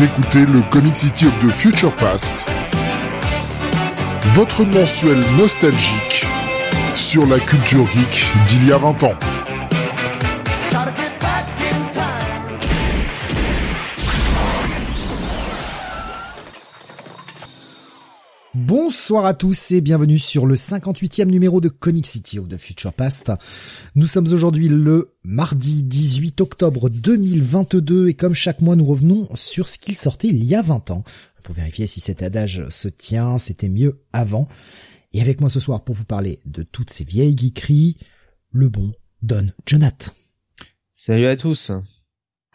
Écoutez le Comic City of the Future Past, votre mensuel nostalgique sur la culture geek d'il y a 20 ans. Bonsoir à tous et bienvenue sur le 58e numéro de Comic City of the Future Past. Nous sommes aujourd'hui le mardi 18 octobre 2022 et comme chaque mois nous revenons sur ce qu'il sortait il y a 20 ans pour vérifier si cet adage se tient, c'était mieux avant. Et avec moi ce soir pour vous parler de toutes ces vieilles geekeries, le bon Don Jonath. Salut à tous.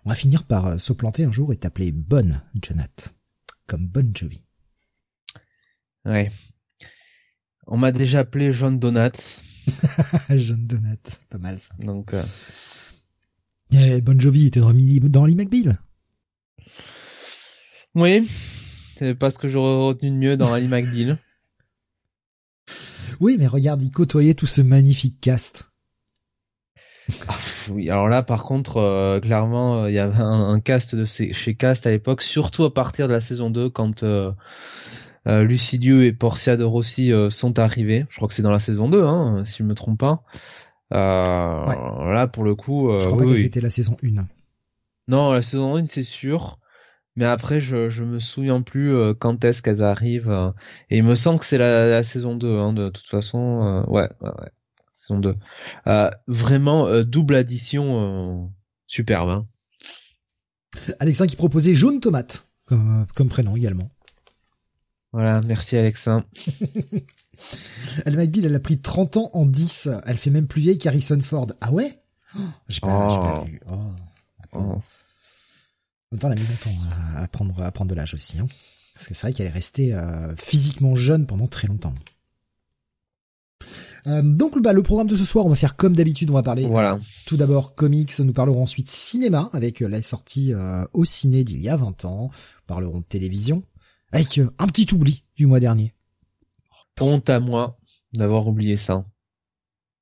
On va finir par euh, se planter un jour et t'appeler Bonne Jonath, comme Bon Jovi. Ouais. On m'a déjà appelé John Donat. John Donat, pas mal ça. Donc. Euh... Eh, bon Jovi était dans, dans Lee McBeal. Oui, c'est pas ce que j'aurais retenu de mieux dans Ali McBeal. Oui, mais regarde, il côtoyait tout ce magnifique cast. Ah, oui, alors là, par contre, euh, clairement, il y avait un, un cast de chez Cast à l'époque, surtout à partir de la saison 2, quand euh, euh, Lucidieu et Portia de Rossi euh, sont arrivés. Je crois que c'est dans la saison 2, hein, si je me trompe pas. Euh, Ouais. Là, pour le coup, euh, Je crois pas que oui. c'était la saison 1. Non, la saison 1, c'est sûr. Mais après, je, je me souviens plus euh, quand est-ce qu'elles arrivent. et il me semble que c'est la, la saison 2, hein, de toute façon. ouais, ouais, ouais. Saison 2. Euh, vraiment, double addition superbe. Hein. Alexin qui proposait Jaune Tomate comme, comme prénom également. Voilà, merci Alexa. Elle McBeal, elle a pris 30 ans en 10. Elle fait même plus vieille qu'Harrison Ford. Ah ouais? Oh, J'ai pas, j'ai pas Oh. vu. Oh. Oh. En même temps, elle a mis longtemps à, prendre, à prendre de l'âge aussi. Hein. Parce que c'est vrai qu'elle est restée euh, physiquement jeune pendant très longtemps. Euh, donc bah, le programme de ce soir, on va faire comme d'habitude, on va parler Voilà. tout d'abord comics, nous parlerons ensuite cinéma avec la sortie euh, au ciné d'il y a 20 ans, nous parlerons de télévision avec euh, un petit oubli du mois dernier. Honte à moi d'avoir oublié ça.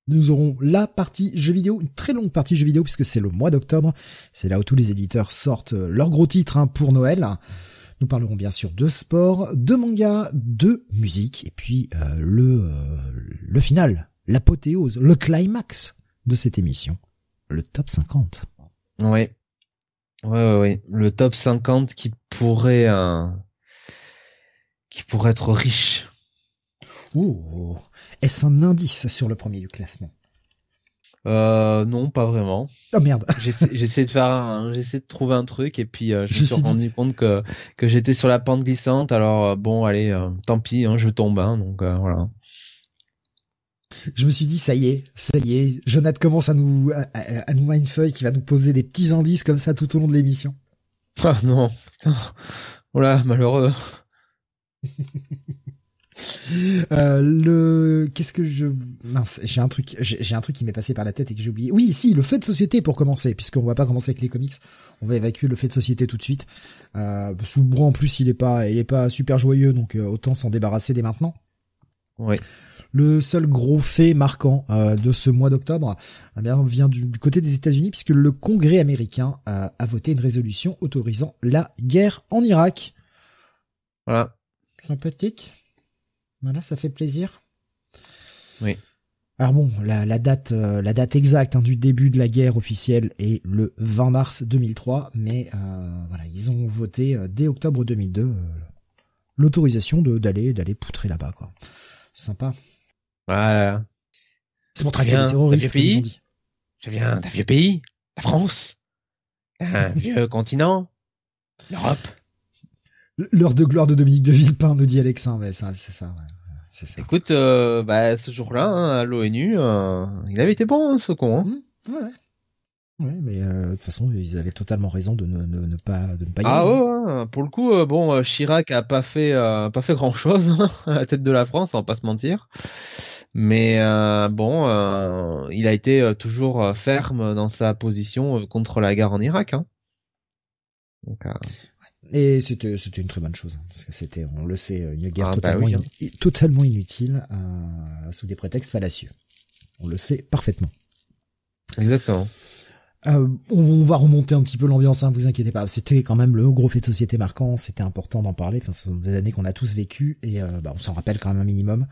Nous aurons la partie jeux vidéo, une très longue partie jeux vidéo puisque c'est le mois d'octobre. C'est là où tous les éditeurs sortent euh, leurs gros titres hein, pour Noël. Nous parlerons bien sûr de sport, de manga, de musique et puis euh, le euh, le final, l'apothéose, le climax de cette émission, le top 50. Ouais. Ouais, ouais, ouais. Le top 50 qui pourrait, euh, qui pourrait être riche. Oh, est-ce un indice sur le premier du classement? Euh, non, pas vraiment. Oh merde. J'essaie de faire un, j'essaie de trouver un truc et puis euh, je, Je me suis dit- rendu compte que que j'étais sur la pente glissante. Alors euh, bon, allez, euh, tant pis, hein, je tombe, hein, donc voilà. Je me suis dit, ça y est, ça y est, Jonathan commence à nous, à, à- à nous mindfuck, qui va nous poser des petits indices comme ça tout au long de l'émission. Ah non, putain. Voilà, malheureux. Euh, le, qu'est-ce que je, mince, j'ai un truc, j'ai un truc qui m'est passé par la tête et que j'ai oublié. Oui, si, le fait de société pour commencer, puisqu'on va pas commencer avec les comics, on va évacuer le fait de société tout de suite. Euh, le bro en plus, il est pas, il est pas super joyeux, donc euh, autant s'en débarrasser dès maintenant. Ouais. Le seul gros fait marquant euh, de ce mois d'octobre eh bien, vient du, du côté des États-Unis puisque le Congrès américain euh, a voté une résolution autorisant la guerre en Irak. Voilà. Sympathique. Voilà, ça fait plaisir. Oui. Alors bon, la, la date, euh, la date exacte hein, du début de la guerre officielle est le 20 mars 2003, mais euh, voilà, ils ont voté euh, dès octobre 2002 euh, l'autorisation de d'aller d'aller poutrer là-bas, quoi. C'est sympa. Voilà. C'est pour traquer les terroristes, ils ont dit. Je viens d'un vieux pays, la France, un vieux continent, l'Europe? L'heure de gloire de Dominique de Villepin, nous dit Alexin. Ça, c'est ça, ouais. C'est ça. Écoute, euh, bah, ce jour-là, hein, à l'ONU, euh, il avait été bon, hein, ce con. Hein. Ouais, ouais. Ouais, mais euh, de toute façon, ils avaient totalement raison de ne, ne, ne pas de ne pas y Ah aller. ouais, ouais, pour le coup, euh, bon, Chirac a pas fait, euh, pas fait grand-chose hein, à la tête de la France, on va pas se mentir. Mais bon, il a été toujours ferme dans sa position contre la guerre en Irak. Hein. Donc, Et c'était c'était une très bonne chose hein, parce que c'était, on le sait, une guerre Ah, bah oui, hein. in- totalement inutile euh, sous des prétextes fallacieux. On le sait parfaitement. exactement. Euh, on, va remonter un petit peu l'ambiance, hein, vous inquiétez pas. C'était quand même le gros fait de société marquant, c'était important d'en parler. Enfin, ce sont des années qu'on a tous vécues et euh, bah, on s'en rappelle quand même un minimum.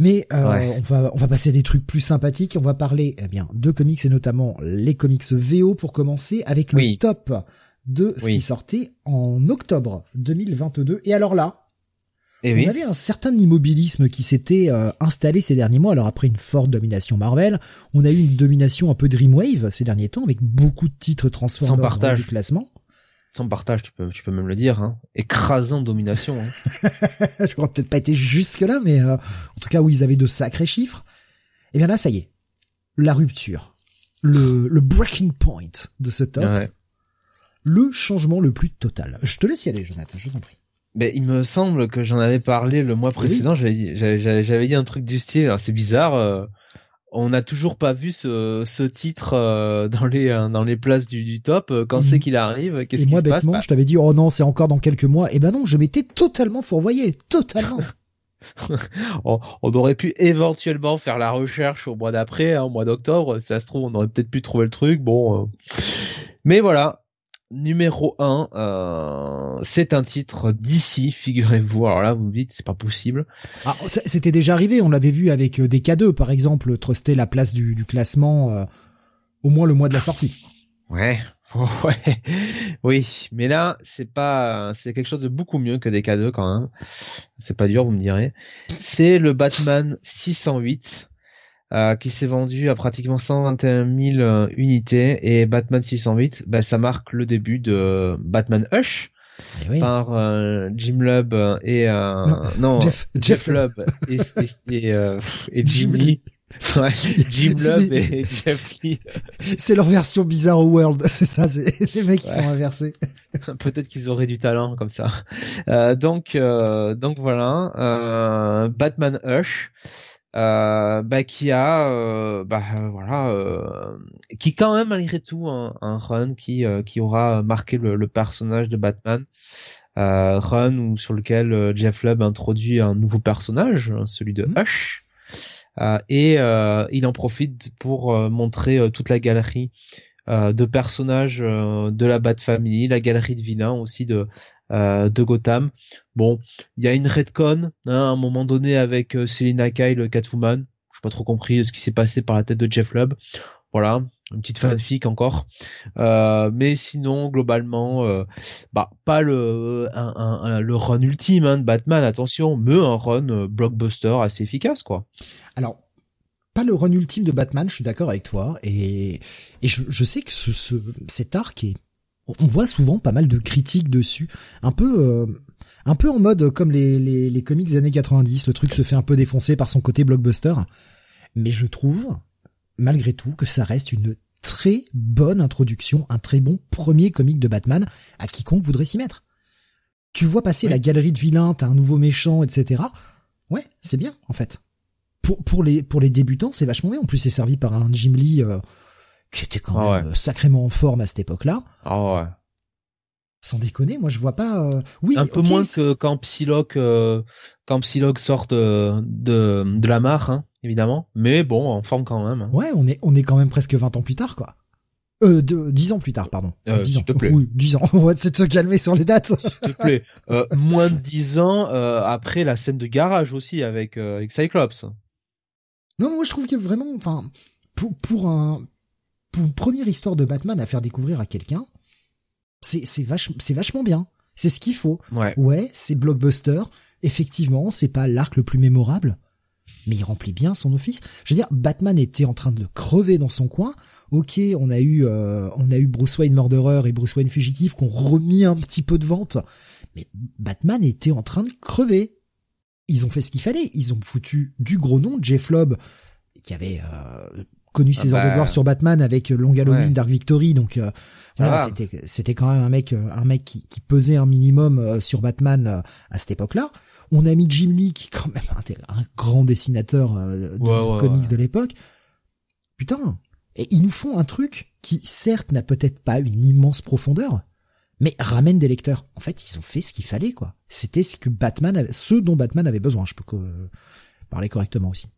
Mais euh, on va on va passer à des trucs plus sympathiques. On va parler eh bien de comics et notamment les comics VO pour commencer avec le top de ce qui sortait en octobre 2022. Et alors là, et eh on avait un certain immobilisme qui s'était euh, installé ces derniers mois. Alors après une forte domination Marvel, on a eu une domination un peu Dreamwave ces derniers temps avec beaucoup de titres Transformers dans du classement. Sans partage, tu peux, tu peux même le dire, hein. écrasant domination. Hein. Je crois peut-être pas été jusque là, mais euh, en tout cas où ils avaient de sacrés chiffres. Et eh bien là, ça y est, la rupture, le, le breaking point de ce top, le changement le plus total. Je te laisse y aller, Jonathan, je t'en prie. Ben, il me semble que j'en avais parlé le mois précédent. J'avais dit, j'avais dit un truc du style. C'est bizarre. Euh, on n'a toujours pas vu ce, ce titre euh, dans les euh, dans les places du, du top. Quand c'est mhm. qu'il arrive Qu'est-ce qui moi, se passe bah je t'avais dit oh non, c'est encore dans quelques mois. Et eh ben non, je m'étais totalement fourvoyé, totalement. on, on, aurait pu éventuellement faire la recherche au mois d'après, hein, au mois d'octobre. Ça se trouve, on aurait peut-être pu trouver le truc. Bon, mais voilà numéro 1, euh, c'est un titre d'ici, figurez-vous. Alors là, vous me dites, c'est pas possible. Ah, c'était déjà arrivé, on l'avait vu avec euh, des K2, par exemple, truster la place du, classement euh, au moins le mois de la sortie. Ouais, ouais, oui, mais là, c'est pas, c'est quelque chose de beaucoup mieux que des K2 quand même. C'est pas dur, vous me direz. C'est le Batman 608 euh, qui s'est vendu à pratiquement 121 000 euh, unités et Batman 608, bah, ça marque le début de Batman Hush. Eh par euh, Jim Lubb et non, Jeff, Jeff, Lubb et, et, et, Jim Lee. Ouais, Jim Lubb et Jeff Lee. C'est leur version Bizarre World, c'est ça, c'est les mecs qui sont inversés. Peut-être qu'ils auraient du talent comme ça. Euh, donc, donc voilà, Batman Hush euh, bah, qui a euh, bah, voilà euh, qui quand même malgré tout un, un run qui euh, qui aura marqué le, le personnage de Batman euh, run ou sur lequel Jeff Lubb introduit un nouveau personnage hein, celui de mmh. Hush et il en profite pour montrer toute la galerie de personnages de la Bat Family la galerie de vilains aussi de euh, de Gotham. Bon, il y a une redcon hein, à un moment donné avec euh, Selina Kyle, Catwoman. Je pas trop compris ce qui s'est passé par la tête de Jeff Lubb. Voilà, une petite fanfic encore. Euh, mais sinon, globalement, euh, bah pas le un, le run ultime hein, de Batman, attention, mais un run blockbuster assez efficace, quoi. Alors, pas le run ultime de Batman, je suis d'accord avec toi, et, et je, je sais que ce, ce, cet arc est on voit souvent pas mal de critiques dessus, un peu euh, un peu en mode comme les, les, les comics des années 90, le truc se fait un peu défoncer par son côté blockbuster, mais je trouve malgré tout que ça reste une très bonne introduction, un très bon premier comic de Batman à quiconque voudrait s'y mettre. Tu vois passer la galerie de vilains, t'as un nouveau méchant, etc. Ouais, c'est bien en fait. Pour pour les pour les débutants, c'est vachement bien. En plus, c'est servi par un Jim Lee euh, qui était quand ah même euh, sacrément en forme à cette époque-là. Ah ouais. Sans déconner, moi je vois pas. Euh, oui, un peu moins que quand Psylocke, euh, quand Psylocke sort de, de, de la mare, hein, évidemment. Mais bon, en forme quand même. Hein. Ouais, on est on est quand même presque 20 ans plus tard, quoi. Euh, de, 10 ans plus tard, pardon. Euh, 10 ans. Te plaît. Oui, 10 ans. On va essayer de se calmer sur les dates. S'il te plaît. Euh, moins de 10 ans après la scène de garage aussi avec, avec Cyclops. Non, moi je trouve que vraiment, enfin, pour, pour un, une première histoire de Batman à faire découvrir à quelqu'un, c'est c'est c'est vachement bien. C'est ce qu'il faut. Ouais, ouais c'est blockbuster. Effectivement, c'est pas l'arc le plus mémorable, mais il remplit bien son office. Je veux dire, Batman était en train de crever dans son coin. Ok, on a eu euh, on a eu Bruce Wayne murderer et Bruce Wayne fugitif qu'on remis un petit peu de vente, mais Batman était en train de crever. Ils ont fait ce qu'il fallait. Ils ont foutu du gros nom, Jeff Lobb, qui avait euh, connu ses ah heures de gloire bah. sur Batman avec Long Halloween, Dark Victory, donc euh, voilà, c'était c'était quand même un mec euh, un mec qui, qui pesait un minimum euh, sur Batman à cette époque-là. On a mis Jim Lee qui est quand même un, grand dessinateur de, comics de l'époque. Putain, et ils nous font un truc qui certes n'a peut-être pas une immense profondeur, mais ramène des lecteurs. En fait, ils ont fait ce qu'il fallait quoi. C'était ce que Batman, avait, ce dont Batman avait besoin. Je peux parler correctement aussi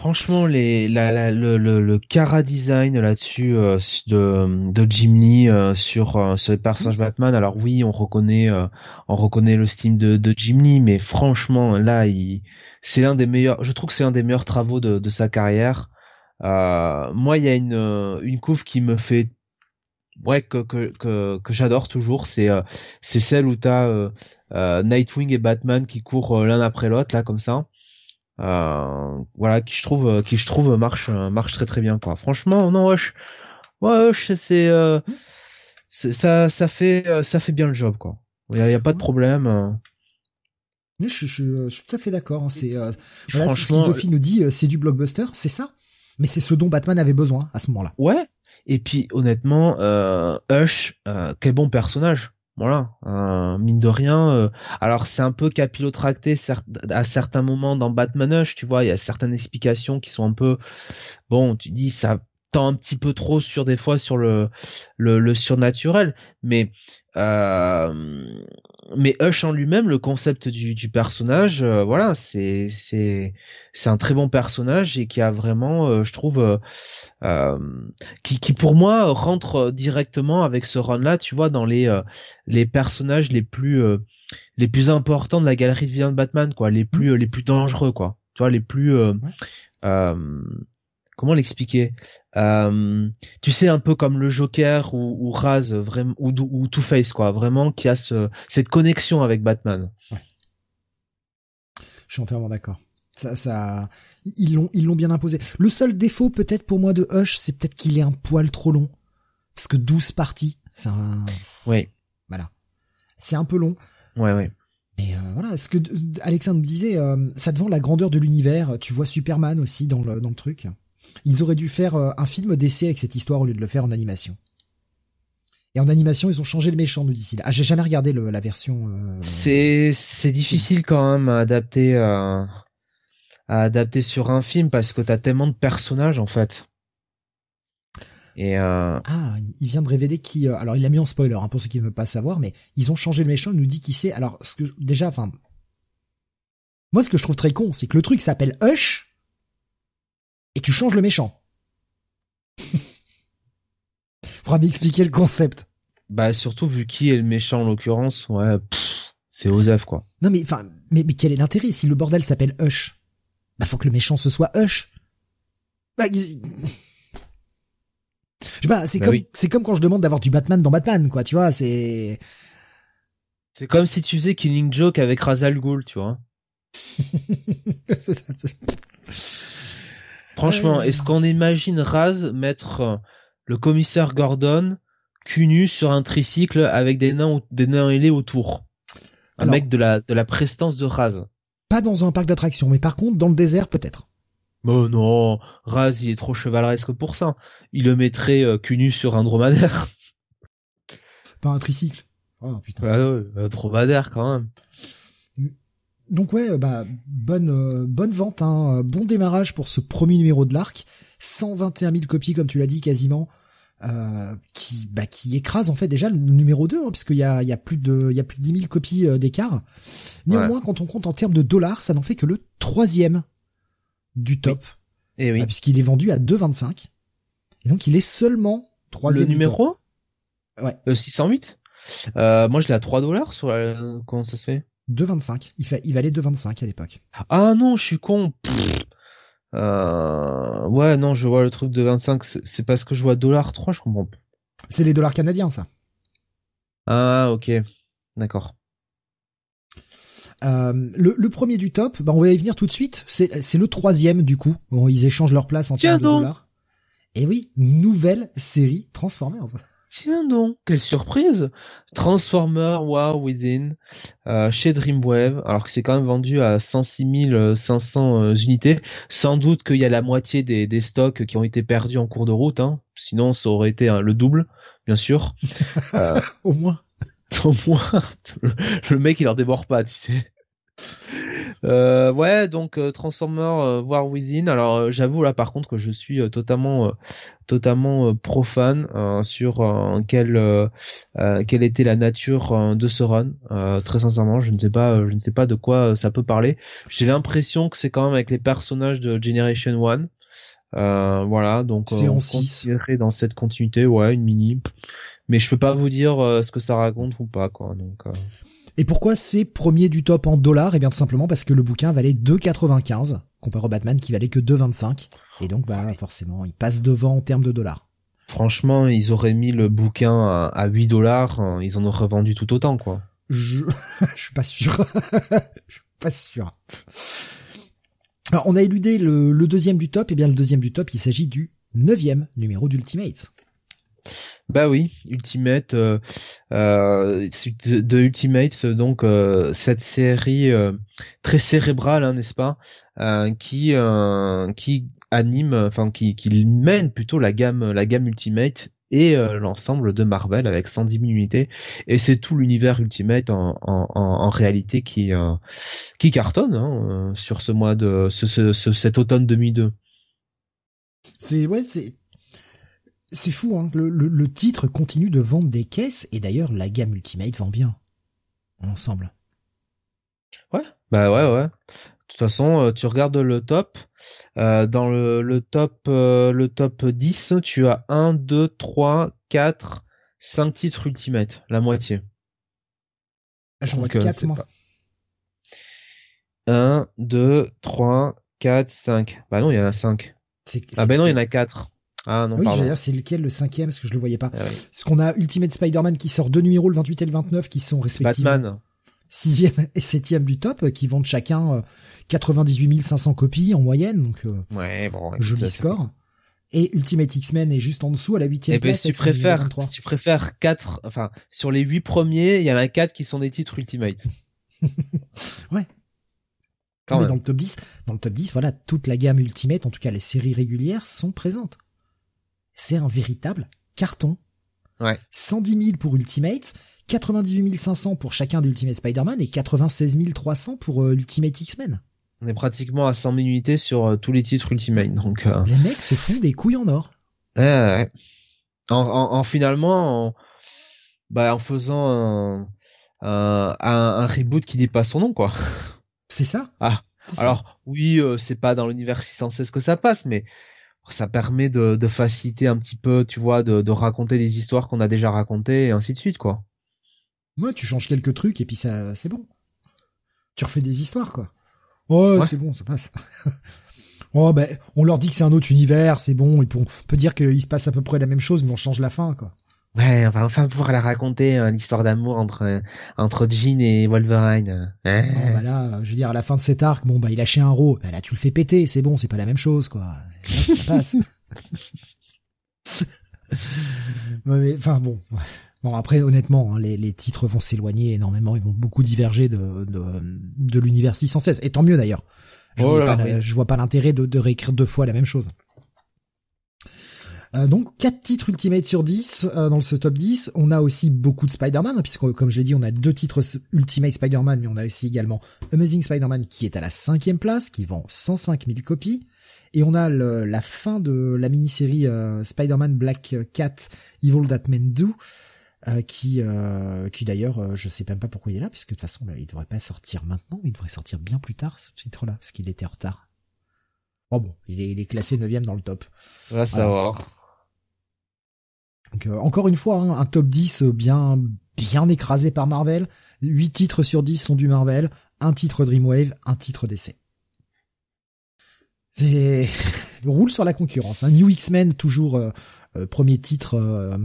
Franchement, les, la, la, le, le, le cara design là-dessus euh, de, de Jim Lee euh, sur, euh, sur les personnages Batman. Alors oui, on reconnaît, on reconnaît le style de, de Jim Lee, mais franchement, là, il, c'est l'un des meilleurs. Je trouve que c'est un des meilleurs travaux de, de sa carrière. moi, il y a une, une couve qui me fait, ouais, que que que, que j'adore toujours. C'est c'est celle où t'as Nightwing et Batman qui courent l'un après l'autre là, comme ça. Euh, voilà qui je trouve qui je trouve marche marche très très bien quoi franchement non Hush ouais c'est euh, ça ça fait ça fait bien le job quoi il y a, pas de problème je, je, je, suis tout à fait d'accord. Hein. C'est euh, voilà, ce nous dit, c'est du blockbuster, c'est ça. Mais c'est ce dont Batman avait besoin à ce moment-là. Ouais. Et puis honnêtement, euh, Hush, quel bon personnage. Voilà, euh, mine de rien. Euh, alors c'est un peu capillotracté à certains moments dans Batmanush, tu vois, il y a certaines explications qui sont un peu bon, tu dis ça tend un petit peu trop sur des fois sur le le, le surnaturel, mais mais Hush en lui-même, le concept du, du personnage, euh, voilà, c'est c'est c'est un très bon personnage et qui a vraiment, euh, je trouve, euh, euh, qui qui pour moi rentre directement avec ce run-là, tu vois, dans les les personnages les plus les plus importants de la galerie de villains de Batman, quoi, les plus les plus dangereux, quoi, tu vois, les plus comment l'expliquer? Euh, Tu sais un peu comme le Joker ou, ou Raz vraiment ou, ou Two Face quoi, vraiment qui a ce, cette connexion avec Batman. Ouais. Je suis entièrement d'accord. Ça, ça, ils l'ont, ils l'ont bien imposé. Le seul défaut peut-être pour moi de Hush, c'est peut-être qu'il est un poil trop long, parce que 12 parties, c'est un. Oui. Voilà. C'est un peu long. Ouais, ouais. Et euh, voilà, ce que Alexandre me disait, euh, ça te vend la grandeur de l'univers. Tu vois Superman aussi dans le dans le truc? Ils auraient dû faire euh, un film d'essai avec cette histoire au lieu de le faire en animation. Et en animation, ils ont changé le méchant, nous dit-il. Ah, j'ai jamais regardé le, la version. Euh... C'est c'est difficile quand même à adapter euh, à adapter sur un film parce que t'as tellement de personnages en fait. Et euh... Ah, il vient de révéler qui. Euh, alors, il a mis en spoiler hein, pour ceux qui ne veulent pas savoir, mais ils ont changé le méchant. Il nous dit qui c'est. Alors, ce que déjà, enfin, moi, ce que je trouve très con, c'est que le truc s'appelle Hush et tu changes le méchant. Faudra m'expliquer le concept. Bah surtout vu qui est le méchant en l'occurrence, ouais, c'est Osef quoi. Non mais enfin, mais, mais quel est l'intérêt si le bordel s'appelle Hush? Bah faut que le méchant ce soit Hush. Bah, je sais pas, c'est bah comme c'est comme quand je demande d'avoir du Batman dans Batman quoi, tu vois, c'est c'est comme si tu faisais Killing Joke avec Razal Ghul, tu vois. Franchement, est-ce qu'on imagine Raz mettre euh, le commissaire Gordon cul nu sur un tricycle avec des nains des nains ailés autour? Un mec de la de la prestance de Raz. Pas dans un parc d'attractions, mais par contre dans le désert peut-être. Oh non, Raz il est trop chevaleresque pour ça. Il le mettrait euh, cul nu sur un dromadaire. Pas un tricycle. Oh putain. un dromadaire quand même donc ouais, bah bonne euh, bonne vente, hein, bon démarrage pour ce premier numéro de l'arc, 121 000 copies comme tu l'as dit quasiment, euh, qui bah qui écrase en fait déjà le numéro 2 hein, puisqu'il y a il y a plus de il y a plus de 10 000 copies euh, d'écart. Néanmoins, quand on compte en termes de dollars, ça n'en fait que le troisième du top, Et eh oui. Bah, puisqu'il est vendu à 2,25. Et donc il est seulement troisième. Le numéro Ouais. Le 608 euh, moi je l'ai à 3 dollars sur comment ça se fait? 2,25. Il, fait, il valait 2,25 à l'époque. Ah non, je suis con. Euh... Ouais, non, je vois le truc de 25. C'est parce que je vois dollar 3, je comprends. C'est les dollars canadiens, ça. Ah, ok. D'accord. Euh, le, le, premier du top, bah on va y venir tout de suite. C'est le troisième du coup. Bon, ils échangent leur place en termes de dollars. Et oui, nouvelle série Transformers. Tiens donc, quelle surprise Transformer War Within euh, chez Dreamwave, alors que c'est quand même vendu à 106 500 euh, unités. Sans doute qu'il y a la moitié des, des, stocks qui ont été perdus en cours de route, hein. sinon ça aurait été le double, bien sûr. Euh, Au moins. Au moins, le mec il leur démord pas, tu sais. Euh, ouais, donc euh, Transformer euh, War Within. Alors euh, j'avoue là par contre que je suis totalement totalement profane sur quelle quelle était la nature de ce run. très sincèrement, je ne sais pas je ne sais pas de quoi ça peut parler. J'ai l'impression que c'est quand même avec les personnages de Generation 1. voilà, donc c'est en 6 dans cette continuité, ouais, une mini. Mais je peux pas vous dire ce que ça raconte ou pas quoi. Donc et pourquoi c'est premier du top en dollars? Eh bien tout simplement parce que le bouquin valait 2,95 comparé au Batman qui valait que 2,25. Et donc bah forcément il passe devant en termes de dollars. Franchement, ils auraient mis le bouquin à 8 dollars, hein, ils en auraient vendu tout autant quoi. Je, je suis pas sûr. je suis pas sûr. Alors on a éludé le, le deuxième du top, et bien le deuxième du top il s'agit du neuvième numéro d'Ultimate. Bah oui, Ultimate, euh, euh, de, Ultimate, donc euh, cette série très cérébrale, hein, n'est-ce pas, qui anime, enfin qui, mène plutôt la gamme la gamme Ultimate et l'ensemble de Marvel avec 110 000 unités et c'est tout l'univers Ultimate en, réalité qui cartonne hein, sur ce mois de ce, ce, cet automne 2002. C'est ouais, c'est c'est fou, hein. Le, le, titre continue de vendre des caisses et d'ailleurs la gamme Ultimate vend bien. Ensemble. Ouais, bah ouais, ouais. De toute façon, euh, tu regardes le top. Euh, dans le, le top euh, le top 10, tu as 1, 2, 3, 4, 5 titres Ultimate, la moitié. Ah, j'en vois 4 moi. 1, 2, 3, 4, 5. Bah non, il y en a 5. Ah bah non, il y en a 4. Ah non, oui, je veux dire, c'est lequel le cinquième, parce que je le voyais pas. Ah, Parce qu'on a Ultimate Spider-Man qui sort deux numéros, le 28 et le 29, qui sont respectivement Batman. sixième et septième du top, qui vendent chacun 98 euh, 500 copies en moyenne, donc euh, ouais, bon, joli score. Et Ultimate X-Men est juste en dessous à la huitième eh ben, place. Si tu préfères, si tu préfères quatre, enfin sur les huit premiers, il y en a quatre qui sont des titres Ultimate. ouais. Quand Mais dans le top 10, dans le top 10, voilà, toute la gamme Ultimate, en tout cas les séries régulières, sont présentes c'est un véritable carton. Ouais. 110 000 pour Ultimate, 98 500 pour chacun des Ultimate Spider-Man et 96 300 pour euh, Ultimate X-Men. On est pratiquement à 100 000 unités sur euh, tous les titres Ultimate, donc. Euh... Les mecs se font des couilles en or. Ouais, ouais. En, en, finalement, en, bah, en faisant un, un, un, reboot qui pas son nom, quoi. C'est ça. Ah. Alors oui, c'est pas dans l'univers 616 que ça passe, mais ça permet de, de, faciliter un petit peu, tu vois, de, de raconter des histoires qu'on a déjà racontées et ainsi de suite, quoi. Ouais, tu changes quelques trucs et puis ça, c'est bon. Tu refais des histoires, quoi. Ouais, c'est bon, ça passe. oh, ben, on leur dit que c'est un autre univers, c'est bon, et on peut dire qu'il se passe à peu près la même chose, mais on change la fin, quoi. Ouais, on va enfin pouvoir la raconter, hein, l'histoire d'amour entre entre Jean et Wolverine. Hein oh, bah là, je veux dire, à la fin de cet arc, bon bah il a chez un ro, bah là tu le fais péter, c'est bon, c'est pas la même chose, quoi. Ça passe. mais enfin bon. Bon après honnêtement, hein, les, les, titres vont s'éloigner énormément, ils vont beaucoup diverger de de, de l'univers 616. Et tant mieux d'ailleurs. Je, oh je vois pas l'intérêt de, de réécrire deux fois la même chose. Euh, donc 4 titres Ultimate sur 10 euh, dans ce top 10. On a aussi beaucoup de Spider-Man, hein, puisque comme je l'ai dit, on a deux titres Ultimate Spider-Man, mais on a aussi également Amazing Spider-Man qui est à la cinquième place, qui vend 105 000 copies. Et on a la fin de la mini-série euh, Spider-Man Black Cat Evil That Men Do, qui, qui d'ailleurs, je sais même pas pourquoi il est là, puisque de toute façon, il devrait pas sortir maintenant, il devrait sortir bien plus tard, ce titre-là, parce qu'il était en retard. Oh bon, il est, il est classé 9 dans le top. On va savoir. Donc, euh, encore une fois, hein, un top 10 euh, bien bien écrasé par Marvel. 8 titres sur 10 sont du Marvel, un titre Dreamwave, un titre DC. C'est roule sur la concurrence. Hein. New X-Men toujours euh, premier titre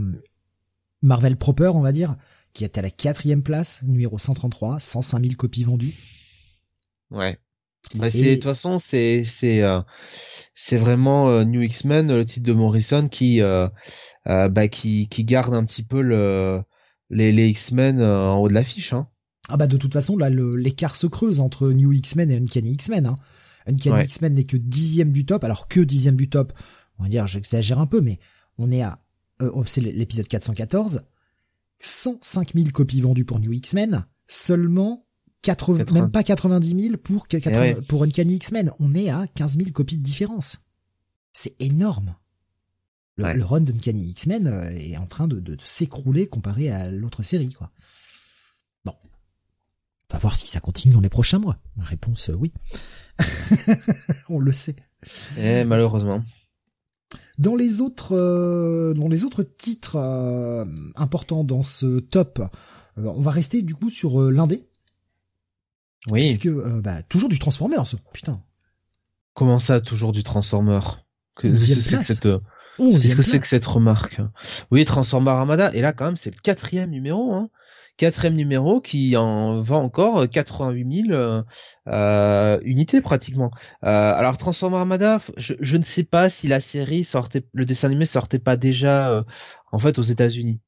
Marvel proper, on va dire, qui est à la quatrième place, numéro 133, 105 000 copies vendues. Ouais. Bah, c'est de toute façon c'est c'est c'est vraiment New X-Men le titre de Morrison qui euh, bah, qui, qui garde un petit peu le, les, les X-Men euh, en haut de l'affiche. Hein. Ah bah de toute façon là l'écart se creuse entre New X-Men et Uncanny X-Men. Hein. Uncanny X-Men n'est que dixième du top, alors que dixième du top. On va dire, j'exagère un peu, mais on est à euh, oh, c'est l'épisode 414, 105 000 copies vendues pour New X-Men, seulement 80, même pas 90 000 pour, Eh 80, ouais. pour Uncanny X-Men. On est à 15 000 copies de différence. C'est énorme. Le, Ouais. le run d'Uncanny X-Men euh, est en train de, de- de s'écrouler comparé à l'autre série, quoi. Bon. On va voir si ça continue dans les prochains mois. Réponse euh, oui. On le sait. Et malheureusement. Dans les autres, euh, dans les autres titres euh, importants dans ce top, euh, on va rester du coup sur l'indé, Oui. puisque euh, bah, toujours du Transformers, putain. Comment ça, toujours du Transformer Que- que que place. cette, qu'est-ce que c'est que cette remarque? Oui, Transformer Armada. Et là, quand même, c'est le quatrième numéro. Hein. Quatrième numéro qui en vend encore euh, 88 000 euh, euh, unités pratiquement. Euh, alors Transformer Armada, je, je ne sais pas si la série sortait, le dessin animé sortait pas déjà euh, en fait aux États-Unis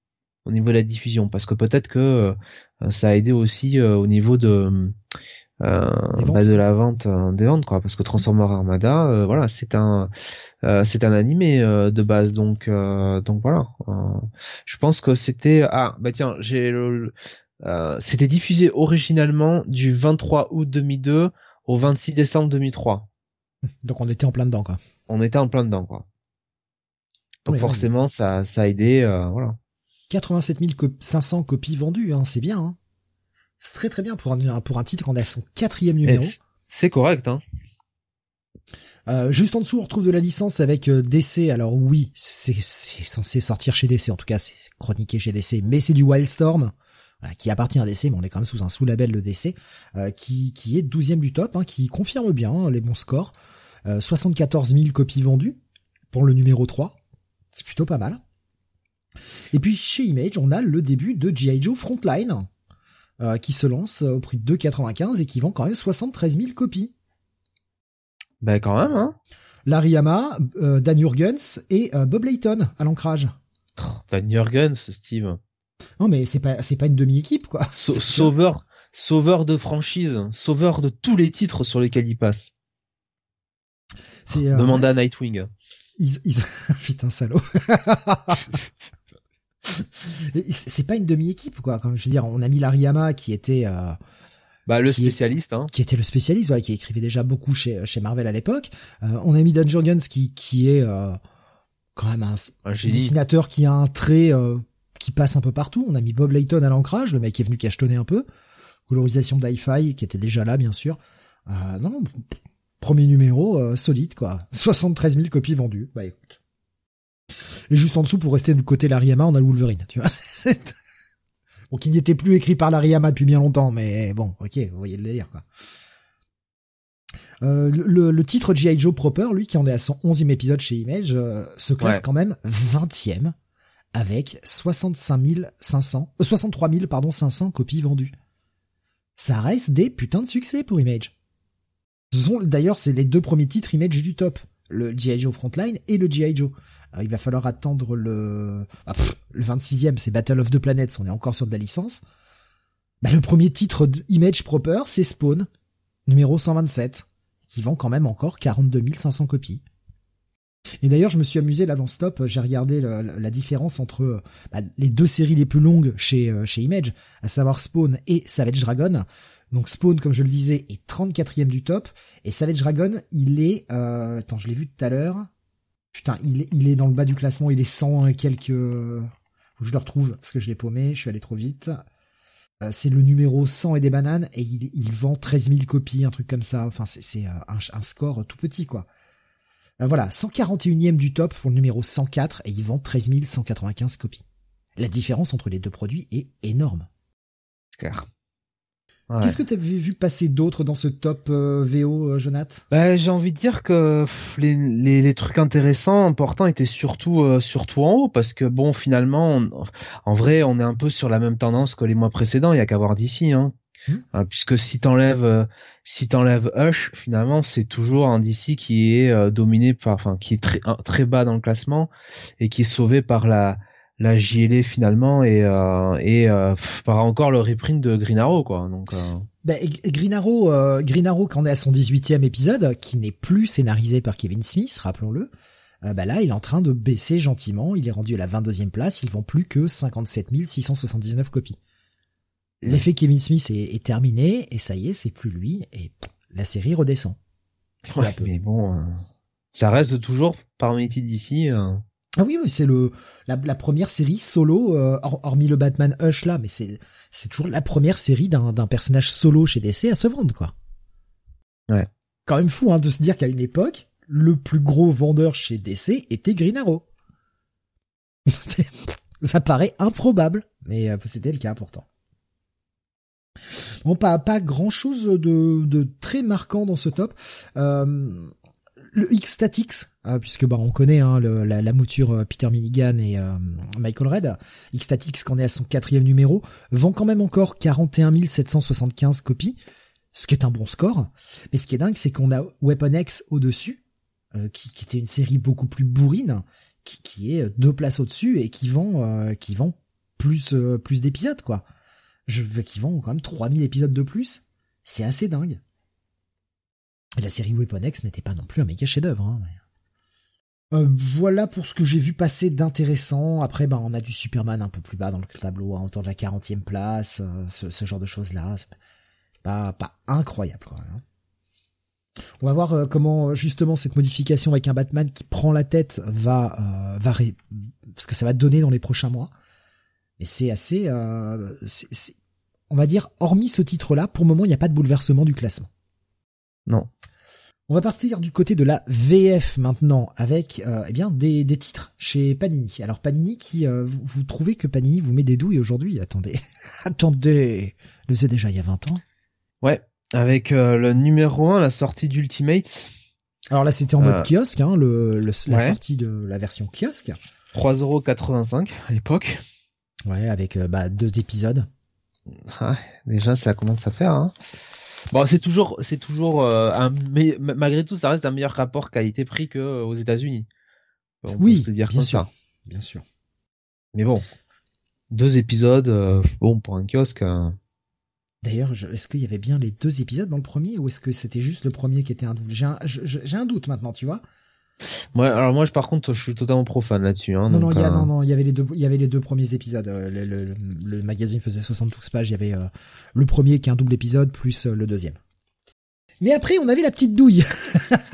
au niveau de la diffusion, parce que peut-être que euh, ça a aidé aussi euh, au niveau de. Bah, de la vente euh, des ventes quoi, parce que Transformer Armada, euh, voilà, c'est un euh, c'est un animé euh, de base, donc euh, donc voilà. Euh, je pense que c'était ah bah tiens j'ai le- euh, c'était diffusé originalement du 23 août 2002 au 26 décembre 2003. Donc on était en plein dedans, quoi. On était en plein dedans quoi. Donc forcément ça ça a aidé euh, voilà. 87 500 copies vendues, hein, c'est bien. Hein. C'est très très bien pour un, pour un titre quand on est à son quatrième numéro. Et c- C'est correct hein. Euh, juste en dessous, on retrouve de la licence avec euh, DC. Alors oui, c'est c'est censé sortir chez DC. En tout cas, c'est chroniqué chez DC. Mais c'est du Wildstorm, voilà, qui appartient à DC, mais on est quand même sous un sous-label de DC, euh, qui, qui est 12e du top, hein, qui confirme bien hein, les bons scores. Euh, 74 000 copies vendues pour le numéro 3. C'est plutôt pas mal. Et puis chez Image, on a le début de G.I. Joe Frontline, qui se lance au prix de 2,95 et qui vend quand même 73 000 copies. Ben quand même hein. Larry Hama, euh, Dan Jurgens et euh, Bob Layton à l'ancrage. Oh, Dan Jurgens, Steve. Non mais c'est pas c'est pas une demi-équipe quoi. Sau- sauveur, sauveur de franchise, sauveur de tous les titres sur lesquels il passe. C'est euh, Demande à Nightwing. ils, ils... putain salaud. C'est pas une demi-équipe quoi. Comme je veux dire, on a mis Larry Hama qui était euh, Bah le Qui est- spécialiste hein. qui était le spécialiste, ouais, qui écrivait déjà beaucoup chez chez Marvel à l'époque. Euh, on a mis Dan Jurgens qui qui est euh, quand même un Un dessinateur qui a un trait euh, qui passe un peu partout. On a mis Bob Layton à l'ancrage, le mec qui est venu cachetonner un peu. Colorisation d'hi-fi qui était déjà là, bien sûr. Euh, non, non, premier numéro euh, solide quoi. 73 000 copies vendues. Bah écoute. Et juste en dessous, pour rester du côté Larry Hama, on a le Wolverine, tu vois. Bon, qui n'était plus écrit par Larry Hama depuis bien longtemps, mais bon, ok, vous voyez le délire quoi. Euh, le, titre G.I. Joe Proper, lui, qui en est à son 11e épisode chez Image, euh, se classe Ouais. quand même 20e avec 65 500, euh, 63 000, pardon, 500 copies vendues. Ça reste des putains de succès pour Image. D'ailleurs, c'est les deux premiers titres Image du top. Le G.I. Joe Frontline et le G.I. Joe. Alors, il va falloir attendre le, ah, le 26e, c'est Battle of the Planets, on est encore sur de la licence. Bah, le premier titre de Image Proper, c'est Spawn, numéro 127, qui vend quand même encore 42 500 copies. Et d'ailleurs, je me suis amusé là dans Stop, j'ai regardé la différence entre euh, bah, les deux séries les plus longues chez euh, chez Image, à savoir Spawn et Savage Dragon. Donc Spawn, comme je le disais, est 34e du top, et Savage Dragon, il est, euh, attends, je l'ai vu tout à l'heure. Putain, il est, il est dans le bas du classement, il est 100 et quelques. Faut que je le retrouve parce que je l'ai paumé, je suis allé trop vite. Euh, c'est le numéro 100 et des bananes et il, il vend 13 000 copies, un truc comme ça. Enfin, c'est euh, un, un score tout petit, quoi. Euh, voilà, 141e du top pour le numéro 104 et il vend 13 195 copies. La différence entre les deux produits est énorme. Clair. Ouais. Qu'est-ce que tu vu, vu passer d'autres dans ce top euh, VO, euh, Jonath? Bah, j'ai envie de dire que pff, les, les, les trucs intéressants, importants étaient surtout euh, surtout en haut parce que bon finalement on- en vrai on est un peu sur la même tendance que les mois précédents, il y a qu'à voir d'ici hein. Hmm. Euh, puisque si t'enlèves euh, si t'enlèves Hush, finalement c'est toujours un DC qui est euh, dominé par enfin qui est très très bas dans le classement et qui est sauvé par la la JLA finalement et euh, et euh, pff, par encore le reprint de Green Arrow quoi. Donc euh, bah, et Green Arrow, euh, Green Arrow, quand on est à son 18e épisode, qui n'est plus scénarisé par Kevin Smith, rappelons-le, bah là, il est en train de baisser gentiment. Il est rendu à la 22e place. Il vend plus que 57 679 copies. L'effet Kevin Smith est, terminé et ça y est, c'est plus lui et la série redescend. Ouais, mais bon, euh, ça reste toujours parmi les d'ici. Euh. Ah oui, oui, c'est le la, première série solo, euh, hormis le Batman Hush là, mais c'est c'est toujours la première série d'un d'un personnage solo chez DC à se vendre quoi. Ouais. Quand même fou hein, de se dire qu'à une époque, le plus gros vendeur chez DC était Green Arrow. Ça paraît improbable, mais c'était le cas pourtant. Bon, pas pas grand chose de, de très marquant dans ce top. Euh, le X Statix, euh, puisque bah on connaît hein, la, mouture euh, Peter Milligan et Michael Red. X Statix, qu'on est à son quatrième numéro, vend quand même encore 41 775 copies, ce qui est un bon score. Mais ce qui est dingue, c'est qu'on a Weapon X au-dessus, qui, qui, était une série beaucoup plus bourrine, qui, qui est deux places au-dessus et qui vend, qui vend plus plus d'épisodes quoi je qu'ils vendent quand même 3000 épisodes de plus. C'est assez dingue. La série Weapon X n'était pas non plus un méga chef-d'œuvre. Hein, euh, voilà pour ce que j'ai vu passer d'intéressant. Après, ben, on a du Superman un peu plus bas dans le tableau, hein, autour de la 40e place, euh, ce, genre de choses-là. Pas, pas incroyable, même. Hein. On va voir euh, comment justement cette modification avec un Batman qui prend la tête va, va ce que ça va donner dans les prochains mois. Et c'est assez, on va dire, hormis ce titre-là, pour le moment, il n'y a pas de bouleversement du classement. Non. On va partir du côté de la VF maintenant avec euh, eh bien des, des, titres chez Panini. Alors Panini qui euh, vous, trouvez que Panini vous met des douilles aujourd'hui Attendez, attendez, le faisait déjà il y a 20 ans. Ouais, avec euh, le numéro 1, la sortie d'Ultimate. Alors là c'était en mode kiosque, hein, le, la sortie de la version kiosque. 3,85€ à l'époque. Ouais, avec bah, deux épisodes. Ah, déjà, ça commence à faire. Hein. Bon, c'est toujours, c'est toujours euh, un, mais malgré tout, ça reste un meilleur rapport qualité-prix que euh, aux États-Unis. oui, dire bien sûr, bien sûr. Mais bon, deux épisodes, euh, bon pour un kiosque. D'ailleurs, est-ce qu'il y avait bien les deux épisodes dans le premier ou est-ce que c'était juste le premier qui était un double J'ai un doute maintenant, tu vois. Ouais, alors moi, par contre, je suis totalement profane là-dessus. Hein, non, non, il y a, euh, non, non, il y avait les deux, il y avait les deux premiers épisodes. Euh, le, le, le magazine faisait 72 pages. Il y avait euh, le premier qui est un double épisode plus le deuxième. Mais après, on avait la petite douille,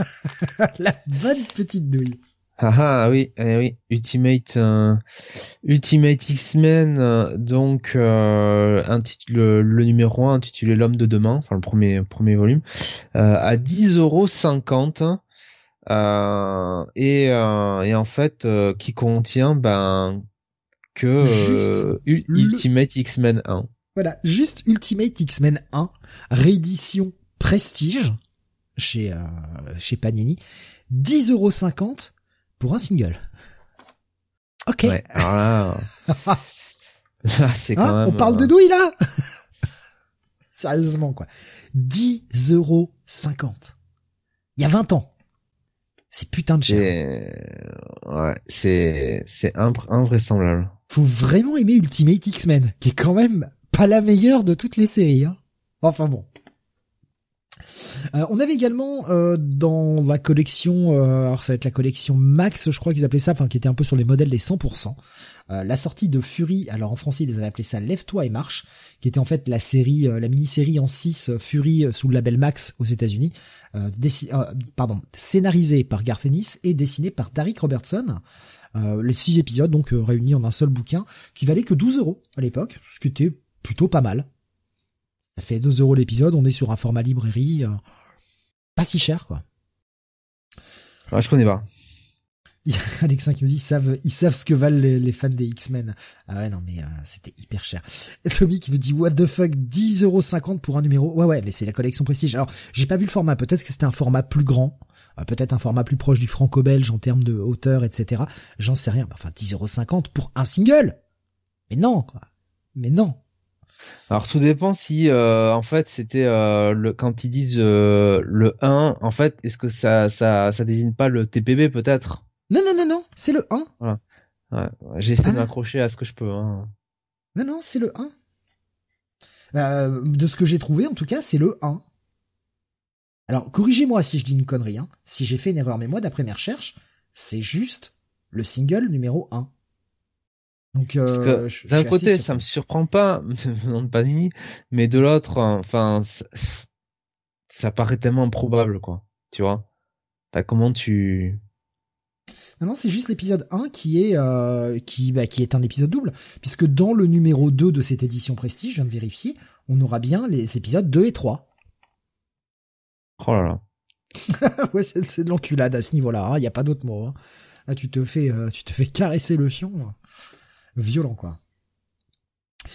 la bonne petite douille. Ah ah oui, eh oui, Ultimate, Ultimate X-Men, donc le, le, numéro 1 intitulé L'homme de demain, enfin le premier premier volume, à 10,50€ euh, et, euh, et en fait euh, qui contient ben que Ultimate X-Men 1. Voilà, juste Ultimate X-Men 1, réédition Prestige chez chez Panini, 10,50€ pour un single. Ok. Ouais, alors là, c'est quand hein, même. On parle de douille là. Sérieusement quoi. 10,50€. Il y a 20 ans. C'est putain de cher. Ouais, c'est c'est invraisemblable. Faut vraiment aimer Ultimate X-Men, qui est quand même pas la meilleure de toutes les séries. Hein. Enfin bon. Euh, on avait également euh, dans la collection, euh, alors ça va être la collection Max, je crois qu'ils appelaient ça, enfin qui était un peu sur les modèles des 100%. La sortie de Fury, alors en français ils avaient appelé ça Lève-toi et marche, qui était en fait la série, la mini-série en 6 Fury sous le label Max aux États-Unis, pardon, scénarisé par Garth Ennis et dessiné par Derek Robertson. les six épisodes donc réunis en un seul bouquin, qui valait que 12 euros à l'époque, ce qui était plutôt pas mal. Ça fait 2 euros l'épisode, on est sur un format librairie, euh, pas si cher quoi. Ouais, je connais pas. Il y a Alexin qui me dit ils savent ils savent ce que valent les, fans des X-Men. Ah ouais non mais euh, c'était hyper cher. Et Tommy qui nous dit what the fuck 10,50€ pour un numéro. Ouais ouais mais c'est la collection prestige. Alors j'ai pas vu le format. Peut-être que c'était un format plus grand. Euh, peut-être un format plus proche du franco-belge en termes de hauteur etc. J'en sais rien. Enfin 10,50€ pour un single. Mais non quoi. Mais non. Alors tout dépend si euh, en fait c'était euh, le quand ils disent euh, le 1, en fait est-ce que ça ça ça désigne pas le TPB peut-être? Non non non non, c'est le 1. Voilà. Ouais, j'ai essayé de ah. m'accrocher à ce que je peux. Hein. Non non, c'est le 1. Bah, de ce que j'ai trouvé en tout cas, c'est le 1. Alors corrigez-moi si je dis une connerie hein. Si j'ai fait une erreur mais moi d'après mes recherches, c'est juste le single numéro 1. Donc, euh, d'un côté, ça me surprend pas, venant de Panini, mais de l'autre, enfin, ça, paraît tellement improbable, quoi. Tu vois? Comment tu non, non, c'est juste l'épisode 1 qui est euh, qui bah, qui est un épisode double, puisque dans le numéro 2 de cette édition Prestige, je viens de vérifier, on aura bien les épisodes 2 et 3. Oh là là. ouais, c'est de l'enculade à ce niveau-là, il hein, n'y a pas d'autre mot. Hein. Là, tu te fais euh, tu te fais caresser le fion. Violent, quoi.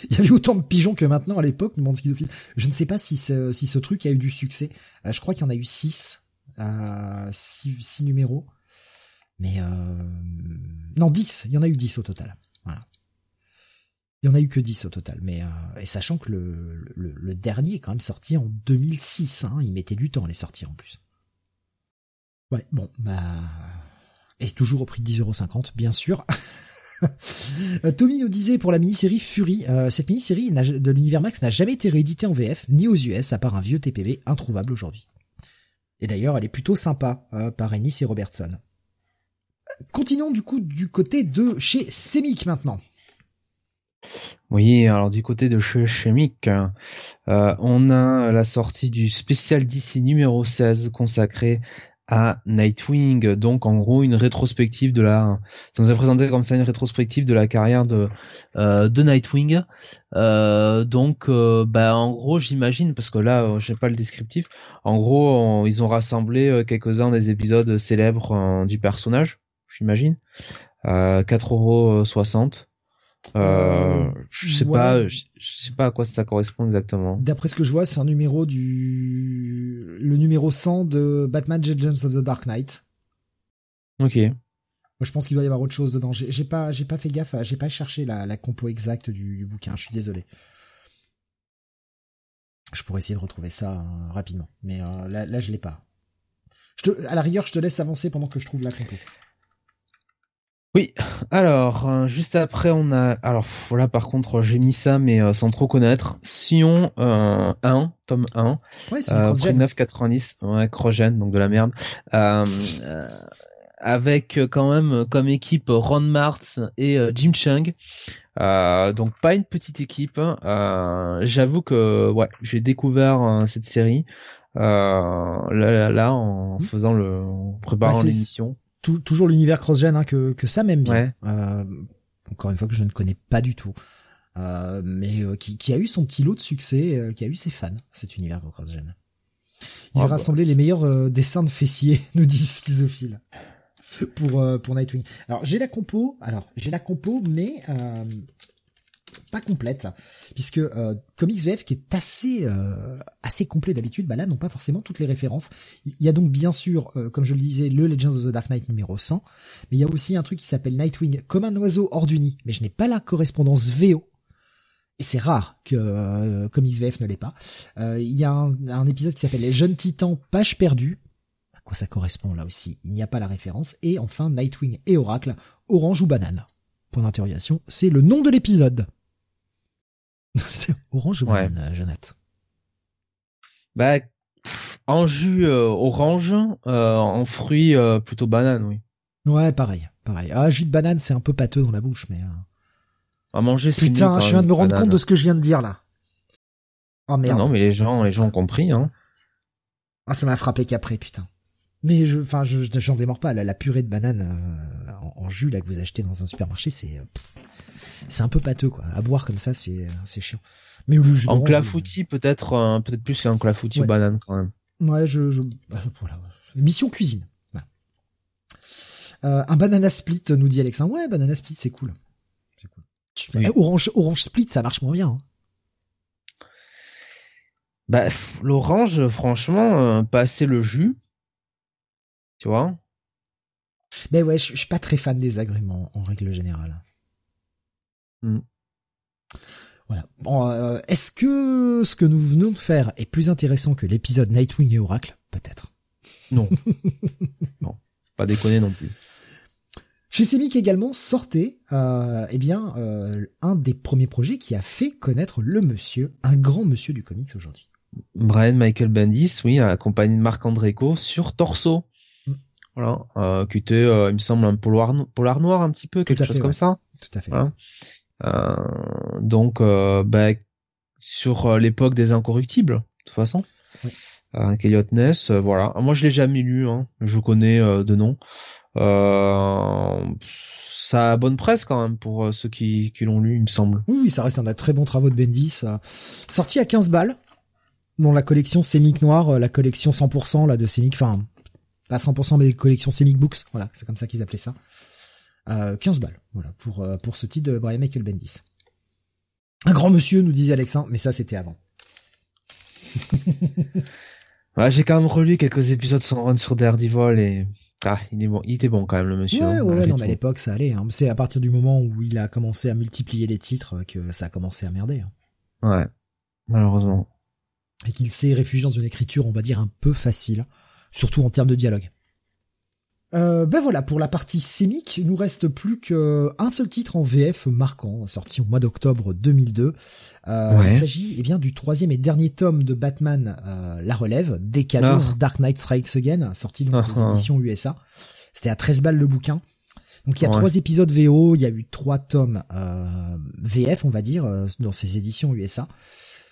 Il y avait autant de pigeons que maintenant à l'époque, monde schizophile. Je ne sais pas si ce, si ce truc a eu du succès. Euh, je crois qu'il y en a eu 6, euh, 6, numéros. Mais euh... non, 10. Il y en a eu 10 au total. Voilà. Il y en a eu que 10 au total. Mais euh... et sachant que le, dernier est quand même sorti en 2006. Hein, il mettait du temps à les sortir en plus. Ouais, bon, bah... Et toujours au prix de 10,50€, bien sûr. Tommy nous disait pour la mini-série Fury, euh, cette mini-série de l'univers Max n'a jamais été rééditée en VF, ni aux US, à part un vieux TPV introuvable aujourd'hui. Et d'ailleurs, elle est plutôt sympa, par Ennis et Robertson. Continuons du coup du côté de chez Semic maintenant. Oui, alors du côté de chez Chemic, euh, on a la sortie du spécial DC numéro 16 consacré à Nightwing, donc en gros une rétrospective de la, ça nous a présenté comme ça une rétrospective de la carrière de euh, Nightwing. Euh, donc, euh, bah en gros, j'imagine parce que là, j'ai pas le descriptif. En gros, ils ont rassemblé quelques-uns des épisodes célèbres du personnage, j'imagine. 4,60€. Euh, euh, je sais pas, je, sais pas à quoi ça correspond exactement. D'après ce que je vois, c'est un numéro du le numéro 100 de Batman Legends of the Dark Knight. Ok. je pense qu'il doit y avoir autre chose dedans. J'ai pas, j'ai pas fait gaffe, j'ai pas cherché la, la compo exacte du, bouquin. Je suis désolé. Je pourrais essayer de retrouver ça hein, rapidement, mais euh, là, là, je l'ai pas. Je te, à la rigueur, je te laisse avancer pendant que je trouve la compo. Oui, alors euh, juste après on a alors voilà par contre j'ai mis ça mais euh, sans trop connaître. Sion euh, 1 tome 1 ouais, c'est euh, 9,90 ouais Crogen donc de la merde. Euh, avec quand même comme équipe Ron Martz et Jim Chung. Donc pas une petite équipe j'avoue que ouais j'ai découvert cette série là, là, en mmh. faisant le en préparant bah, l'émission toujours l'univers cross-gen hein, que, que ça m'aime bien. Euh, encore une fois que je ne connais pas du tout. Euh, mais euh, qui, qui, a eu son petit lot de succès, euh, qui a eu ses fans, cet univers cross-gen. Ils ont ah, rassemblé bah, les meilleurs dessins de fessiers, nous disent Schizophile, pour, pour Nightwing. Alors j'ai la compo, alors j'ai la compo, mais pas complète, puisque euh, Comics VF qui est assez euh, assez complet d'habitude, bah là n'ont pas forcément toutes les références. Il y a donc bien sûr, euh, comme je le disais, le Legends of the Dark Knight numéro 100, mais il y a aussi un truc qui s'appelle Nightwing comme un oiseau hors du nid, mais je n'ai pas la correspondance VO. Et c'est rare que Comics VF ne l'ait pas. Il y a un, un épisode qui s'appelle Les Jeunes Titans, page perdue. À quoi ça correspond là aussi? Il n'y a pas la référence. Et enfin Nightwing et Oracle, orange ou banane. Point d'interrogation, c'est le nom de l'épisode. c'est orange ou banane, euh, Jeannette? Bah, en jus euh, orange, euh, en fruits plutôt banane, oui. Ouais, pareil, pareil. Ah, jus de banane, c'est un peu pâteux dans la bouche, mais. À manger, c'est Putain, je viens de me rendre compte de ce que je viens de dire là. Oh merde. Non, mais les gens, les gens ont compris, hein. Ah, ça m'a frappé qu'après, putain. Mais je, enfin, je, j'en démords pas. La, purée de banane en, jus là que vous achetez dans un supermarché, c'est c'est un peu pâteux quoi. À boire comme ça, c'est c'est chiant. Mais le jus en clafoutis peut-être euh, peut-être plus en clafoutis ou banane quand même. Ouais, je, je bah, voilà. Mission cuisine. Euh, un banana split nous dit Alexandre. Ouais, banana split c'est cool. C'est cool. Eh, orange orange split ça marche moins bien. Hein. Bah l'orange franchement euh, passer le jus. Tu vois? Ben ouais, je, je suis pas très fan des agréments en règle générale. Mm. Voilà. Bon, euh, est-ce que ce que nous venons de faire est plus intéressant que l'épisode Nightwing et Oracle? Peut-être. Non. non. Pas déconner non plus. Chez Semic également sortait, euh, eh bien, euh, un des premiers projets qui a fait connaître le monsieur, un grand monsieur du comics aujourd'hui. Brian Michael Bendis, oui, accompagné de Marc Andreco sur Torso. Mm. Voilà, euh, qui était, il me semble, un polar, polar noir un petit peu, quelque chose comme ça. tout à fait. Donc, euh, bah, sur l'époque des incorruptibles, de toute façon. Ouais. Euh, Ness, voilà. Moi, je l'ai jamais lu, hein. je connais de nom. ça a bonne presse quand même pour ceux qui, qui l'ont lu, il me semble. Oui, ça reste un très bons travaux de Bendis. sorti à 15 balles, dans la collection Sémic Noir, la collection 100% là de Sémic, enfin pas 100% mais des collections Sémic Books, voilà, c'est comme ça qu'ils appelaient ça. 15 balles, voilà, pour, euh, pour ce titre de Brian Michael Bendis. Un grand monsieur, nous disait Alexandre, mais ça c'était avant. ouais, j'ai quand même relu quelques épisodes sur run sur Daredevil et ah, il est bon, il était bon quand même le monsieur. Ouais, hein, ouais, non, mais à l'époque ça allait. Hein. C'est à partir du moment où il a commencé à multiplier les titres que ça a commencé à merder. Hein. Ouais, malheureusement. Et qu'il s'est réfugié dans une écriture, on va dire, un peu facile, surtout en termes de dialogue. Euh, ben voilà, pour la partie sémique, il nous reste plus qu'un seul titre en VF marquant, sorti au mois d'octobre 2002. Euh, Il s'agit eh bien du troisième et dernier tome de Batman, euh, La Relève, Décadent, ah. Dark Knight Strikes Again, sorti dans les ah, éditions USA. C'était à 13 balles le bouquin. Donc il y a trois épisodes VO, il y a eu trois tomes euh, VF, on va dire, euh, dans ces éditions USA.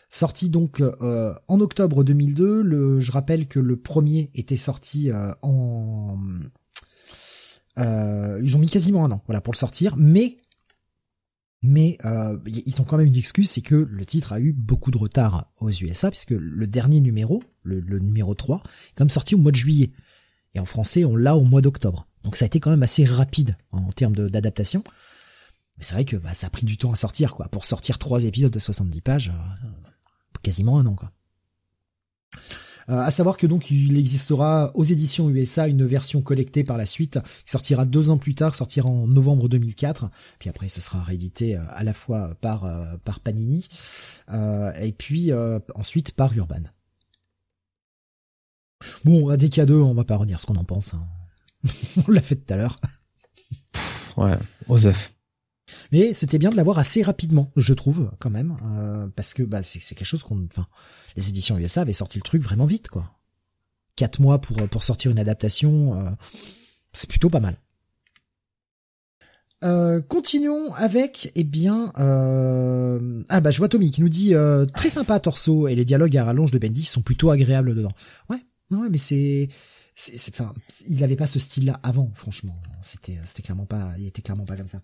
Sorti donc en octobre 2002. Le, je rappelle que le premier était sorti en euh, ils ont mis quasiment un an, voilà, pour le sortir, mais mais euh, ils ont quand même une excuse, c'est que le titre a eu beaucoup de retard aux USA, puisque le dernier numéro, le, numéro 3, est quand même sorti au mois de juillet. Et en français, on l'a au mois d'octobre. Donc ça a été quand même assez rapide en termes d'adaptation. Mais c'est vrai que bah, ça a pris du temps à sortir, quoi. Pour sortir trois épisodes de 70 pages, euh, quasiment un an, quoi. Euh, à savoir que donc il existera aux éditions USA une version collectée par la suite, qui sortira deux ans plus tard, sortira en novembre 2004. Puis après, ce sera réédité euh, à la fois par euh, par Panini et puis ensuite par Urban. Bon, à DK2, on va pas redire ce qu'on en pense. Hein. on l'a fait tout à l'heure. Ouais, Osef. Mais c'était bien de l'avoir assez rapidement, je trouve, quand même, euh, parce que bah, c'est quelque chose qu'on, enfin, les éditions USA avaient sorti le truc vraiment vite, quoi. Quatre mois pour pour sortir une adaptation, euh, c'est plutôt pas mal. Euh, continuons avec, eh bien, euh... ah bah je vois Tommy qui nous dit très sympa torso et les dialogues à rallonge de Bendy sont plutôt agréables dedans. Ouais, ouais, mais c'est, c'est, enfin, il avait pas ce style-là avant, franchement. C'était, c'était clairement pas, il était clairement pas comme ça.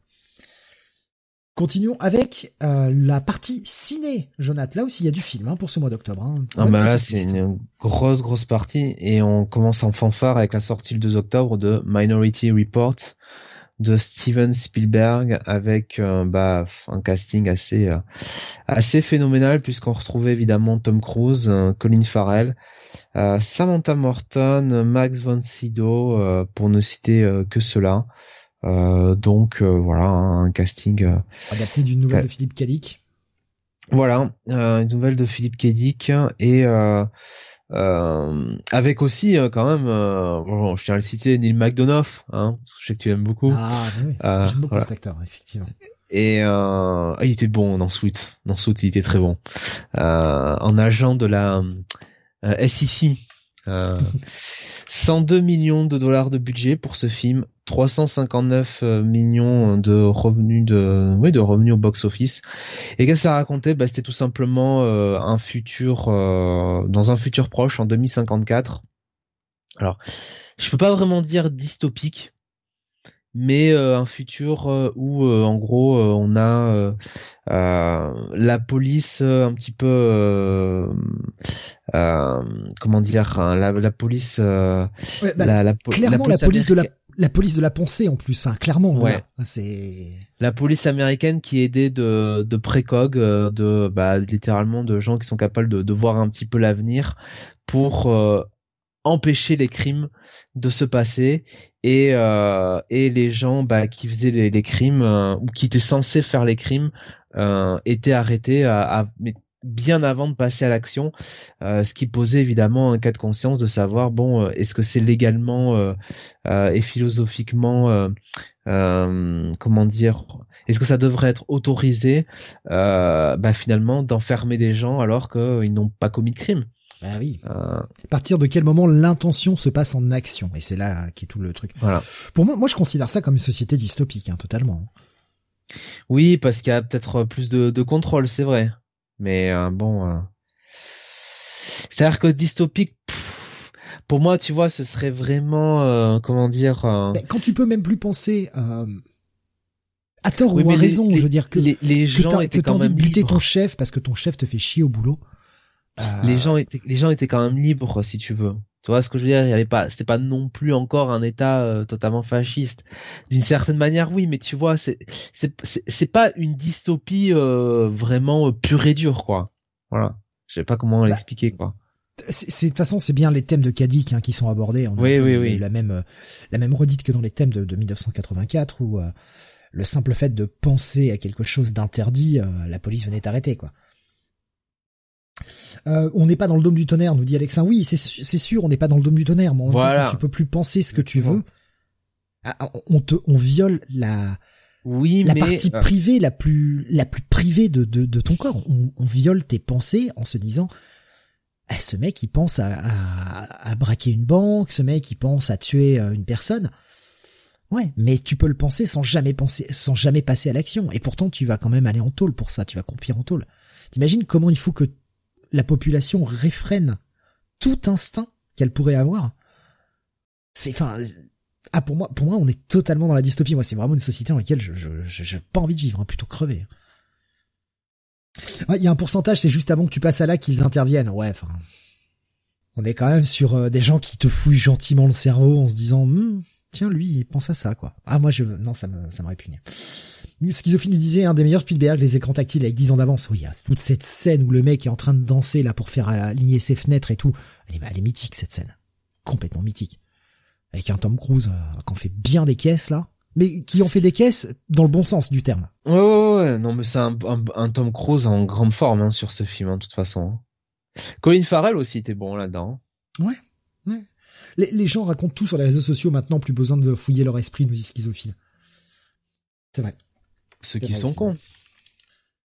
Continuons avec euh, la partie ciné, Jonathan. Là aussi, il y a du film hein, pour ce mois d'octobre. Hein. Ah bah là, c'est une grosse, grosse partie. Et on commence en fanfare avec la sortie le 2 octobre de Minority Report de Steven Spielberg avec euh, bah, un casting assez euh, assez phénoménal puisqu'on retrouvait évidemment Tom Cruise, Colin Farrell, Samantha Morton, Max von Sydow pour ne citer que cela. Euh, donc euh, voilà, un casting euh, adapté d'une nouvelle de Philippe Cadic. Voilà, une nouvelle de Philippe Cadic et avec aussi quand même, bon, je tiens à le citer, Neil McDonough, hein, je sais que tu aimes beaucoup. Ah oui, j'aime beaucoup cet acteur, effectivement. Et euh, il était bon dans Sweet, dans Sweet il était très bon. Euh, en agent de la euh, SEC. 102 millions de dollars de budget pour ce film, 359 euh, millions de revenus de, oui, de revenus au box office. Et qu'est-ce que ça racontait? Bah, c'était tout simplement euh, un futur, euh, dans un futur proche, en 2054. Alors, je peux pas vraiment dire dystopique, mais un futur où en gros on a la police un petit peu comment dire hein, la, la police bah, la, la, clairement la police de la la police de la pensée en plus, enfin clairement. Ouais. C'est la police américaine qui est aidée de de précog, euh, de bah littéralement de gens qui sont capables de, de voir un petit peu l'avenir pour euh, empêcher les crimes de se passer et euh, et les gens bah, qui faisaient les, les crimes ou qui étaient censés faire les crimes étaient arrêtés à, à bien avant de passer à l'action, euh, ce qui posait évidemment un cas de conscience de savoir bon euh, est-ce que c'est légalement euh, et philosophiquement comment dire est-ce que ça devrait être autorisé bah, finalement d'enfermer des gens alors qu'ils n'ont pas commis de crime? Bah oui. À partir de quel moment l'intention se passe en action? Et c'est là qui est tout le truc. Voilà. Pour moi, moi je considère ça comme une société dystopique, hein, totalement. Oui, parce qu'il y a peut-être plus de, de contrôle, c'est vrai. Mais euh, bon, euh... c'est-à-dire que dystopique, pour moi, tu vois, ce serait vraiment, euh, comment dire. Quand tu peux même plus penser. À tort ou à raison, je veux dire que les, les gens que t'as envie de buter ton chef parce que ton chef te fait chier au boulot. Les gens étaient, les gens étaient quand même libres, si tu veux. Tu vois ce que je veux dire? Il y avait pas, c'était pas non plus encore un État euh, totalement fasciste. D'une certaine manière, oui, mais tu vois, c'est c'est c'est pas une dystopie euh, vraiment euh, pure et dure, quoi. Voilà. Je sais pas comment bah, l'expliquer, quoi. C'est de toute façon, c'est bien les thèmes de Kadik hein, qui sont abordés. On oui, oui, oui. La même la même redite que dans les thèmes de, de 1984 où le simple fait de penser à quelque chose d'interdit, la police venait t'arrêter, quoi. Euh, on n'est pas dans le dôme du tonnerre, nous dit Alexin. Oui, c'est sûr, on n'est pas dans le dôme du tonnerre, mais voilà. tu peux plus penser ce que tu veux. Ah, ah, on te, on viole la, oui, la mais... partie euh, privée la plus, la plus privée de, de, de ton corps. On, on, viole tes pensées en se disant, ah, ce mec il pense à, à, à, braquer une banque, ce mec il pense à tuer euh, une personne. Ouais, mais tu peux le penser sans jamais penser, sans jamais passer à l'action. Et pourtant, tu vas quand même aller en tôle pour ça. Tu vas croupir en tôle. T'imagines comment il faut que la population réfrène tout instinct qu'elle pourrait avoir. C'est, enfin, ah pour moi, pour moi, on est totalement dans la dystopie. Moi, c'est vraiment une société dans laquelle je, je, j'ai pas envie de vivre, hein, plutôt crever. Il y a un pourcentage, c'est juste avant que tu passes à là qu'ils interviennent. Ouais, enfin, on est quand même sur euh, des gens qui te fouillent gentiment le cerveau en se disant, hm, tiens, lui, il pense à ça, quoi. Ah, moi, je, non, ça me, ça me répugne. Schizophile nous disait un des meilleurs Spielberg, les écrans tactiles avec 10 ans d'avance. Oui, il y a toute cette scène où le mec est en train de danser là pour faire aligner ses fenêtres et tout. Elle est, elle est mythique cette scène, complètement mythique. Avec un Tom Cruise euh, qui en fait bien des caisses là, mais qui en fait des caisses dans le bon sens du terme. Ouais, ouais, ouais. non mais c'est un, un, Tom Cruise en grande forme hein, sur ce film, hein, de toute façon. Colin Farrell aussi était bon là-dedans. Ouais, ouais. Les, les, gens racontent tout sur les réseaux sociaux maintenant, plus besoin de fouiller leur esprit, nous dit Schizophile. C'est vrai. Ceux qui sont cons.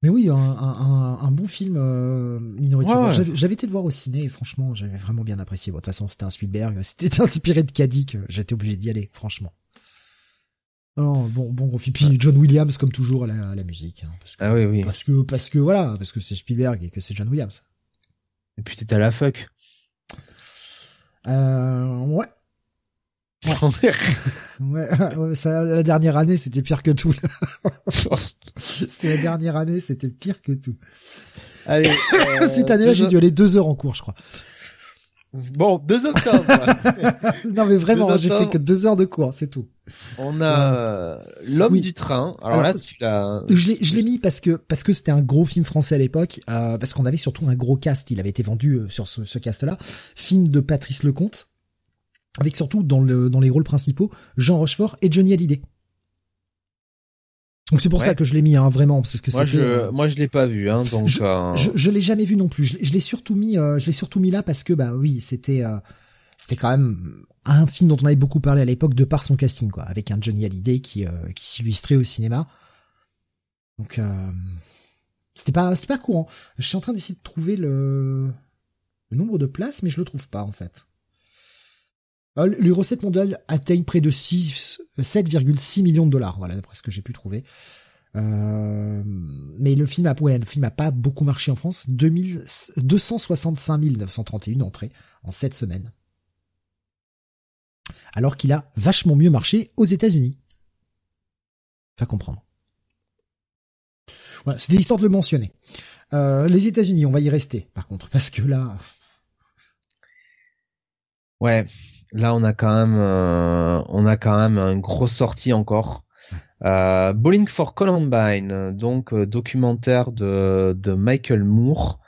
Mais oui, un, un, un bon film euh, Minority J'avais été de voir au ciné et franchement, j'avais vraiment bien apprécié. Bon, de toute façon, c'était un Spielberg, c'était inspiré de Kadik, euh, j'étais obligé d'y aller, franchement. bon, bon gros film. Puis John Williams, comme toujours, à la, la musique. Hein, parce que, ah oui, oui. Parce que, parce que voilà, parce que c'est Spielberg et que c'est John Williams. Et puis t'étais à la fuck. Euh, ouais. Ouais, ouais ça, la dernière année, c'était pire que tout. c'était la dernière année, c'était pire que tout. Allez, euh, Cette année-là, j'ai dû aller deux heures en cours, je crois. Bon, 2 octobre. non mais vraiment, j'ai fait que deux heures de cours, c'est tout. On a l'homme du train. Alors, là, tu l'as. Je l'ai, je l'ai mis parce que parce que c'était un gros film français à l'époque, euh, parce qu'on avait surtout un gros cast. Il avait été vendu euh, sur ce, ce cast-là. Film de Patrice Lecomte avec surtout dans, le, dans les rôles principaux Jean Rochefort et Johnny Hallyday. Donc c'est pour ça que je l'ai mis hein, vraiment parce que moi je euh, moi je l'ai pas vu hein donc je, euh... je, je l'ai jamais vu non plus. Je, l'ai surtout mis euh, je l'ai surtout mis là parce que bah oui c'était euh, c'était quand même un film dont on avait beaucoup parlé à l'époque de par son casting quoi avec un Johnny Hallyday qui qui s'illustrait au cinéma. Donc c'était pas c'était pas courant. Je suis en train d'essayer de trouver le le nombre de places mais je le trouve pas en fait. euh, les recettes mondiales atteignent près de 7,6 millions de dollars, voilà, d'après ce que j'ai pu trouver. Euh, mais le film a, ouais, le film a pas beaucoup marché en France. 2000, 265 931 entrées en 7 semaines. Alors qu'il a vachement mieux marché aux États-Unis. Enfin comprendre. Voilà, c'était l'histoire de le mentionner. Euh, les États-Unis, on va y rester, par contre, parce que là. Ouais, Là, on a quand même, euh, on a quand même une grosse sortie encore. Euh, Bowling for Columbine, donc euh, documentaire de, Michael Moore,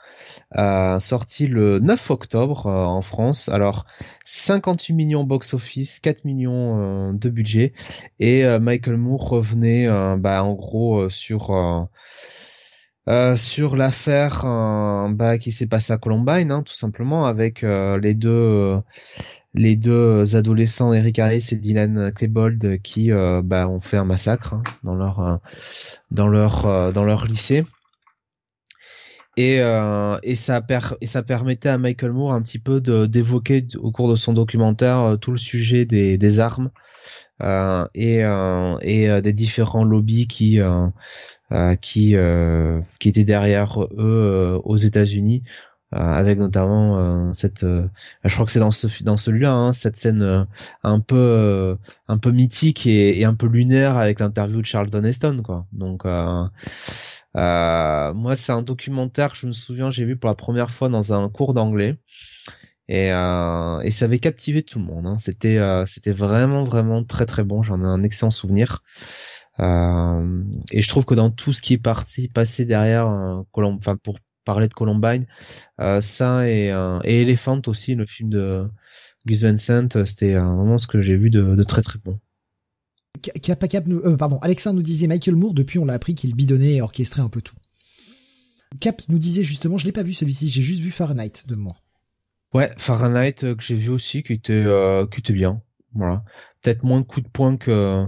euh, sorti le 9 octobre en France. Alors 58 millions box-office, 4 millions de budget, et Michael Moore revenait bah, en gros sur sur l'affaire bah, qui s'est passée à Columbine, hein, tout simplement, avec les deux les deux adolescents Eric Harris et Dylan Klebold qui euh, bah, ont fait un massacre hein, dans leur euh, dans leur euh, dans leur lycée. Et et ça et ça permettait à Michael Moore un petit peu d'évoquer au cours de son documentaire tout le sujet des des armes et et des différents lobbies qui qui qui étaient derrière eux aux États-Unis avec notamment cette je crois que c'est dans ce dans celui-là hein, cette scène un peu un peu mythique et, et, un peu lunaire avec l'interview de Charlton Heston quoi donc euh, moi, c'est un documentaire que je me souviens, j'ai vu pour la première fois dans un cours d'anglais. Et, euh, et ça avait captivé tout le monde. Hein. C'était, euh, c'était vraiment, vraiment très, très bon. J'en ai un excellent souvenir. Euh, et je trouve que dans tout ce qui est parti, passé derrière, euh, enfin pour parler de Columbine, euh, ça et, et Elephant aussi, le film de Gus Vincent, c'était vraiment ce que j'ai vu de, de très, très bon. Cap, Cap nous, euh, pardon, Alexa nous disait Michael Moore, depuis on l'a appris qu'il bidonnait et orchestrait un peu tout. Cap nous disait justement, je l'ai pas vu celui-ci, j'ai juste vu Fahrenheit de moi. Ouais, Fahrenheit euh, que j'ai vu aussi, qui était, euh, qui était bien. Voilà. Peut-être moins de coups de poing que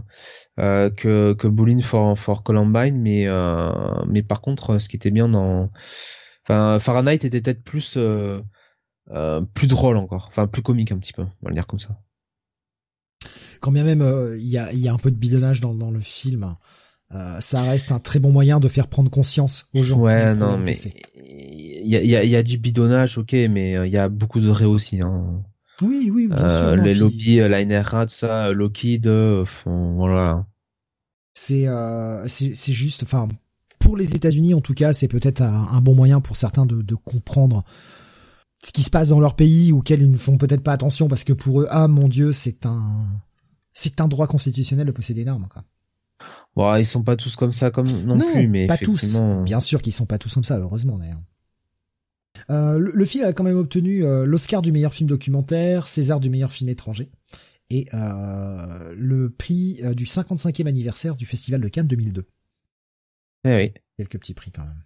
euh, que que Bowling for for Columbine, mais euh, mais par contre, ce qui était bien dans, enfin Fahrenheit était peut-être plus plus drôle encore, enfin plus comique un petit peu, on va le dire comme ça quand bien même euh, il y, a, y, a, un peu de bidonnage dans, dans le film, euh, ça reste un très bon moyen de faire prendre conscience aux gens. Ouais, non, mais il y a, y, a, y a, du bidonnage, ok, mais euh, il y a beaucoup de vrai aussi. Hein. Oui, oui, bien sûr. les lobbies, la NRA, tout ça, Lockheed, voilà. C'est c'est juste, enfin, pour les États-Unis en tout cas, c'est peut-être un, un, bon moyen pour certains de, de comprendre ce qui se passe dans leur pays auquel ils ne font peut-être pas attention parce que pour eux, ah mon dieu, c'est un c'est un droit constitutionnel de posséder une arme, quoi. Bon, ils sont pas tous comme ça, comme non, plus, mais pas tous. Bien sûr qu'ils sont pas tous comme ça, heureusement d'ailleurs. Euh, le, film a quand même obtenu euh, l'Oscar du meilleur film documentaire, César du meilleur film étranger et euh, le prix euh, du 55e anniversaire du Festival de Cannes 2002. Eh oui. Quelques petits prix quand même.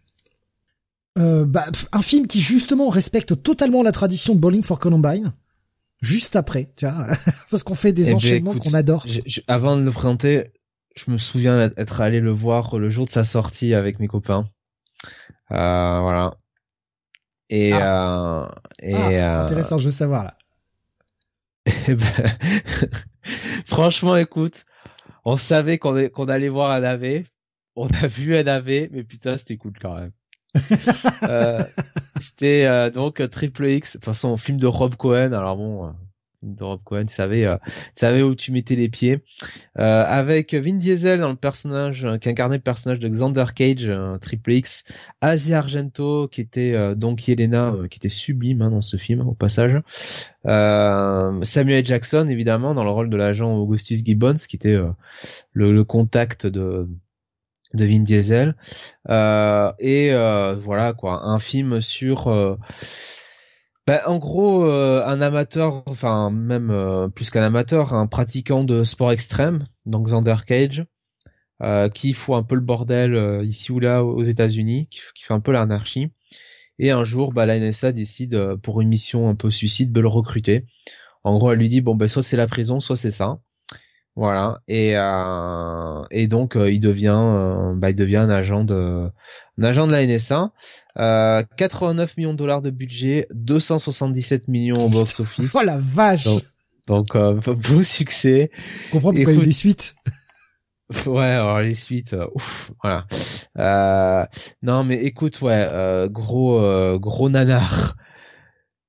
Euh, bah, un film qui justement respecte totalement la tradition de Bowling for Columbine, juste après, tu vois, parce qu'on fait des eh ben, enchaînements qu'on adore. avant de le présenter, je me souviens d'être allé le voir le jour de sa sortie avec mes copains. Euh, voilà. Et, ah. euh, et ah, euh, intéressant, je veux savoir là. Eh ben, franchement, écoute, on savait qu'on qu'on allait voir un AV, on a vu un AV, mais putain, c'était cool quand même. Euh, c'était euh, donc Triple X, enfin son film de Rob Cohen. Alors bon, euh, de Rob Cohen, tu savais, tu savais où tu mettais les pieds. avec Vin Diesel dans le personnage, qui incarnait le personnage de Xander Cage, Triple X, Asia Argento qui était donc Yelena, qui était sublime hein, dans ce film au passage. Samuel Jackson évidemment dans le rôle de l'agent Augustus Gibbons, qui était le contact de de Vin Diesel. Euh, et euh, voilà quoi. Un film sur euh, ben, en gros un amateur enfin même plus qu'un amateur un pratiquant de sport extrême donc Xander Cage qui fout un peu le bordel ici ou là aux États-Unis qui, fait un peu l'anarchie. Et un jour bah, la NSA décide pour une mission un peu suicide de le recruter. En gros elle lui dit bon ben soit c'est la prison soit c'est ça voilà et euh, et donc euh, il devient euh, bah, il devient un agent de un agent de la NSA. 89 millions de dollars de budget, 277 millions au box office. oh la vache. Donc, beau succès. Je comprends pourquoi il y a des suites. Ouais, alors les suites, ouf, voilà. Euh, non, mais écoute, ouais, gros, gros nanar.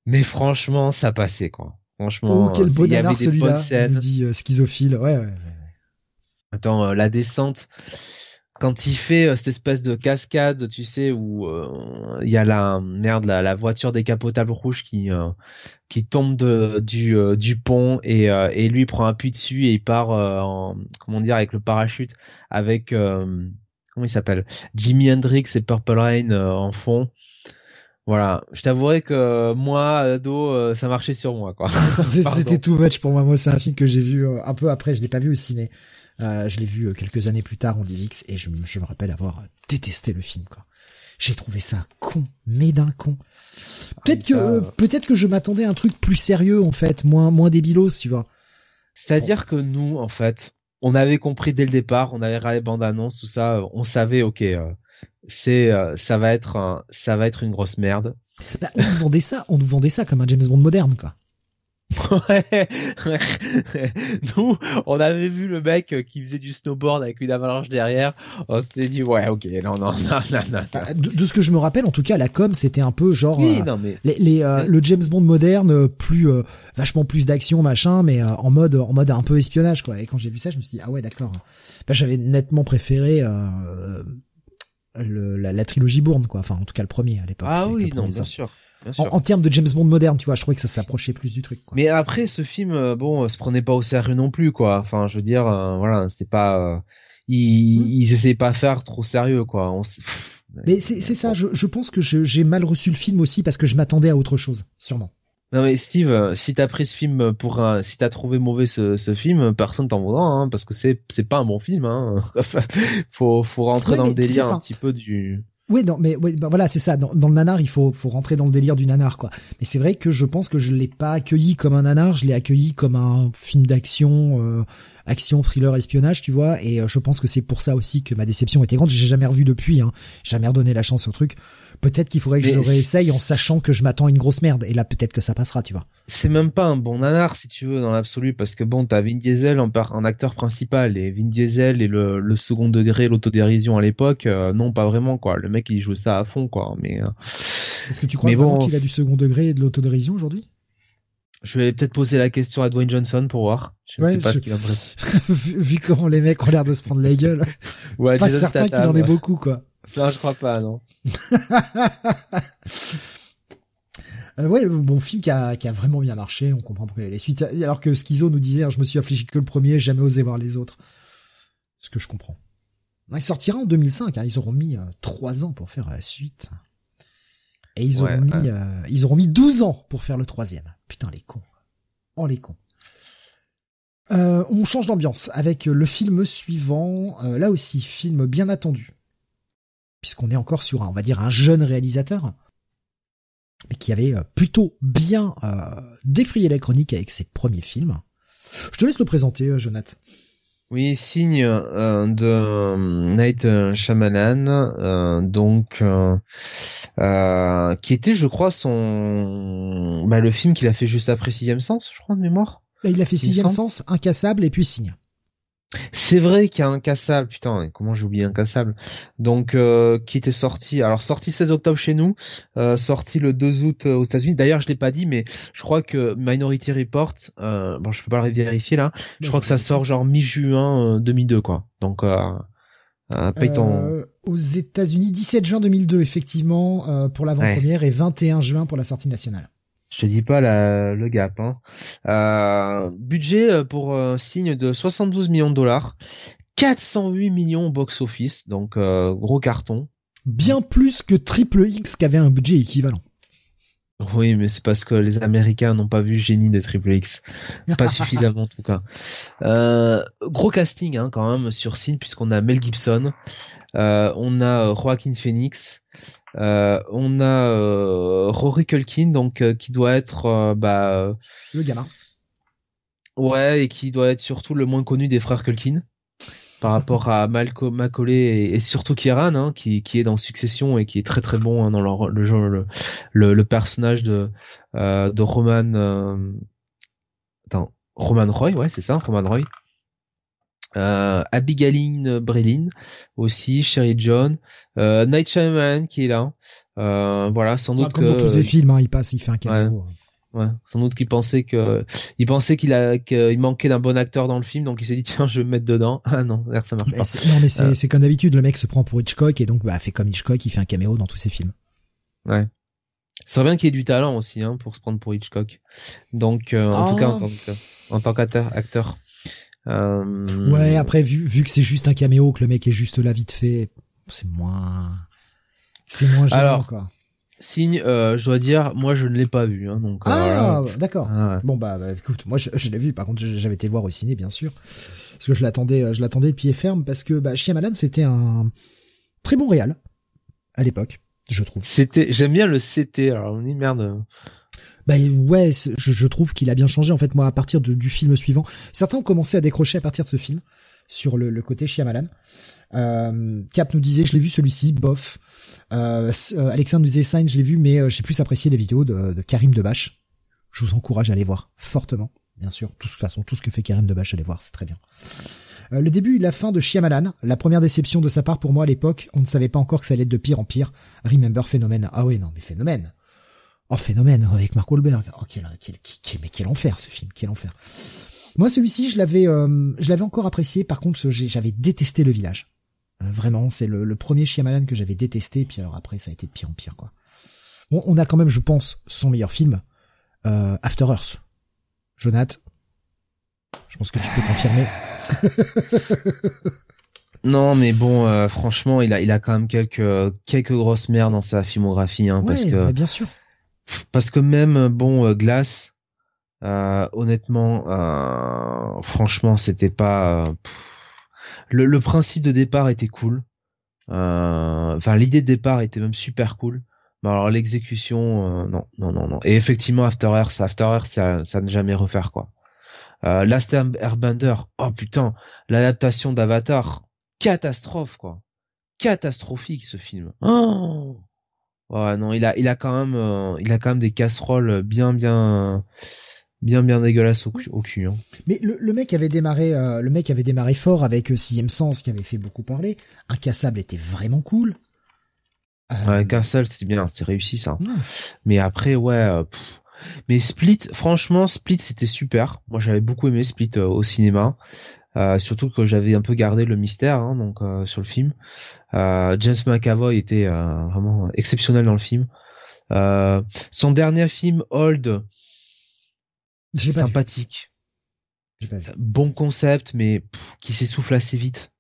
Mais franchement, ça passait quoi. Franchement, oh, quel bon celui-là, me dit euh, schizophile. Ouais, ouais, Attends, euh, la descente, quand il fait euh, cette espèce de cascade, tu sais, où il y a la merde, la, la voiture décapotable rouge qui qui tombe de, du du pont et et lui prend appui dessus et il part en comment dire avec le parachute avec comment il s'appelle? Jimi Hendrix et Purple Rain en fond. Voilà, je t'avouerai que moi, ado, euh, ça marchait sur moi, quoi. C'était too much pour moi. Moi, c'est un film que j'ai vu euh, un peu après. Je l'ai pas vu au ciné. Euh, je l'ai vu quelques années plus tard en DivX et je, je, me rappelle avoir détesté le film, quoi. J'ai trouvé ça con, mais d'un con. Peut-être que, peut-être que je m'attendais à un truc plus sérieux, en fait, moins, moins débilos, tu vois. C'est-à-dire que nous, en fait, on avait compris dès le départ, on avait regardé bande annonce, tout ça, on savait, ok, c'est euh, ça va être un, ça va être une grosse merde. Bah, on nous vendait ça, on nous vendait ça comme un James Bond moderne quoi. Ouais. Nous, on avait vu le mec qui faisait du snowboard avec une avalanche derrière. On s'était dit, ouais, ok, non, non, non, non, non. Bah, de, de, ce que je me rappelle, en tout cas, la com, c'était un peu genre Oui, euh, non, mais. les, les, euh, le James Bond moderne, plus euh, vachement plus d'action, machin, mais euh, en mode en mode un peu espionnage, quoi. Et quand j'ai vu ça, je me suis dit ah ouais, d'accord. Bah, j'avais nettement préféré euh, le, la, la trilogie Bourne, quoi. Enfin, en tout cas, le premier à l'époque. Ah oui, non, bien sûr. bien En, sûr. en termes de James Bond moderne, tu vois, je trouvais que ça s'approchait plus du truc. Quoi. Mais après, ce film, euh, bon, euh, se prenait pas au sérieux non plus, quoi. Enfin, je veux dire, euh, voilà, c'est pas, euh, ils, Hmm. ils essayaient pas faire trop sérieux, quoi. On Mais c'est c'est ça, je, je pense que j'ai mal reçu le film aussi parce que je m'attendais à autre chose, sûrement. Non mais Steve, euh, si t'as pris ce film pour un, si t'as trouvé mauvais ce, ce film, personne t'en voudra, hein, parce que c'est c'est pas un bon film. Hein. faut faut rentrer Ouais, dans le délire un petit peu du. Oui, non, mais ouais, bah voilà, c'est ça. Dans, dans le nanar, il faut, faut rentrer dans le délire du nanar, quoi. Mais c'est vrai que je pense que je l'ai pas accueilli comme un nanar, je l'ai accueilli comme un film d'action, euh, action, thriller, espionnage, tu vois. Et euh, je pense que c'est pour ça aussi que ma déception était grande. J'ai jamais revu depuis, hein. Jamais redonné la chance au truc. Peut-être qu'il faudrait que Mais je réessaye en sachant que je m'attends à une grosse merde. Et là, peut-être que ça passera, tu vois. C'est même pas un bon nanar si tu veux dans l'absolu, parce que bon, t'as Vin Diesel en, en acteur principal et Vin Diesel et le, le second degré, l'autodérision à l'époque, euh, non pas vraiment quoi. Le mec il joue ça à fond quoi. Mais euh, Est-ce que tu crois Mais vraiment bon. qu'il a du second degré et de l'autodérision aujourd'hui? Je vais peut-être poser la question à Dwayne Johnson pour voir. Je ne Ouais, sais pas je- ce qu'il va me vu, comment les mecs ont l'air de se prendre la gueule. Ouais, Pas certain qu'il en ait beaucoup, quoi. Non, je crois pas, non. Euh, ouais, bon film qui a, qui a vraiment bien marché, on comprend pourquoi il y a les suites. Alors que Schizo nous disait, hein, je me suis affligé que le premier, jamais osé voir les autres. Ce que je comprends. Il sortira en 2005, hein, ils auront mis euh, trois ans pour faire la suite. Et ils Ouais, auront mis, ouais. euh, ils auront mis 12 ans pour faire le troisième. Putain, les cons. Oh, les cons. Euh, on change d'ambiance avec le film suivant, euh, là aussi, film bien attendu. Puisqu'on est encore sur un, on va dire, un jeune réalisateur mais qui avait euh, plutôt bien euh, défrayé la chronique avec ses premiers films. Je te laisse le présenter, euh, Jonathan. Oui, signe euh, de Night Shyamalan, euh, donc euh, qui était, je crois, son, bah, le film qu'il a fait juste après Sixième Sens, je crois de mémoire. Et il a fait Il Sixième. Sens, Incassable et puis Signe. C'est vrai qu'il y a un cassable, putain, comment j'ai oublié un cassable. Donc euh, qui était sorti, alors sorti 16 octobre chez nous, euh, sorti le 2 août euh, aux États-Unis. D'ailleurs, je l'ai pas dit, mais je crois que Minority Report, euh, bon, je peux pas le vérifier là. Je crois que ça sort genre mi-juin euh, 2002, quoi. Donc euh, euh, paye ton. Euh, aux États-Unis, 17 juin 2002, effectivement, euh, pour l'avant-première et 21 juin pour la sortie nationale. Je te dis pas la, le gap. Hein. Euh, budget euh, pour un signe de 72 millions de dollars, 408 millions au box-office, donc euh, gros carton. Bien plus que Triple X qui avait un budget équivalent. Oui, mais c'est parce que les Américains n'ont pas vu génie de Triple X. Pas suffisamment en tout cas. Euh, gros casting hein, quand même sur Signe puisqu'on a Mel Gibson, euh, on a euh, Joaquin Phoenix, euh, on a euh, Rory Culkin donc euh, qui doit être bah euh, Le gamin. ouais et qui doit être surtout le moins connu des frères Culkin par rapport à Malcolm Macaulay et, et surtout Kieran hein, qui, qui est dans Succession et qui est très très bon hein, dans le, le, jeu- le, le, le personnage de euh, de Roman euh, attends Roman Roy ouais c'est ça Roman Roy euh, Abigail Breslin aussi Sherry John euh, Night Shyamalan qui est là euh, voilà sans Ah, doute comme que dans tous ses films, hein, il passe, il fait un caméo. Ouais, sans doute qu'il pensait que il pensait qu'il a qu'il manquait d'un bon acteur dans le film, donc il s'est dit tiens je vais me mettre dedans. Ah non, ça marche Mais pas. non mais c'est Euh. c'est comme d'habitude, le mec se prend pour Hitchcock et donc bah fait comme Hitchcock, il fait un caméo dans tous ses films. Ouais. Ça serait bien qu'il y ait du talent aussi hein, pour se prendre pour Hitchcock. Donc euh, en tout cas tant que en tant qu'acteur. Euh, Ouais, après vu vu que c'est juste un caméo, que le mec est juste là vite fait, c'est moins c'est moins gênant Alors, quoi. Signe, euh, je dois dire, moi je ne l'ai pas vu, hein, donc. euh, Ah, d'accord. Ah, ouais. Bon bah, bah, écoute, moi je, je l'ai vu. Par contre, j'avais été le voir au ciné, bien sûr, parce que je l'attendais, euh, je l'attendais de pied ferme, parce que bah, Shyamalan c'était un très bon réal à l'époque, je trouve. C'était, j'aime bien le CT. Alors on dit merde. Bah ouais, je, trouve qu'il a bien changé en fait. Moi, à partir de- du film suivant, certains ont commencé à décrocher à partir de ce film sur le, côté Shyamalan. Euh, Cap nous disait, je l'ai vu celui-ci, bof. Euh, euh, Alexandre nous disait Sign, je l'ai vu, mais euh, j'ai plus apprécié les vidéos de, Karim Debache. Je vous encourage à aller voir fortement, bien sûr. De toute façon, tout ce que fait Karen Debache, allez voir, c'est très bien. Le début et la fin de Shyamalan, la première déception de sa part pour moi à l'époque, on ne savait pas encore que ça allait être de pire en pire. Remember Phénomène. Ah oui, non, mais Phénomène. Oh, Phénomène avec Mark Wahlberg. Oh, quel, quel, quel, mais quel enfer ce film, quel enfer. Moi, celui-ci, je l'avais, euh, je l'avais encore apprécié. Par contre, j'avais détesté le village. Euh, vraiment, c'est le, le, premier Shyamalan que j'avais détesté. Puis alors après, ça a été de pire en pire, quoi. Bon, on a quand même, je pense, son meilleur film, euh, After Earth. Jonath, je pense que tu peux confirmer. non, mais bon, euh, franchement, il a, il a quand même quelques, quelques grosses merdes dans sa filmographie, hein, parce que. bien sûr. Parce que même, bon, euh, Glass, euh, honnêtement, euh, franchement, c'était pas. Le, le, principe de départ était cool. Enfin, l'idée de départ était même super cool. Mais alors l'exécution, non, non, non, non. Et effectivement, After Earth, After Earth, ça, ça ne jamais refaire quoi. Euh, Last Airbender, oh putain, l'adaptation d'Avatar, catastrophe quoi, catastrophique ce film. Oh ouais non, il a il a quand même euh, il a quand même des casseroles bien bien bien bien dégueulasses au, au cul. Hein. Mais le, le, mec avait démarré euh, le mec avait démarré fort avec euh, Sixième Sens qui avait fait beaucoup parler. Incassable était vraiment cool. Euh... Ouais, c'était bien, c'était réussi ça. Mais après ouais. Pff, mais Split, franchement, Split c'était super. Moi j'avais beaucoup aimé Split au cinéma. Euh, surtout que j'avais un peu gardé le mystère hein, donc euh, sur le film. Euh, James McAvoy était vraiment exceptionnel dans le film. son dernier film Old, sympathique, bon concept mais pff, qui s'essouffle assez vite.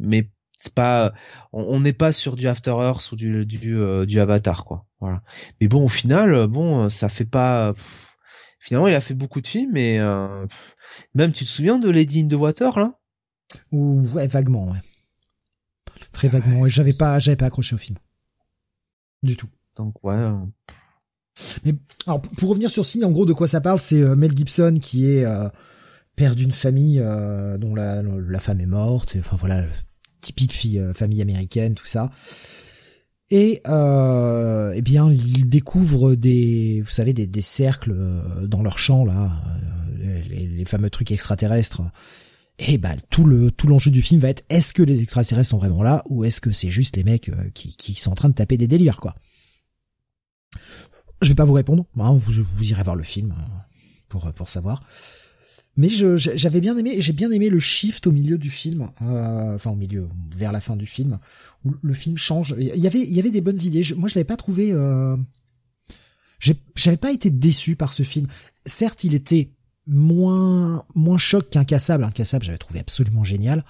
Mais c'est pas, on n'est pas sur du After Earth ou du du, du Avatar quoi. Voilà. Mais bon, au final, bon, ça fait pas. Finalement, il a fait beaucoup de films, mais euh, même tu te souviens de Lady in the Water là? Ouais, vaguement, ouais. Très vaguement. Et j'avais pas, j'avais pas accroché au film. Du tout. Donc ouais. Mais alors pour revenir sur Signe, en gros de quoi ça parle, c'est Mel Gibson qui est père d'une famille dont la, la femme est morte. enfin voilà, typique fille famille américaine, tout ça. Et euh, eh bien, ils découvrent des, vous savez, des, des cercles euh, dans leur champ là, euh, les, les, fameux trucs extraterrestres. Et bah tout le tout l'enjeu du film va être est-ce que les extraterrestres sont vraiment là ou est-ce que c'est juste les mecs euh, qui, qui sont en train de taper des délires quoi? Je vais pas vous répondre, hein, vous vous irez voir le film pour pour savoir. Mais j'avais bien aimé, j'ai bien aimé le shift au milieu du film, euh, enfin au milieu, vers la fin du film, où le film change. Il y avait, il y avait des bonnes idées. moi, je l'avais pas trouvé. Euh... J'avais pas été déçu par ce film. Certes, il était moins moins choc qu'Incassable. Incassable, j'avais trouvé absolument génial.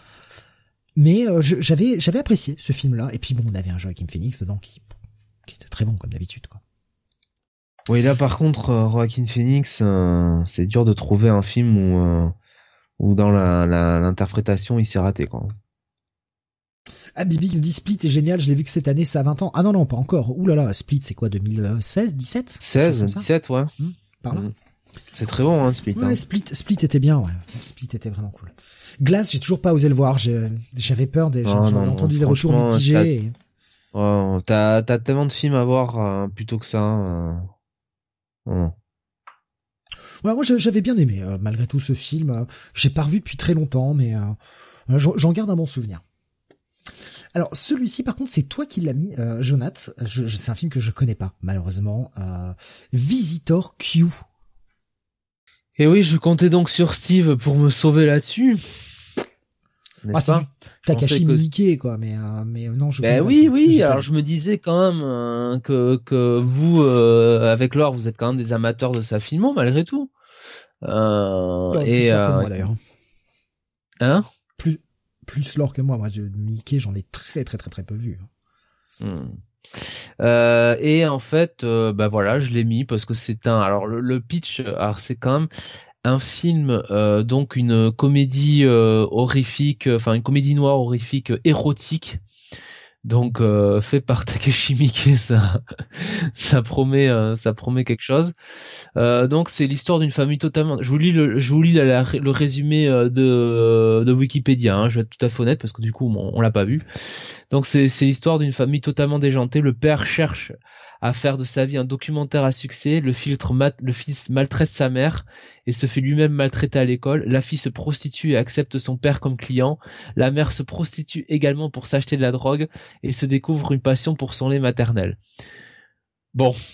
Mais euh, j'avais j'avais apprécié ce film-là. Et puis bon, on avait un Joaquin Phoenix dedans qui, qui était très bon comme d'habitude, quoi. Oui, là par contre, euh, Joaquin Phoenix, euh, c'est dur de trouver un film où, euh, où dans l'interprétation il s'est raté quoi. Ah Bibi qui dit Split est génial, je l'ai vu que cette année ça a 20 ans. Ah non non, pas encore. Ouh là là, Split c'est quoi 2016, 17 16, 17 ouais. Par là? Mmh. C'est très bon hein Split. Ouais, hein. Split Split était bien ouais. Split était vraiment cool. Glace, j'ai toujours pas osé le voir, j'avais peur des j'en ai entendu des retours mitigés. Et... Oh, t'as t'as tellement de films à voir plutôt que ça. Ouais, moi j'avais bien aimé euh, malgré tout ce film. Euh, j'ai pas revu depuis très longtemps, mais euh, j'en garde un bon souvenir. Alors celui-ci par contre c'est toi qui l'as mis, euh, Jonath. Je, c'est un film que je connais pas malheureusement. Visitor Q. Et oui, je comptais donc sur Steve pour me sauver là-dessus. Ah, c'est Takashi que... Miike, quoi, mais, euh, mais non, je Ben oui, oui, alors je me disais quand même euh, que, que vous, euh, avec Laure, vous êtes quand même des amateurs de sa filmo, malgré tout. Euh, et, euh... moi, d'ailleurs. Hein? Plus, plus Laure que moi, moi, je, Miike, j'en ai très, très, très, très peu vu. Hmm. Euh, et en fait, euh, bah voilà, je l'ai mis parce que c'est un. Alors le, le pitch, alors c'est quand même un film, euh, donc une comédie euh, horrifique, enfin une comédie noire horrifique érotique Donc euh, fait par Takeshi Miike, ça, ça promet, euh, ça promet quelque chose. Euh, donc c'est l'histoire d'une famille totalement. Je vous lis le, je vous lis le résumé de, de Wikipédia. Hein, je vais être tout à fait honnête parce que du coup on, on l'a pas vu. Donc c'est l'histoire d'une famille totalement déjantée. Le père cherche à faire de sa vie un documentaire à succès. Le, filtre le fils maltraite sa mère et se fait lui-même maltraiter à l'école. La fille se prostitue et accepte son père comme client. La mère se prostitue également pour s'acheter de la drogue et se découvre une passion pour son lait maternel. Bon.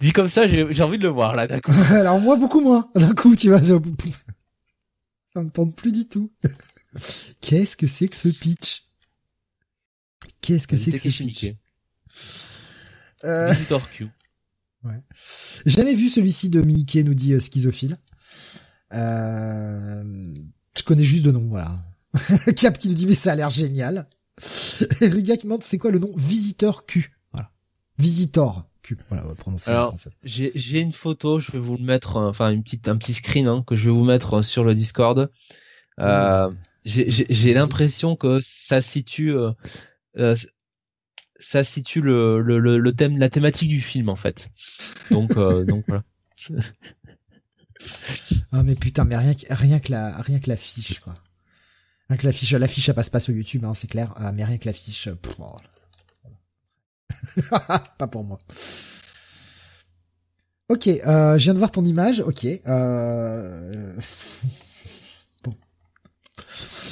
Dit comme ça, j'ai envie de le voir là, d'accord. Alors moi beaucoup moins. D'un coup, tu vois, ça me tente plus du tout. Qu'est-ce que c'est que ce pitch? Qu'est-ce que c'est que ce pitch euh... Q. Ouais. Jamais vu celui-ci de Mickey, nous dit euh, Schizophile. Euh... Je connais juste de nom, voilà. Cap qui nous dit mais ça a l'air génial. Et Riga qui demande c'est quoi le nom Visiteur Q? Voilà. Visitor Q. Voilà, on va prononcer Alors, j'ai une photo, je vais vous le mettre, euh, enfin une petite, un petit screen hein, que je vais vous mettre sur le Discord. Euh, j'ai l'impression que ça situe, ça situe le, le, le, thème, la thématique du film en fait. Donc, euh, donc voilà. ah mais putain, mais rien que rien que la rien que la fiche quoi. Rien que la fiche, la fiche, elle passe pas sur YouTube, hein, c'est clair. Ah, mais rien que la fiche, oh. pas pour moi. Ok, euh, je viens de voir ton image. Ok. Euh...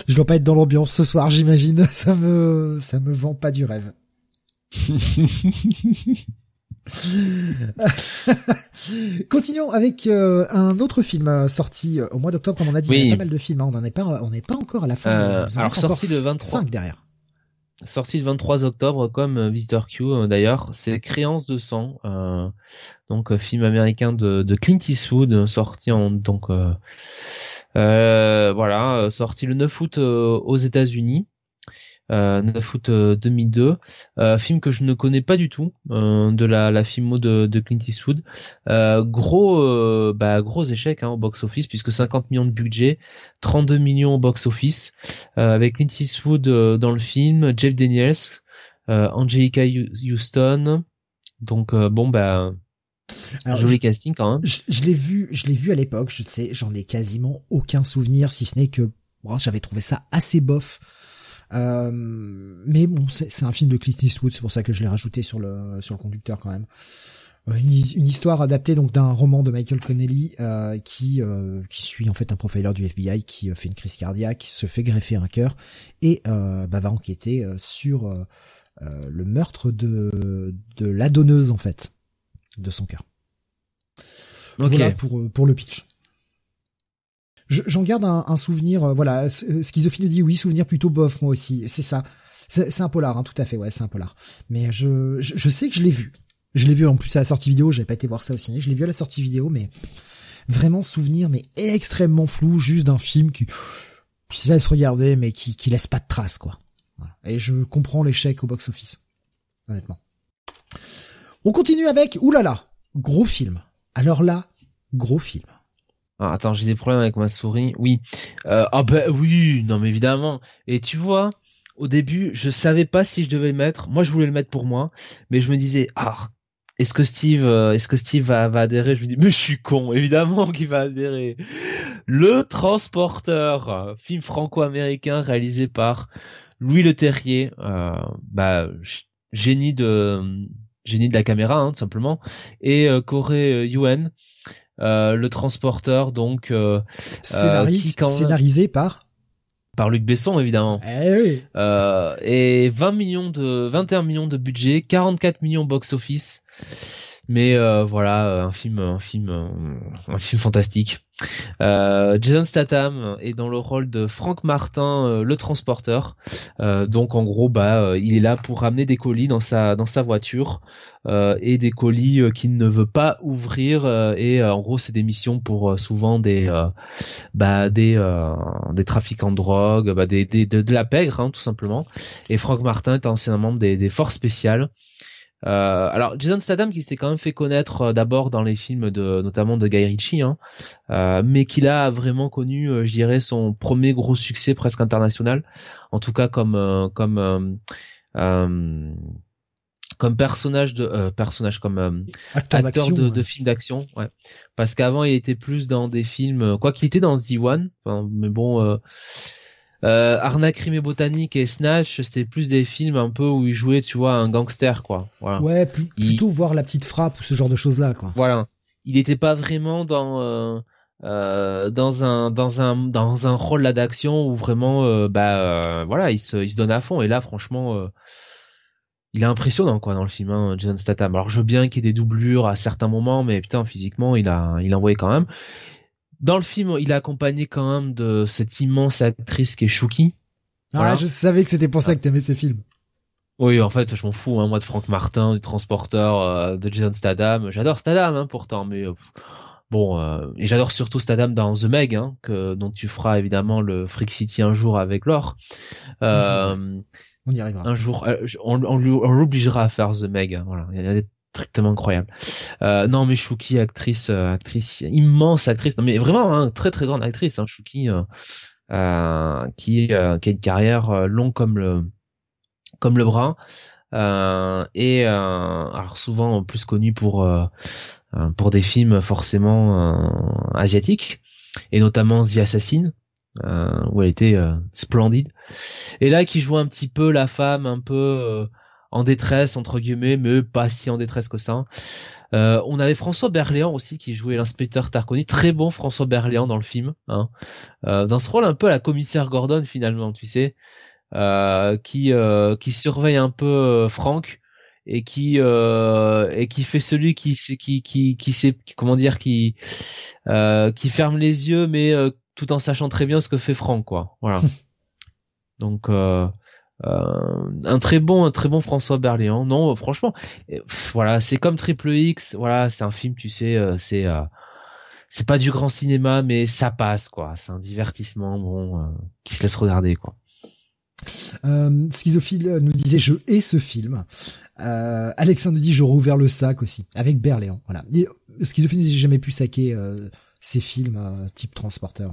Je dois pas être dans l'ambiance ce soir, j'imagine. Ça me, ça me vend pas du rêve. Continuons avec euh, un autre film euh, sorti euh, au mois d'octobre, comme on a dit, il y a pas mal de films, hein. on n'en est pas, on n'est pas encore à la fin. alors sorti le 23 5 derrière. Sorti le 23 octobre, comme Visitor Q d'ailleurs, c'est Créance de sang, donc film américain de, de, Clint Eastwood, sorti en donc voilà, sorti le 9 août aux États-Unis. 9 euh, août 2002, euh, euh, film que je ne connais pas du tout de la, la filmo de, de Clint Eastwood. gros, bah, gros échec hein, au box office puisque 50 millions de budget, 32 millions au box office avec Clint Eastwood dans le film, Jeff Daniels, Angelica Houston. Donc bon bah joli casting quand même. Je, je l'ai vu, je l'ai vu à l'époque. Je sais, j'en ai quasiment aucun souvenir, si ce n'est que j'avais trouvé ça assez bof. Euh, mais bon, c'est un film de Clint Eastwood, c'est pour ça que je l'ai rajouté sur le sur le conducteur quand même. Euh, une, une, histoire adaptée donc d'un roman de Michael Connelly euh, qui euh, qui suit en fait un profiler du FBI qui fait une crise cardiaque, se fait greffer un cœur et bah, va enquêter sur le meurtre de de la donneuse en fait de son cœur. Voilà pour pour le pitch j'en garde un, souvenir, euh, voilà, euh, schizophile dit oui, souvenir plutôt bof, moi aussi, c'est ça. C'est un polar, hein, tout à fait, ouais, c'est un polar. Mais je, je, sais que je l'ai vu. Je l'ai vu en plus à la sortie vidéo, j'avais pas été voir ça au ciné, je l'ai vu à la sortie vidéo, mais vraiment souvenir, mais extrêmement flou, juste d'un film qui, qui se laisse regarder, mais qui, qui laisse pas de traces, quoi. Et je comprends l'échec au box-office, honnêtement. On continue avec, oulala, gros film. Alors là, gros film. Ah, attends, j'ai des problèmes avec ma souris. Oui. Euh, ah ben oui, non mais évidemment. Et tu vois, au début, je savais pas si je devais le mettre. Moi, je voulais le mettre pour moi, mais je me disais, ah, est-ce que Steve, euh, est-ce que Steve va, adhérer? Je me dis, mais je suis con, évidemment qu'il va adhérer. Le Transporteur, film franco-américain réalisé par Louis Le Terrier, euh, bah, génie de génie de la caméra, hein, tout simplement, et euh, Corée Yuen. Euh, le transporteur donc euh, euh scénarisé par par Luc Besson évidemment. Eh oui. euh, et 20 millions de 21 millions de budget, 44 millions box office. Mais euh, voilà, un film, un film, un film fantastique. Euh, Jason Statham est dans le rôle de Frank Martin, euh, le transporteur. Euh, donc en gros, bah, il est là pour ramener des colis dans sa dans sa voiture et des colis qu'il ne veut pas ouvrir. et en gros, c'est des missions pour souvent des bah des des trafiquants de drogue, bah, des, des de, la pègre hein, tout simplement. Et Frank Martin est ancien membre des, des forces spéciales. Euh, alors Jason Statham qui s'est quand même fait connaître euh, d'abord dans les films de notamment de Guy Ritchie, hein, euh, mais qu'il a vraiment connu, je dirais, son premier gros succès presque international, en tout cas comme comme comme personnage de personnage comme acteur, de, de films d'action, ouais. Parce qu'avant il était plus dans des films, quoi qu'il était dans The One, mais bon euh, Arnaque, Crime et Botanique et Snatch, c'était plus des films un peu où il jouait, tu vois, un gangster, quoi. Voilà. Ouais, plutôt voir la petite frappe ou ce genre de choses-là, quoi. Voilà. Il n'était pas vraiment dans euh, euh, dans un dans un dans un rôle là d'action où vraiment, euh, bah euh, voilà, il se il se donne à fond. Et là, franchement, il est impressionnant, quoi, dans le film, hein, John Statham. Alors, je veux bien qu'il y ait des doublures à certains moments, mais putain, physiquement, il a il envoyé quand même. Dans le film, il est accompagné quand même de cette immense actrice qui est Shuki. Ah, je savais que c'était pour ça que t'aimais ce film. Oui, en fait, je m'en fous, hein, moi de Frank Martin, du transporteur, euh, de Jason Statham. J'adore Statham, hein, pourtant, mais euh, bon, euh, et j'adore surtout Statham dans The Meg, hein, que dont tu feras évidemment le Freak City un jour avec Laure. on y arrivera. Un jour, on, on, l'obligera à faire The Meg. Voilà, il y a des strictement incroyable. Euh, non, mais Shuki, actrice, euh, actrice, immense actrice, non mais vraiment hein, très très grande actrice, hein, Shuki, euh, euh qui, qui a une carrière longue comme le comme le bras, et alors souvent plus connue pour pour des films forcément asiatiques, et notamment The Assassin. où elle était splendide et là qui joue un petit peu la femme un peu en détresse entre guillemets, mais pas si en détresse que ça. Euh, on avait François Berléand aussi qui jouait l'inspecteur Tarconi, très bon François Berléand dans le film, hein. euh, dans ce rôle un peu à la commissaire Gordon finalement, tu sais, euh, qui qui surveille un peu Franck et qui et qui fait celui qui qui qui qui sait comment dire qui qui ferme les yeux mais tout en sachant très bien ce que fait Franck quoi voilà donc euh, un très bon, un très bon François Berléand. Non, franchement, voilà, c'est comme Triple X. Voilà, c'est un film, tu sais, euh, c'est euh, c'est pas du grand cinéma, mais ça passe quoi. C'est un divertissement bon qui se laisse regarder quoi. Euh, Schizophile nous disait je hais ce film. Euh, Alexandre dit j'aurais ouvert le sac aussi avec Berléand. Voilà. Schizophile nous dit j'ai jamais pu saquer ces films type transporteur.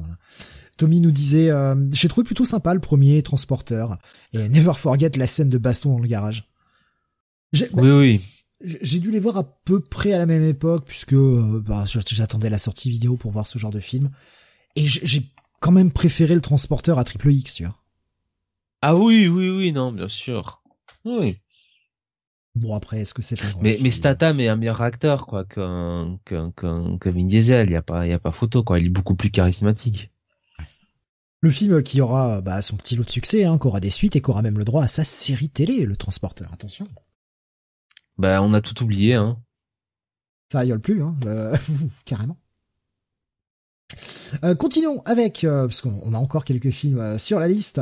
Tommy nous disait, euh, j'ai trouvé plutôt sympa le premier transporteur et Never Forget la scène de baston dans le garage. Oui, oui. J'ai dû les voir à peu près à la même époque puisque euh, bah, j'attendais la sortie vidéo pour voir ce genre de film et j'ai quand même préféré le transporteur à Triple X, tu vois. Ah oui, oui, oui, non, bien sûr. Oui. Bon après, est-ce que c'est un Mais mais Statham est un meilleur acteur quoi qu'un qu'un Vin Diesel. Il y a pas il y a pas photo quoi. Il est beaucoup plus charismatique. Le film qui aura bah, son petit lot de succès, hein, qui aura des suites et qui aura même le droit à sa série télé, Le Transporteur. Attention. Bah, on a tout oublié, hein. Ça rigole plus, hein, carrément. Euh, continuons avec, euh, parce qu'on a encore quelques films euh, sur la liste,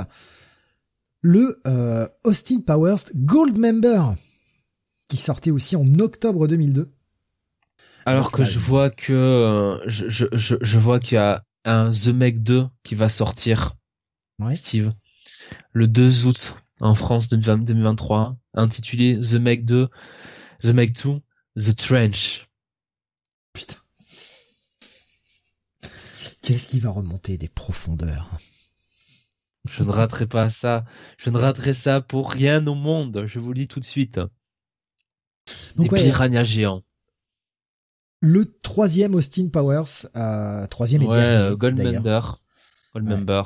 le Austin Powers Goldmember, qui sortait aussi en octobre 2002. Alors que je vois que je, je, je vois qu'il y a un The Meg 2 qui va sortir. Ouais. Steve. Le 2 août en France 2023, intitulé The Meg 2, The Meg 2, The Trench. Putain. Qu'est-ce qui va remonter des profondeurs? Je ne raterai pas ça. Je ne raterai ça pour rien au monde. Je vous le dis tout de suite. des piranhas géants le troisième Austin Powers, euh, troisième et ouais, dernier. Goldmember. Goldmember.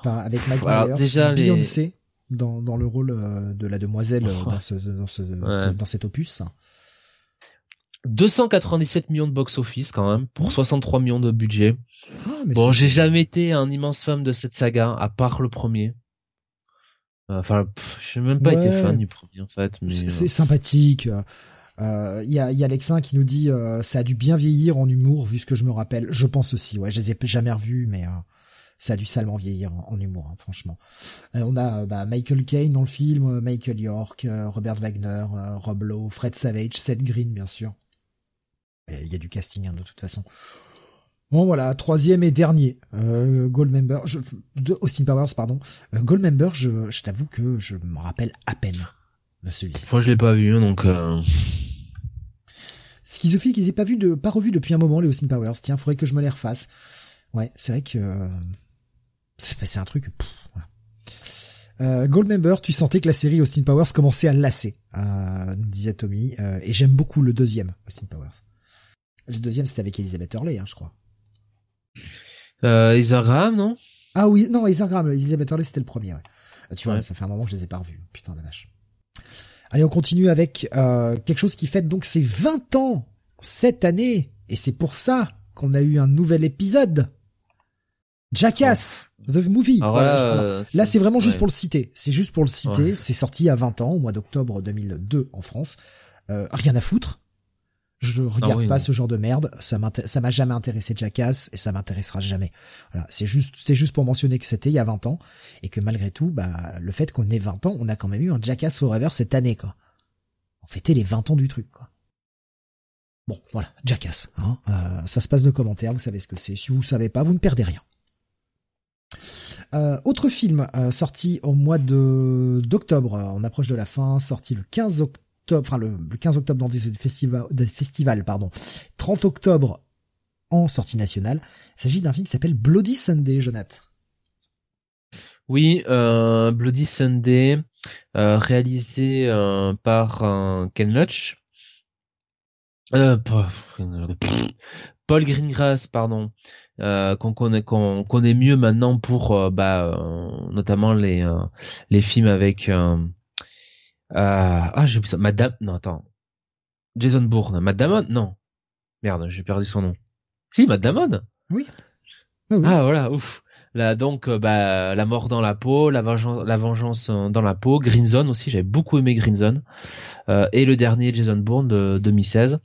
Enfin, avec Mike Myers, déjà Beyoncé dans, dans le rôle euh, de la demoiselle euh, dans, ce, dans, ce, dans cet opus. 297 millions de box-office quand même pour 63 millions de budget. Ah, bon, j'ai jamais été un immense fan de cette saga à part le premier. Enfin, je n'ai même pas été fan du premier en fait. C'est sympathique. Il euh, y, a, y a qui nous dit euh, ça a dû bien vieillir en humour vu ce que je me rappelle. Je pense aussi, ouais, je les ai jamais revus, mais euh, ça a dû salement vieillir en, humour, hein, franchement. on a bah, Michael Caine dans le film, Michael York, Robert Wagner, Rob Lowe, Fred Savage, Seth Green bien sûr. Il y a du casting hein, de toute façon. Bon voilà, troisième et dernier euh, Goldmember, Austin Powers pardon. Goldmember, je, je t'avoue que je me rappelle à peine celui-ci. Moi, je l'ai pas vu, donc. Euh... Schizophile qu'ils aient pas vu de, pas revu depuis un moment les Austin Powers. Tiens, faudrait que je me les refasse. Ouais, c'est vrai que euh, c'est un truc. voilà. Euh, Goldmember, tu sentais que la série Austin Powers commençait à lasser, euh, disait Tommy. Euh, et j'aime beaucoup le deuxième Austin Powers. Le deuxième, c'était avec Elizabeth Hurley, hein, je crois. Euh, Graham, non? Ah oui, non, Isaac Graham, Elizabeth Hurley, c'était le premier. Ouais. Euh, tu vois, ça fait un moment que je les ai pas revus. Putain la vache. Allez, on continue avec euh, quelque chose qui fête donc ses 20 ans cette année. Et c'est pour ça qu'on a eu un nouvel épisode. Jackass, the movie. là, là c'est vraiment juste pour le citer. C'est juste pour le citer. C'est sorti à 20 ans, au mois d'octobre 2002 en France. Euh, rien à foutre. Je regarde ah pas ce genre de merde. Ça ça m'a jamais intéressé Jackass et ça m'intéressera jamais. Voilà. C'est juste, c'était juste pour mentionner que c'était il y a 20 ans et que malgré tout, bah, le fait qu'on ait 20 ans, on a quand même eu un Jackass Forever cette année, quoi. On fêtait les 20 ans du truc, quoi. Bon, voilà, Jackass. Hein. Euh, ça se passe de commentaires, vous savez ce que c'est. Si vous savez pas, vous ne perdez rien. Euh, autre film euh, sorti au mois de d'octobre, on approche de la fin, sorti le 15 octobre enfin le, 15 octobre dans des festivals, pardon, 30 octobre en sortie nationale. Il s'agit d'un film qui s'appelle Bloody Sunday, Jonathan. Oui, euh, Bloody Sunday, euh, réalisé euh, par Ken Loach. Paul Greengrass, pardon, qu'on connaît, mieux maintenant pour, bah, notamment les films avec ah, j'ai oublié ça. Madame, non, attends. Jason Bourne. Matt Non. Merde, j'ai perdu son nom. Si, Matt Damon Oui. Ah, voilà, ouf. Là, donc, euh, bah, la mort dans la peau, la vengeance, la vengeance dans la peau, Green Zone aussi, j'avais beaucoup aimé Green Zone. Euh, et le dernier Jason Bourne de 2016,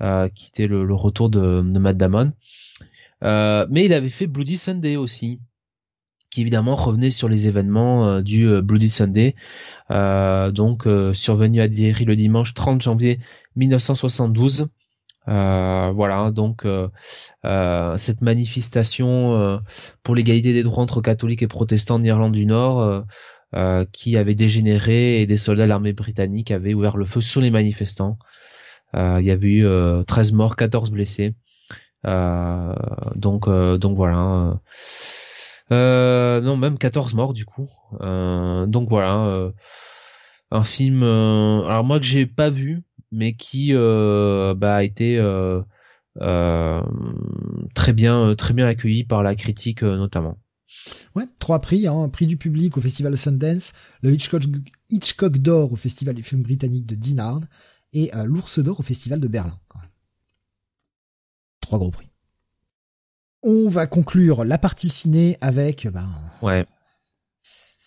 euh, qui était le, retour de, de Matt Damon. Euh, mais il avait fait Bloody Sunday aussi, qui évidemment revenait sur les événements du Bloody Sunday, euh, donc euh, survenu à Thierry le dimanche 30 janvier 1972. Euh, voilà, donc cette manifestation pour l'égalité des droits entre catholiques et protestants en Irlande du Nord, qui avait dégénéré et des soldats de l'armée britannique avaient ouvert le feu sur les manifestants. il y avait eu 13 morts, 14 blessés. donc, donc voilà. Non, même 14 morts du coup. donc voilà un film euh, alors moi que j'ai pas vu mais qui euh, bah, a été euh, très bien très bien accueilli par la critique notamment. Ouais, trois prix, hein, prix du public au festival Sundance, le Hitchcock, d'or au festival du film britannique de Dinard et l'Ours d'or au festival de Berlin. Trois gros prix. On va conclure la partie ciné avec ben ouais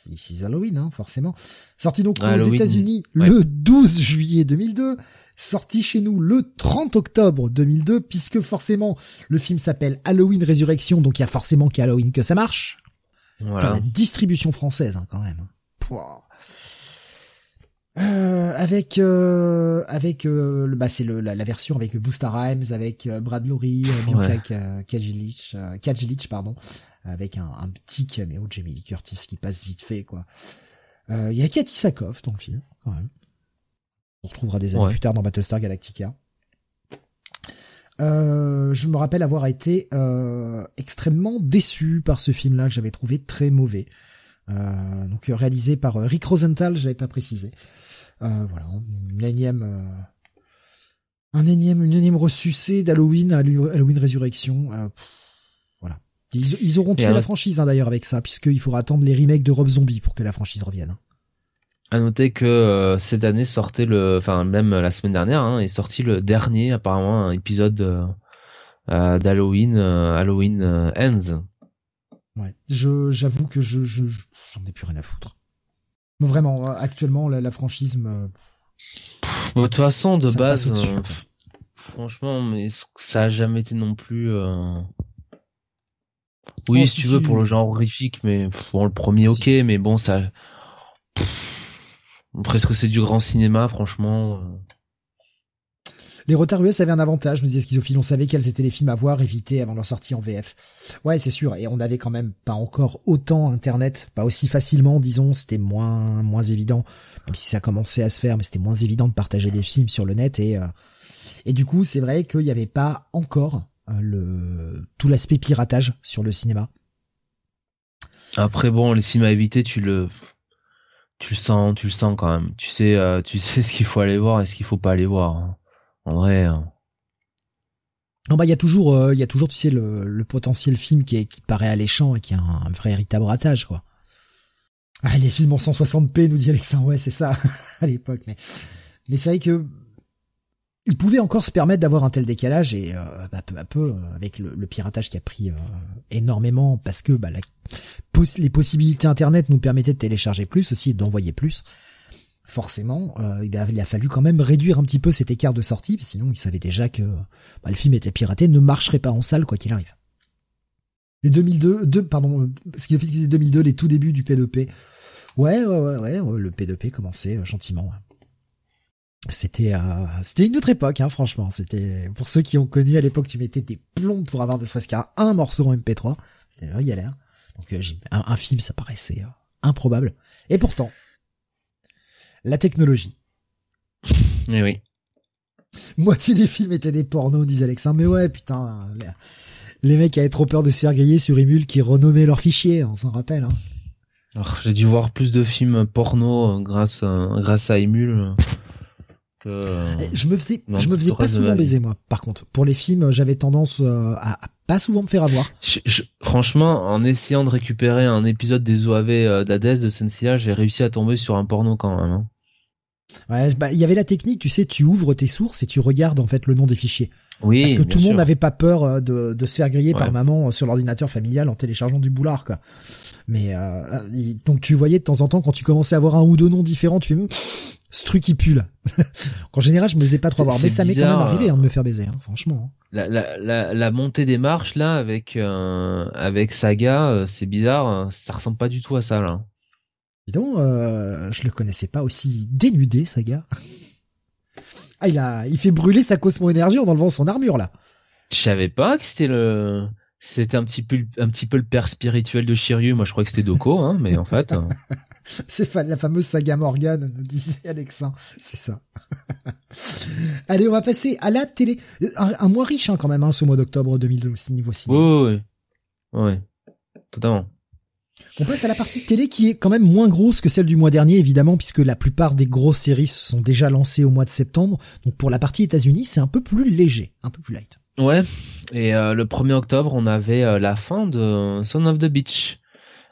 ici Halloween, hein, forcément. Sorti donc aux États-Unis le 12 juillet 2002, sorti chez nous le 30 octobre 2002, puisque forcément le film s'appelle Halloween Résurrection, donc il y a forcément qu'Halloween que ça marche. Voilà. la distribution française hein, quand même. Euh, avec euh, avec euh, bah c'est le la, version avec Busta Rhymes avec euh, Brad Lowry, Bianca Kajilic, pardon, avec un, un petit caméo de Jamie Lee Curtis qui passe vite fait quoi. Il euh, y a Katy Sackhoff dans le film quand même. On retrouvera des années plus tard dans Battlestar Galactica. Euh, je me rappelle avoir été euh, extrêmement déçu par ce film-là que j'avais trouvé très mauvais. Euh, donc réalisé par Rick Rosenthal, je l'avais pas précisé. Voilà, une énième, un énième, une énième ressucée d'Halloween, Halloween Résurrection. Ils, auront tué la franchise hein, d'ailleurs avec ça, puisqu'il faudra attendre les remakes de Rob Zombie pour que la franchise revienne. Hein. À noter que euh, cette année sortait le, enfin même la semaine dernière, hein, est sorti le dernier apparemment un épisode euh, euh, d'Halloween, Halloween Ends. Ouais, je j'avoue que je j'en ai plus rien à foutre. Mais vraiment, actuellement la, la franchise me. De toute façon, de base, franchement, mais ça a jamais été non plus. Oui, oh, si, tu veux, pour le genre horrifique, mais bon, le premier, ok, mais bon, ça. presque c'est du grand cinéma, franchement. Les retards US avaient un avantage, nous disait Schizophile, on savait quels étaient les films à voir, éviter avant leur sortie en VF. Ouais, c'est sûr, et on avait quand même pas encore autant Internet, pas aussi facilement, disons, c'était moins moins évident, même si ça commençait à se faire, mais c'était moins évident de partager des films sur le net, et, euh, et du coup, c'est vrai qu'il n'y avait pas encore euh, le tout l'aspect piratage sur le cinéma. Après bon, les films à éviter, tu le tu le sens, tu le sens quand même. Tu sais, euh, tu sais ce qu'il faut aller voir et ce qu'il faut pas aller voir. En vrai. Hein. Non bah il y a toujours, euh, il y a toujours, tu sais, le, le potentiel film qui est qui paraît alléchant et qui a un, vrai véritable ratage quoi. Ah les films en 160p nous dit Alexandre, ouais c'est ça à l'époque, mais mais c'est vrai que il pouvait encore se permettre d'avoir un tel décalage et euh, bah, peu à peu euh, avec le, piratage qui a pris euh, énormément parce que bah, les possibilités internet nous permettaient de télécharger plus aussi et d'envoyer plus forcément il, a, fallu quand même réduire un petit peu cet écart de sortie sinon ils savaient déjà que bah, le film était piraté ne marcherait pas en salle quoi qu'il arrive. Les 2002 deux, pardon ce qui fait 2002 les tout débuts du P2P ouais ouais ouais ouais le P2P commençait gentiment c'était euh, c'était une autre époque hein, franchement. C'était pour ceux qui ont connu à l'époque tu mettais des plombs pour avoir ne serait-ce qu'un morceau en MP3 c'était vrai galère. Donc euh, un, un, film ça paraissait euh, improbable. Et pourtant la technologie mais oui moitié des films étaient des pornos disait Alexandre mais ouais putain les, mecs avaient trop peur de se faire griller sur Emule qui renommaient leurs fichiers on s'en rappelle hein. j'ai dû voir plus de films porno grâce à, grâce à Emule euh, je me faisais, je me faisais pas souvent baiser moi. Par contre, pour les films, j'avais tendance euh, à, pas souvent me faire avoir. franchement, en essayant de récupérer un épisode des OAV euh, d'Hadès de Sensia, j'ai réussi à tomber sur un porno quand même. Hein. Ouais, bah il y avait la technique, tu sais, tu ouvres tes sources et tu regardes en fait le nom des fichiers. Oui. Parce que tout le monde n'avait pas peur de, de se faire griller par maman sur l'ordinateur familial en téléchargeant du boulard quoi. Mais donc tu voyais de temps en temps quand tu commençais à avoir un ou deux noms différents, tu fais ce truc qui pue là. en général, je me faisais pas trop voir, mais ça m'est quand même arrivé hein, de me faire baiser, hein, franchement. La, la, la, la, montée des marches là avec euh, avec Saga, euh, c'est bizarre, hein. ça ressemble pas du tout à ça là. Dis donc, euh, je le connaissais pas aussi dénudé Saga. ah, il a, il fait brûler sa Cosmo Énergie en enlevant son armure là. Je savais pas que c'était le, c'était un petit peu, un petit peu le père spirituel de Shiryu. Moi, je crois que c'était Doko, hein, mais en fait. C'est la fameuse saga Morgan, disait Alexandre. C'est ça. Allez, on va passer à la télé. Un, mois riche hein, quand même, hein, ce mois d'octobre 2002 aussi niveau ciné. Oui, oui, oui. Totalement. On passe à la partie télé qui est quand même moins grosse que celle du mois dernier, évidemment, puisque la plupart des grosses séries se sont déjà lancées au mois de septembre. Donc pour la partie États-Unis, c'est un peu plus léger, un peu plus light. Ouais. Et euh, le 1er octobre, on avait euh, la fin de Son of the Beach.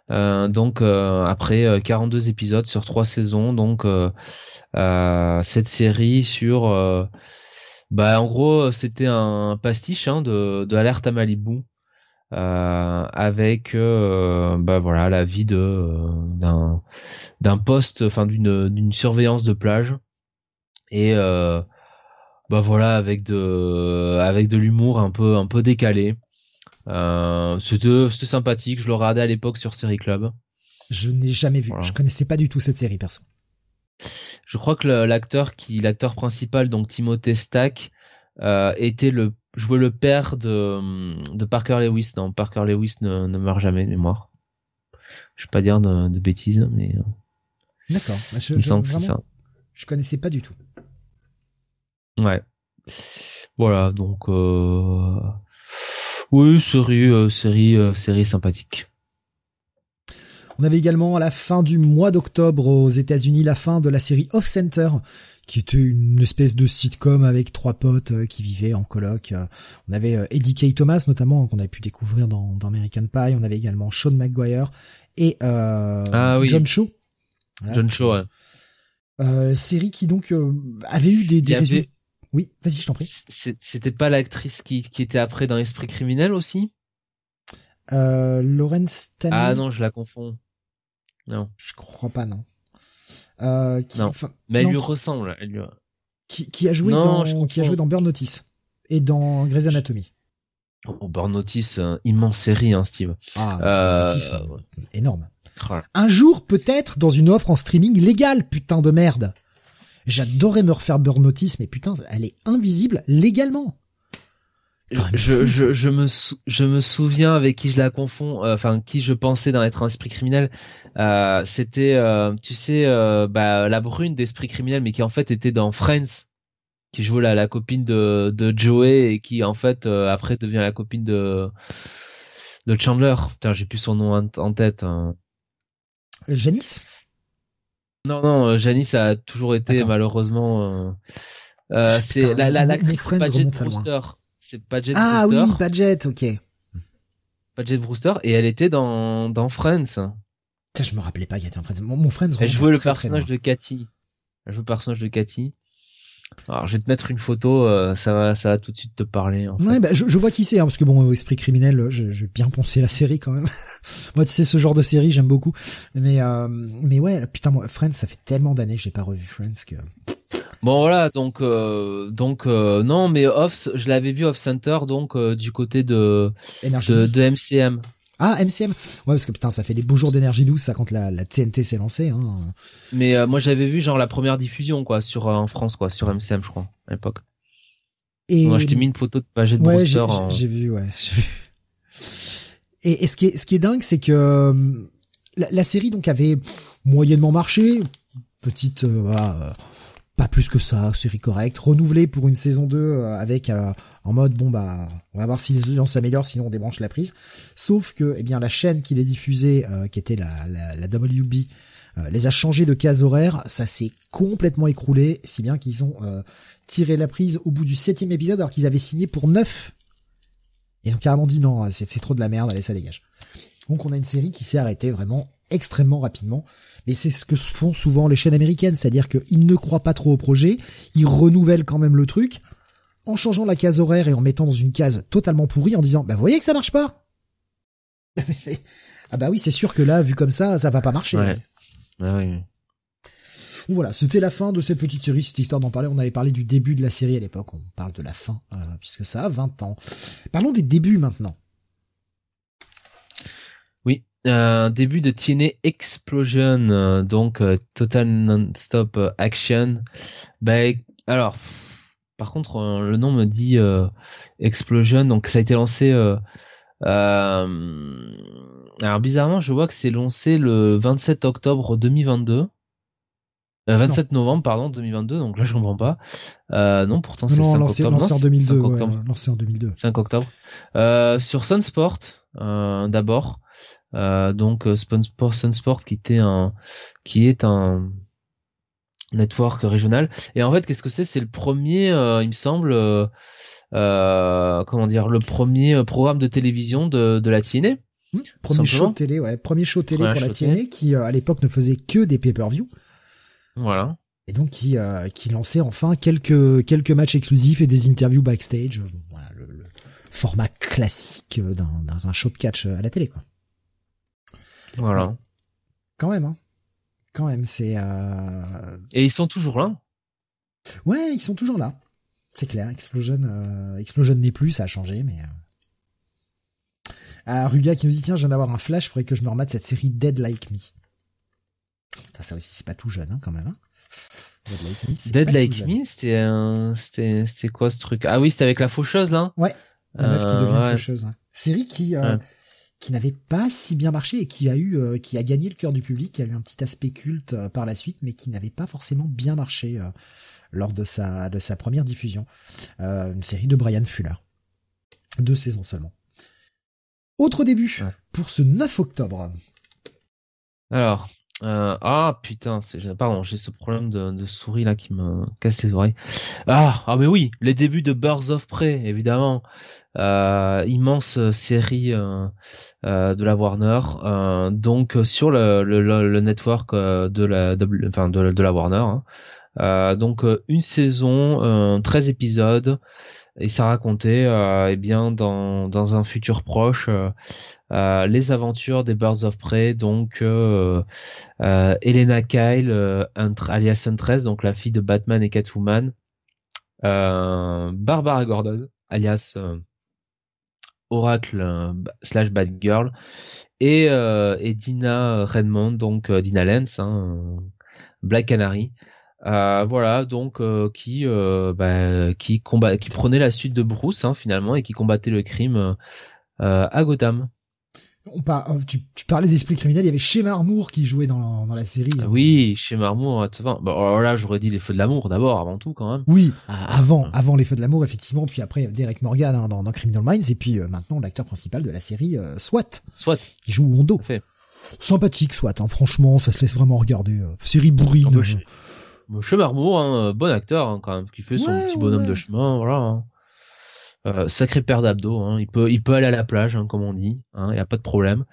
Euh, donc euh, après 42 euh, épisodes sur trois saisons, donc cette série sur, bah en gros c'était un pastiche hein, de, Alerte à Malibu. avec bah voilà la vie de d'un d'un poste enfin d'une d'une surveillance de plage et bah voilà avec de avec de l'humour un peu un peu décalé euh, c'était sympathique, je le regardais à l'époque sur Série Club. Je n'ai jamais vu, je connaissais pas du tout cette série perso. Je crois que l'acteur qui l'acteur principal donc Timothée Stack euh, était le jouait le père de de Parker Lewis. Non, Parker Lewis ne, ne meurt jamais de mémoire. Je vais pas dire de, bêtises, mais. Euh, D'accord. Bah, je, je, vraiment, je connaissais pas du tout. Ouais. Voilà, donc euh, oui, série, euh, série, euh, série sympathique. On avait également à la fin du mois d'octobre aux États-Unis la fin de la série Off Center, qui était une espèce de sitcom avec trois potes euh, qui vivaient en coloc. On avait Eddie K. Thomas notamment qu'on avait pu découvrir dans, American Pie. On avait également Sean McGuire et ah John Shaw. John Shaw. Ouais. série qui donc avait eu des, des résultats. Oui, vas-y, je t'en prie. C'était pas l'actrice qui, qui était après dans Esprit criminel aussi? Euh, Lauren Stanley. Ah non, je la confonds. Non. Je crois pas, non. Euh, qui, non. Mais elle lui ressemble. Elle lui... Qui, qui a joué dans qui a joué dans Burn Notice et dans Grey's Anatomy. Oh, Burn Notice, immense série, hein, Steve. Ah, euh... énorme. Un jour, peut-être, dans une offre en streaming légale, putain de merde. J'adorais me refaire Burn Notice, mais putain, elle est invisible légalement. Je, je, je, me je me souviens avec qui je la confonds, euh, enfin qui je pensais dans être un esprit criminel. Euh, C'était, euh, tu sais, bah, la brune d'esprit criminel, mais qui en fait était dans Friends, qui jouait la, la copine de, de Joey et qui en fait après devient la copine de de Chandler. Putain, j'ai plus son nom en, tête. Hein. Janice? Non, non, Janice a toujours été malheureusement. c'est la la l'actrice Badget Brewster c'est Badget ah, Brewster. Ah oui, Badget, ok. Badget Brewster, et elle était dans, dans Friends. Ça, je me rappelais pas qu'elle était en Friends. Mon, mon Friends, Elle jouait le personnage de Cathy. Elle jouait le personnage de Cathy. Alors, je vais te mettre une photo, euh, ça va, ça va tout de suite te parler. En ouais, bah, je, je, vois qui c'est, hein, parce que bon, esprit criminel, j'ai bien pensé la série quand même. moi, tu sais, ce genre de série, j'aime beaucoup. Mais, euh, mais ouais, putain, moi, Friends, ça fait tellement d'années que j'ai pas revu Friends que. Bon voilà donc euh, donc euh, non mais off je l'avais vu off center donc euh, du côté de de, de, MCM. Ah MCM ouais parce que putain ça fait les beaux jours d'énergie douce ça quand la, la TNT s'est lancée. Hein. Mais moi j'avais vu genre la première diffusion quoi sur en France quoi sur MCM je crois à l'époque. Et moi je t'ai mis une photo de Paget de ouais, J'ai vu ouais. Et, et, ce qui est ce qui est dingue c'est que la, la, série donc avait moyennement marché petite voilà pas plus que ça, série correcte, renouvelée pour une saison 2 euh, avec euh, en mode bon bah on va voir si les audiences s'améliorent sinon on débranche la prise. Sauf que eh bien la chaîne qui les diffusait euh, qui était la, la, la WB les a changés de case horaire, ça s'est complètement écroulé, si bien qu'ils ont tiré la prise au bout du septième épisode alors qu'ils avaient signé pour neuf. Ils ont carrément dit non, c'est trop de la merde, allez ça dégage. Donc on a une série qui s'est arrêtée vraiment extrêmement rapidement. Et c'est ce que font souvent les chaînes américaines, c'est-à-dire qu'ils ne croient pas trop au projet, ils renouvellent quand même le truc, en changeant la case horaire et en mettant dans une case totalement pourrie, en disant, bah vous voyez que ça marche pas Ah bah oui, c'est sûr que là, vu comme ça, ça va pas marcher. Ouais. Ah oui. Voilà, c'était la fin de cette petite série, cette histoire d'en parler. On avait parlé du début de la série à l'époque, on parle de la fin, euh, puisque ça a 20 ans. Parlons des débuts maintenant. Un début de TNA Explosion, euh, donc euh, Total Non-Stop euh, Action. Ben, alors, par contre, le nom me dit Explosion, donc ça a été lancé. alors bizarrement, je vois que c'est lancé le 27 octobre 2022. 27 novembre, pardon, 2022, donc là je comprends pas. non, pourtant c'est 5 octobre. Lancé en 2002, lancé en 2002. 5 octobre. sur Sunsport, d'abord. Euh, donc euh, Sport Sunsport qui était un qui est un network régional. Et en fait qu'est-ce que c'est? C'est le premier euh, il me semble comment dire le premier programme de télévision de, de la TNA mmh. premier show télé ouais. Premier show télé pour la TNA qui à l'époque ne faisait que des pay-per-view. Voilà. Et donc qui qui lançait enfin quelques quelques matchs exclusifs et des interviews backstage. Voilà le, le format classique d'un show de catch à la télé quoi voilà. Quand même, hein. Quand même, c'est. Euh... Et ils sont toujours là. Ouais, ils sont toujours là. C'est clair. Explosion, euh... Explosion n'est plus, ça a changé, mais. Euh... Ah, Ruga qui nous dit tiens, je viens d'avoir un flash, faudrait que je me remette cette série Dead Like Me. Putain, ça aussi, c'est pas tout jeune, hein, quand même. Hein. Dead Like Me, Dead like me c'était un... c'était c'était quoi ce truc? Ah oui, c'était avec la faucheuse là. Ouais. La meuf qui devient faucheuse. Série qui qui n'avait pas si bien marché et qui a eu, euh, qui a gagné le cœur du public, qui a eu un petit aspect culte euh, par la suite, mais qui n'avait pas forcément bien marché euh, lors de sa de sa première diffusion. une série de Brian Fuller, deux saisons seulement. Autre début pour ce 9 octobre. Alors, ah putain, c'est pardon, j'ai ce problème de, de, souris là qui me casse les oreilles. Ah, ah mais oui, les débuts de Birds of Prey, évidemment. Immense série de la Warner, donc sur le, le, network de la, de, enfin de, la Warner. Hein. donc une saison, 13 épisodes, et ça racontait euh, eh bien dans, dans un futur proche euh, les aventures des Birds of Prey donc euh, Elena Kyle alias Huntress donc la fille de Batman et Catwoman Barbara Gordon alias Oracle euh, slash Bad Girl et, euh, et Dina Redmond donc euh, Dina Lenz hein, Black Canary Euh, voilà, donc euh, qui bah, qui combat, qui prenait la suite de Bruce hein, finalement et qui combattait le crime à Gotham. On par... tu, tu, parlais d'esprit criminel, il y avait chez Marmour qui jouait dans la, dans la série. Hein. Oui, chez Marmour. Bon, là, j'aurais dit les feux de l'amour d'abord, avant tout quand même. Oui, avant, avant les feux de l'amour effectivement, puis après Derek Morgan hein, dans, dans, Criminal Minds, et puis maintenant l'acteur principal de la série SWAT. SWAT. Qui joue Hondo. Fait sympathique soit hein, franchement ça se laisse vraiment regarder euh, série bourrine oh, chez, chez Marmour hein, bon acteur hein, quand même qui fait son petit bonhomme de chemin voilà hein. Euh, sacré père d'abdos hein. il peut il peut aller à la plage hein, comme on dit il y a pas de problème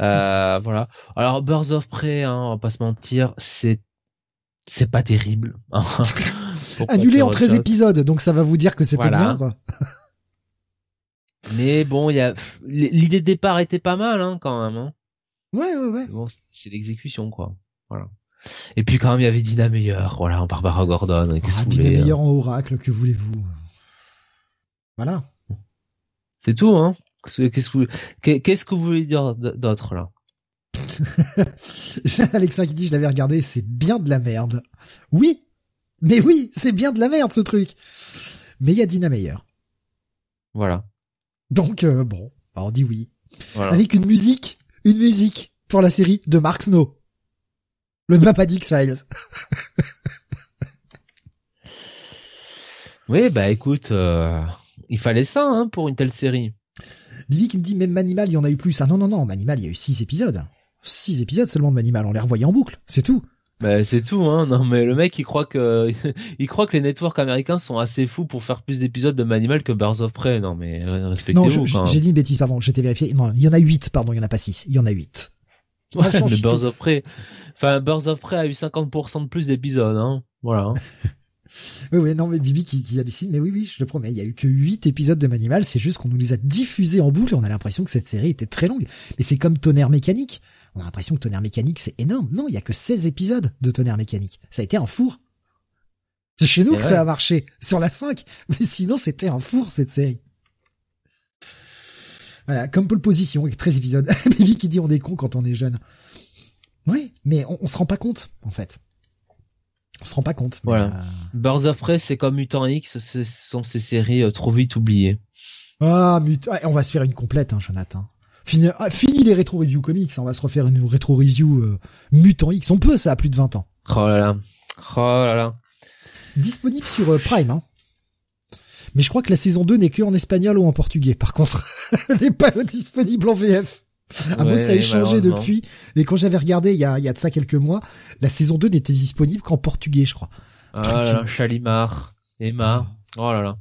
euh, voilà alors Birds of Prey hein, on va pas se mentir c'est c'est pas terrible annulé en 13 épisodes donc ça va vous dire que c'était bien quoi mais bon il y a l'idée de départ était pas mal hein, quand même hein. Ouais, ouais, ouais. Bon, c'est l'exécution, quoi. Voilà. Et puis quand même, il y avait Dina Meyer, voilà, en Barbara Gordon. Ah, Dina Meyer hein. en oracle, que voulez-vous? Voilà. C'est tout, hein Qu'est-ce que, qu'est-ce que vous voulez dire d'autre, là? J'ai Alexa qui dit, je l'avais regardé, c'est bien de la merde. Oui Mais oui, c'est bien de la merde, ce truc Mais il y a Dina Meyer. Voilà. Donc, euh, bon, bah, on dit oui. Voilà. Avec une musique une musique pour la série de Mark Snow. Le papa X-Files. oui, bah écoute, euh, il fallait ça hein, pour une telle série. Bibi qui me dit même Manimal, il y en a eu plus. Ah non, non, non, Manimal, il y a eu six épisodes. Six épisodes seulement de Manimal, on les revoyait en boucle, c'est tout. Bah c'est tout, hein. Non mais le mec il croit que il croit que les networks américains sont assez fous pour faire plus d'épisodes de Manimal que Birds of Prey. Non mais respectez-vous. Non, j'ai dit une bêtise, pardon. J'étais vérifié. Non, il y en a huit, pardon. Il y en a pas six. Il y en a huit. Ouais, mais Birds of Prey. Enfin, Birds of Prey a eu 50% de plus d'épisodes, hein. Voilà. Hein. oui, oui, non, mais Bibi qui, qui a décidé, mais oui, oui, je le promets, il y a eu que huit épisodes de Manimal, c'est juste qu'on nous les a diffusés en boucle et on a l'impression que cette série était très longue. Mais c'est comme Tonnerre Mécanique on a l'impression que Tonnerre Mécanique c'est énorme. Non, il y a que 16 épisodes de Tonnerre Mécanique. Ça a été un four. C'est chez nous que ça a marché, sur la 5. Mais sinon, c'était un four, cette série. Voilà, comme pole position, avec 13 épisodes. Baby qui dit on est con quand on est jeune. Oui, mais on, on, se rend pas compte, en fait. On se rend pas compte. voilà. Euh... Birds of Prey, c'est comme Mutant X, ce sont ces séries euh, trop vite oubliées. Ah, Mutant, on va se faire une complète, hein, Jonathan. Fini, ah, fini les rétro review comics, on va se refaire une rétro review euh, Mutant X. On peut ça à plus de 20 ans. Oh là là. Oh là là. Disponible sur euh, Prime, hein. Mais je crois que la saison 2 n'est que en espagnol ou en portugais. Par contre, elle n'est pas disponible en VF. À moins que ça ait changé depuis. Mais quand j'avais regardé il y a, il y a de ça quelques mois, la saison 2 n'était disponible qu'en portugais, je crois. Ah là là, Chalimar, Emma. Oh là là.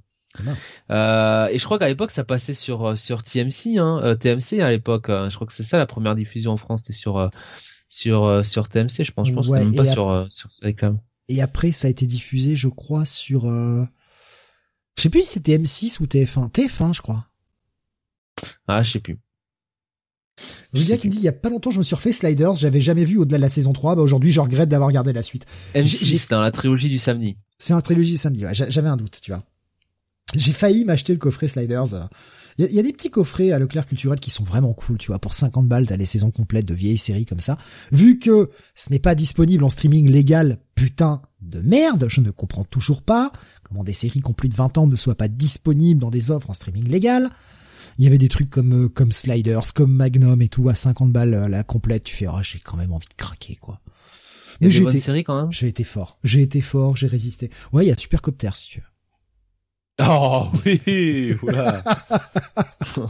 Euh, et je crois qu'à l'époque ça passait sur euh, sur TMC, hein, euh, TMC à l'époque. Je crois que c'est ça la première diffusion en France, c'était sur sur sur TMC. Je pense, je pense, même pas sur sur réclame. Et après ça a été diffusé, je crois, sur. Je sais plus si c'était M6 ou TF1. TF1, je crois. Ah, je sais plus. Julia qui me dit, il y a pas longtemps, je me suis refait Sliders, j'avais jamais vu au-delà de la saison 3, bah aujourd'hui, je regrette d'avoir regardé la suite. M6, dans la trilogie du samedi. C'est un trilogie du samedi, ouais, j'avais un doute, tu vois. J'ai failli m'acheter le coffret Sliders. Il y, a des petits coffrets à Leclerc Culturel qui sont vraiment cool, tu vois. Pour 50 balles, t'as les saisons complètes de vieilles séries comme ça. Vu que ce n'est pas disponible en streaming légal, putain de merde, je ne comprends toujours pas comment des séries qui ont plus de 20 ans ne soient pas disponibles dans des offres en streaming légal. Il y avait des trucs comme euh, comme Sliders, comme Magnum et tout à 50 balles euh, la complète. Tu fais, oh, j'ai quand même envie de craquer, quoi. Mais j'ai été, quand même. J'ai été fort. J'ai été fort, j'ai résisté. Ouais, il y a Supercopter, si tu veux. Oh oui, voilà.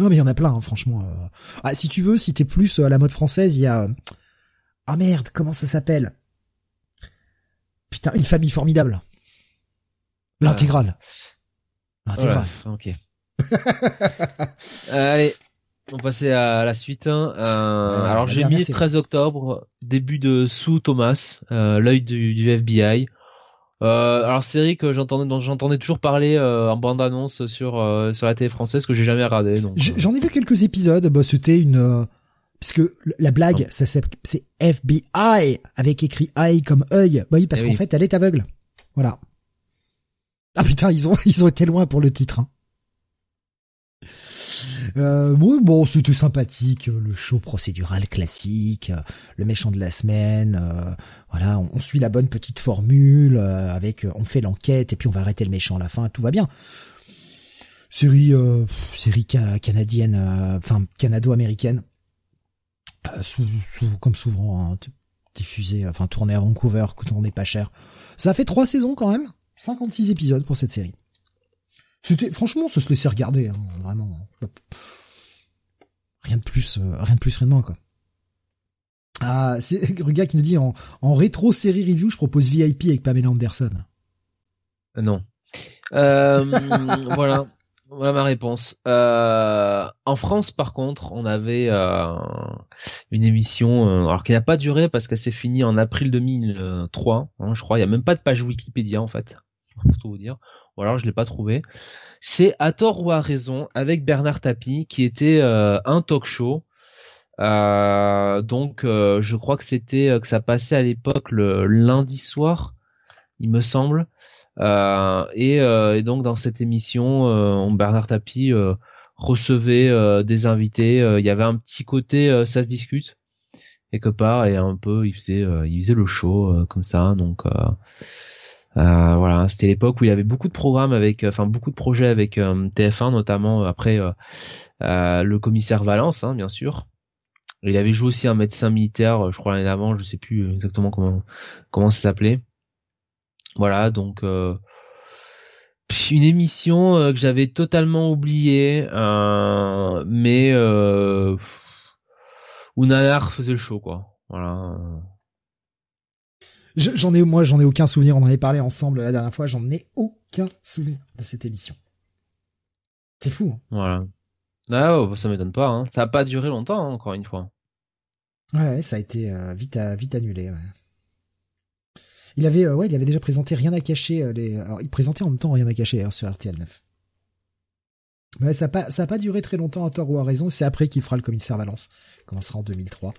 non mais il y en a plein, hein, franchement. Euh. Ah, si tu veux, si t'es plus euh, à la mode française, il y a. Ah merde, comment ça s'appelle? Putain, une famille formidable. L'intégrale. Ok. Allez, on passait à la suite. Hein. Euh, alors j'ai mis 13 octobre, début de sous Thomas, l'œil du, du FBI. Euh, alors série que j'entendais dont j'entendais toujours parler euh, en bande annonce sur euh, sur la télé française que j'ai jamais regardé euh. j'en ai vu quelques épisodes bah c'était une euh, puisque la blague ah. ça c'est FBI avec écrit eye comme œil bah oui parce eh qu'en fait elle est aveugle voilà ah putain ils ont ils ont été loin pour le titre hein. Euh, bon, bon c'était sympathique, le show procédural classique, le méchant de la semaine, voilà, on, suit la bonne petite formule avec, on fait l'enquête et puis on va arrêter le méchant à la fin, tout va bien. Série, série canadienne, enfin canado-américaine, sous, comme souvent, hein, diffusé, enfin tourné à Vancouver, tourné pas cher. Ça fait trois saisons quand même, 56 épisodes pour cette série. C'était franchement, ça se laissait regarder, hein, vraiment. Rien de plus, euh, rien de plus, rien de moins quoi. Ah, c'est le gars qui nous dit en, rétro série review, je propose VIP avec Pamela Anderson. Euh, non. Euh, voilà. Voilà ma réponse. En France, par contre, on avait une émission, alors qui n'a pas duré parce qu'elle s'est finie en avril 2003, hein, je crois. Il y a même pas de page Wikipédia en fait, pour tout vous dire. Ou alors je l'ai pas trouvé. C'est à tort ou à raison avec Bernard Tapie, qui était un talk show. donc, je crois que c'était que ça passait à l'époque le lundi soir, il me semble. Euh, euh, et, donc dans cette émission, euh, Bernard Tapie recevait des invités. Il y avait un petit côté ça se discute quelque part et un peu il faisait il faisait le show comme ça donc voilà c'était l'époque où il y avait beaucoup de programmes avec enfin beaucoup de projets avec TF1 notamment après le commissaire Valence hein, bien sûr il avait joué aussi un médecin militaire je crois l'année d'avant je sais plus exactement comment comment ça s'appelait voilà, donc euh, une émission euh, que j'avais totalement oubliée, euh, mais euh, où Nanar faisait le show, quoi. Voilà. J'en ai, moi, j'en ai aucun souvenir. On en avait parlé ensemble la dernière fois. J'en ai aucun souvenir de cette émission. C'est fou. Hein. voilà. Ah, oh, ça m'étonne pas. Hein. Ça a pas duré longtemps, hein, encore une fois. Ouais, ça a été vite, vite annulé. Ouais. Il avait, euh, ouais, il avait déjà présenté Rien à cacher. Euh, les... Alors, il présentait en même temps Rien à cacher d'ailleurs sur RTL 9. Mais ça n'a pas, ça a pas duré très longtemps à tort ou à raison. C'est après qu'il fera le commissaire Valence. Il commencera en 2003.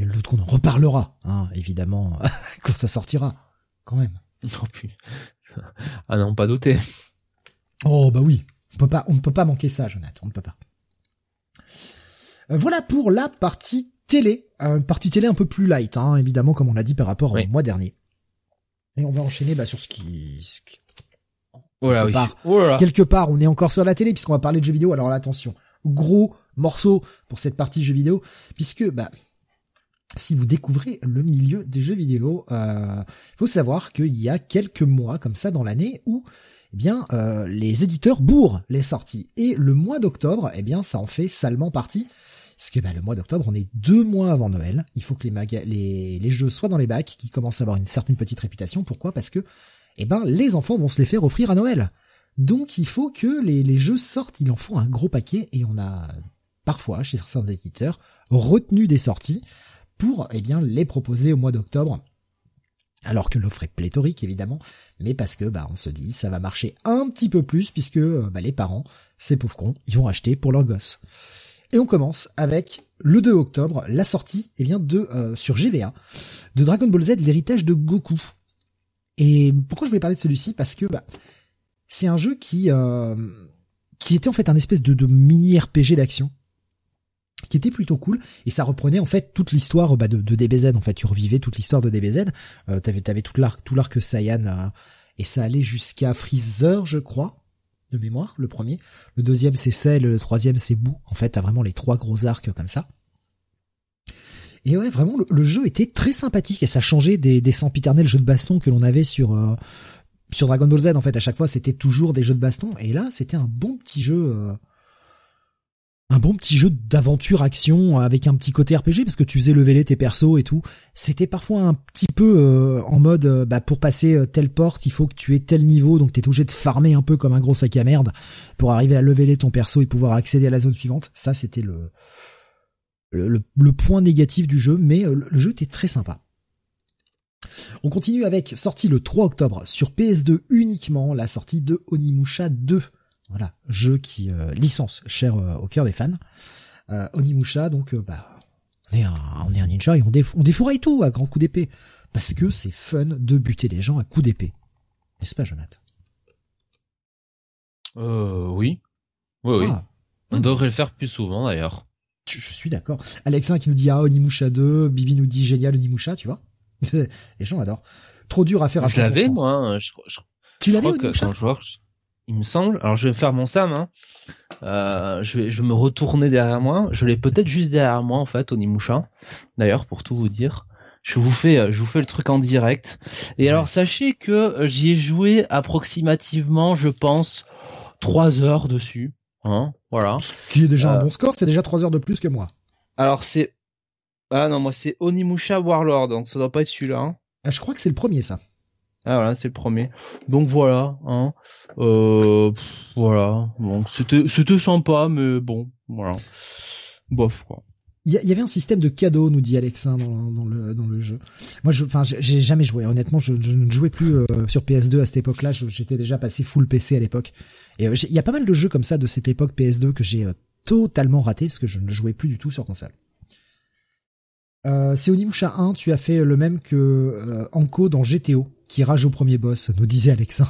Mais le qu'on en reparlera, hein, évidemment, quand ça sortira, quand même. Non plus. Ah non, pas douter. Oh bah oui, on peut pas, on ne peut pas manquer ça, Jonathan, on ne peut pas. Euh, voilà pour la partie télé, euh, partie télé un peu plus light, hein, évidemment, comme on l'a dit par rapport au mois dernier. Et on va enchaîner bah, sur ce qui... quelque, part, quelque part, on est encore sur la télé puisqu'on va parler de jeux vidéo. Alors là, attention, gros morceau pour cette partie jeux vidéo, puisque bah si vous découvrez le milieu des jeux vidéo, euh, il faut savoir qu'il y a quelques mois comme ça dans l'année où eh bien euh, les éditeurs bourrent les sorties et le mois d'octobre, eh bien ça en fait salement partie parce que bah, le mois d'octobre, on est deux mois avant Noël. Il faut que les, les, les jeux soient dans les bacs, qui commencent à avoir une certaine petite réputation. Pourquoi? Parce que eh ben, les enfants vont se les faire offrir à Noël. Donc il faut que les, les jeux sortent, il en faut un gros paquet, et on a parfois, chez certains éditeurs, retenu des sorties pour eh bien les proposer au mois d'octobre alors que l'offre est pléthorique évidemment, mais parce que bah on se dit ça va marcher un petit peu plus puisque bah, les parents, ces pauvres cons, ils vont acheter pour leurs gosses. Et on commence avec le 2 octobre, la sortie eh bien, de euh, sur GBA de Dragon Ball Z, l'héritage de Goku. Et pourquoi je voulais parler de celui-ci? Parce que bah, c'est un jeu qui euh, qui était en fait un espèce de, de mini RPG d'action qui était plutôt cool et ça reprenait en fait toute l'histoire bah, de, de, DBZ en fait tu revivais toute l'histoire de DBZ euh, t'avais t'avais tout l'arc tout l'arc Saiyan euh, et ça allait jusqu'à Freezer je crois de mémoire, le premier. Le deuxième c'est Cell, le troisième c'est Boo. En fait, t'as vraiment les trois gros arcs comme ça. Et ouais, vraiment, le, jeu était très sympathique et ça changeait des, des sempiternels jeux de baston que l'on avait sur euh, sur Dragon Ball Z. En fait, à chaque fois, c'était toujours des jeux de baston. Et là, c'était un bon petit jeu. Euh, un bon petit jeu d'aventure action avec un petit côté RPG parce que tu faisais leveler tes persos et tout. C'était parfois un petit peu euh, en mode euh, bah pour passer euh, telle porte, il faut que tu aies tel niveau donc t'es obligé de farmer un peu comme un gros sac à merde pour arriver à leveler ton perso et pouvoir accéder à la zone suivante. Ça c'était le le, le point négatif du jeu mais le jeu était très sympa. On continue avec sortie le 3 octobre sur PS2 uniquement la sortie de Onimusha 2 voilà, jeu qui euh, licence cher euh, au cœur des fans. Euh, Onimusha, donc bah on est un, on est un ninja et on, on défouraille tout à grands coups d'épée parce que c'est fun de buter les gens à coups d'épée. N'est-ce pas, Jonathan? Euh, oui. Oui, oui. Ah, On devrait le faire plus souvent d'ailleurs. Je, suis d'accord. Alexa qui nous dit ah Onimusha 2, Bibi nous dit génial Onimusha, tu vois. Les gens adorent. Trop dur à faire à Je l'avais moi. Hein. Je, tu l'avais Onimusha? Il me semble. Alors je vais faire mon Sam. Hein. Euh, je, vais, je vais me retourner derrière moi. Je l'ai peut-être juste derrière moi en fait, Onimusha. D'ailleurs, pour tout vous dire. Je vous fais, euh, je vous fais le truc en direct. Et alors sachez que euh, j'y ai joué approximativement, je pense, trois heures dessus. Hein, voilà. Ce qui est déjà un bon score, c'est déjà trois heures de plus que moi. Alors c'est, ah non moi c'est Onimusha Warlord, donc ça doit pas être celui-là. Hein. Ah, je crois que c'est le premier ça. Ah voilà, c'est le premier. Donc voilà, hein. Euh, voilà. Bon, c'était sympa, mais bon, voilà. Bof quoi. Il y, avait un système de cadeaux, nous dit Alexin dans, dans, le dans le jeu. Moi, je, enfin, j'ai jamais joué. Honnêtement, je, ne jouais plus euh, sur PS2 à cette époque-là. J'étais déjà passé full PC à l'époque. Et euh, il y a pas mal de jeux comme ça de cette époque PS2 que j'ai euh, totalement raté parce que je ne jouais plus du tout sur console. Euh, c'est Onimusha 1, tu as fait le même que Anko dans GTO, qui rage au premier boss, nous disait Alexin.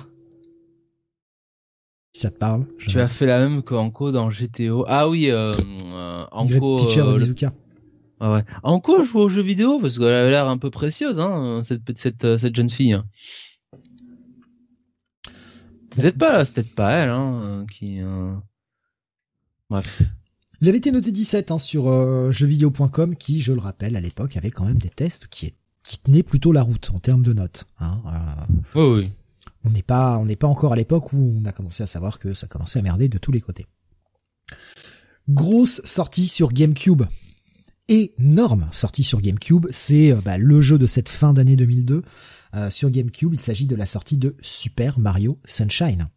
Si ça te parle. Tu as fait la même qu'Anko dans GTO. Ah oui, euh, euh Anko. Teacher euh, Ah ouais. Anko joue aux jeux vidéo parce qu'elle avait l'air un peu précieuse, hein, cette, cette, euh, cette jeune fille. C'est peut-être pas, c'est peut-être pas elle, hein, euh, qui. Euh... Bref. Il avait été noté 17 hein, sur euh, jeuxvideo.com qui, je le rappelle, à l'époque avait quand même des tests qui, qui tenaient plutôt la route en termes de notes. Hein, oui, oui on n'est pas, on n'est pas encore à l'époque où on a commencé à savoir que ça commençait à merder de tous les côtés. Grosse sortie sur GameCube. Énorme sortie sur GameCube. C'est euh, bah, le jeu de cette fin d'année 2002. Euh, sur GameCube, il s'agit de la sortie de Super Mario Sunshine.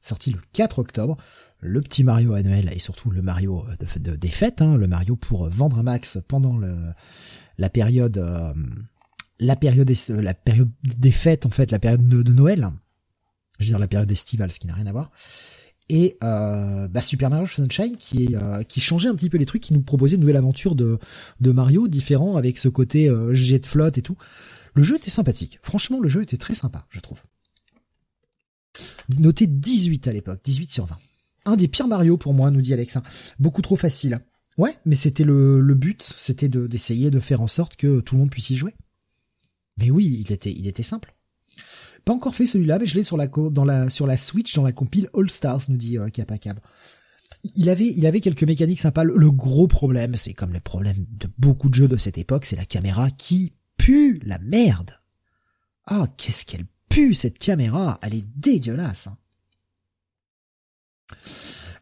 Sorti le 4 octobre. Le petit Mario annuel et surtout le Mario de, des fêtes, hein, le Mario pour vendre un max pendant le, la période euh, la période, la période des fêtes, en fait, la période de, Noël. Je veux dire la période estivale, ce qui n'a rien à voir. Et euh, bah, Super Mario Sunshine qui euh, qui changeait un petit peu les trucs, qui nous proposait une nouvelle aventure de de Mario différent avec ce côté euh, jet de flotte et tout. Le jeu était sympathique. Franchement, le jeu était très sympa, je trouve. Noté 18 à l'époque, 18 sur 20. Un des pires Mario pour moi, nous dit Alex. Beaucoup trop facile. Ouais, mais c'était le, le but, c'était d'essayer de faire en sorte que tout le monde puisse y jouer. Mais oui, il était, simple. Pas encore fait celui-là, mais je l'ai sur la, dans la, Switch, dans la compile All Stars, nous dit euh, Kapakab. Il avait, il avait quelques mécaniques sympas. Le, gros problème, c'est comme le problème de beaucoup de jeux de cette époque, c'est la caméra qui pue la merde. Ah, qu'est-ce qu'elle pue cette caméra? Elle est dégueulasse. Hein.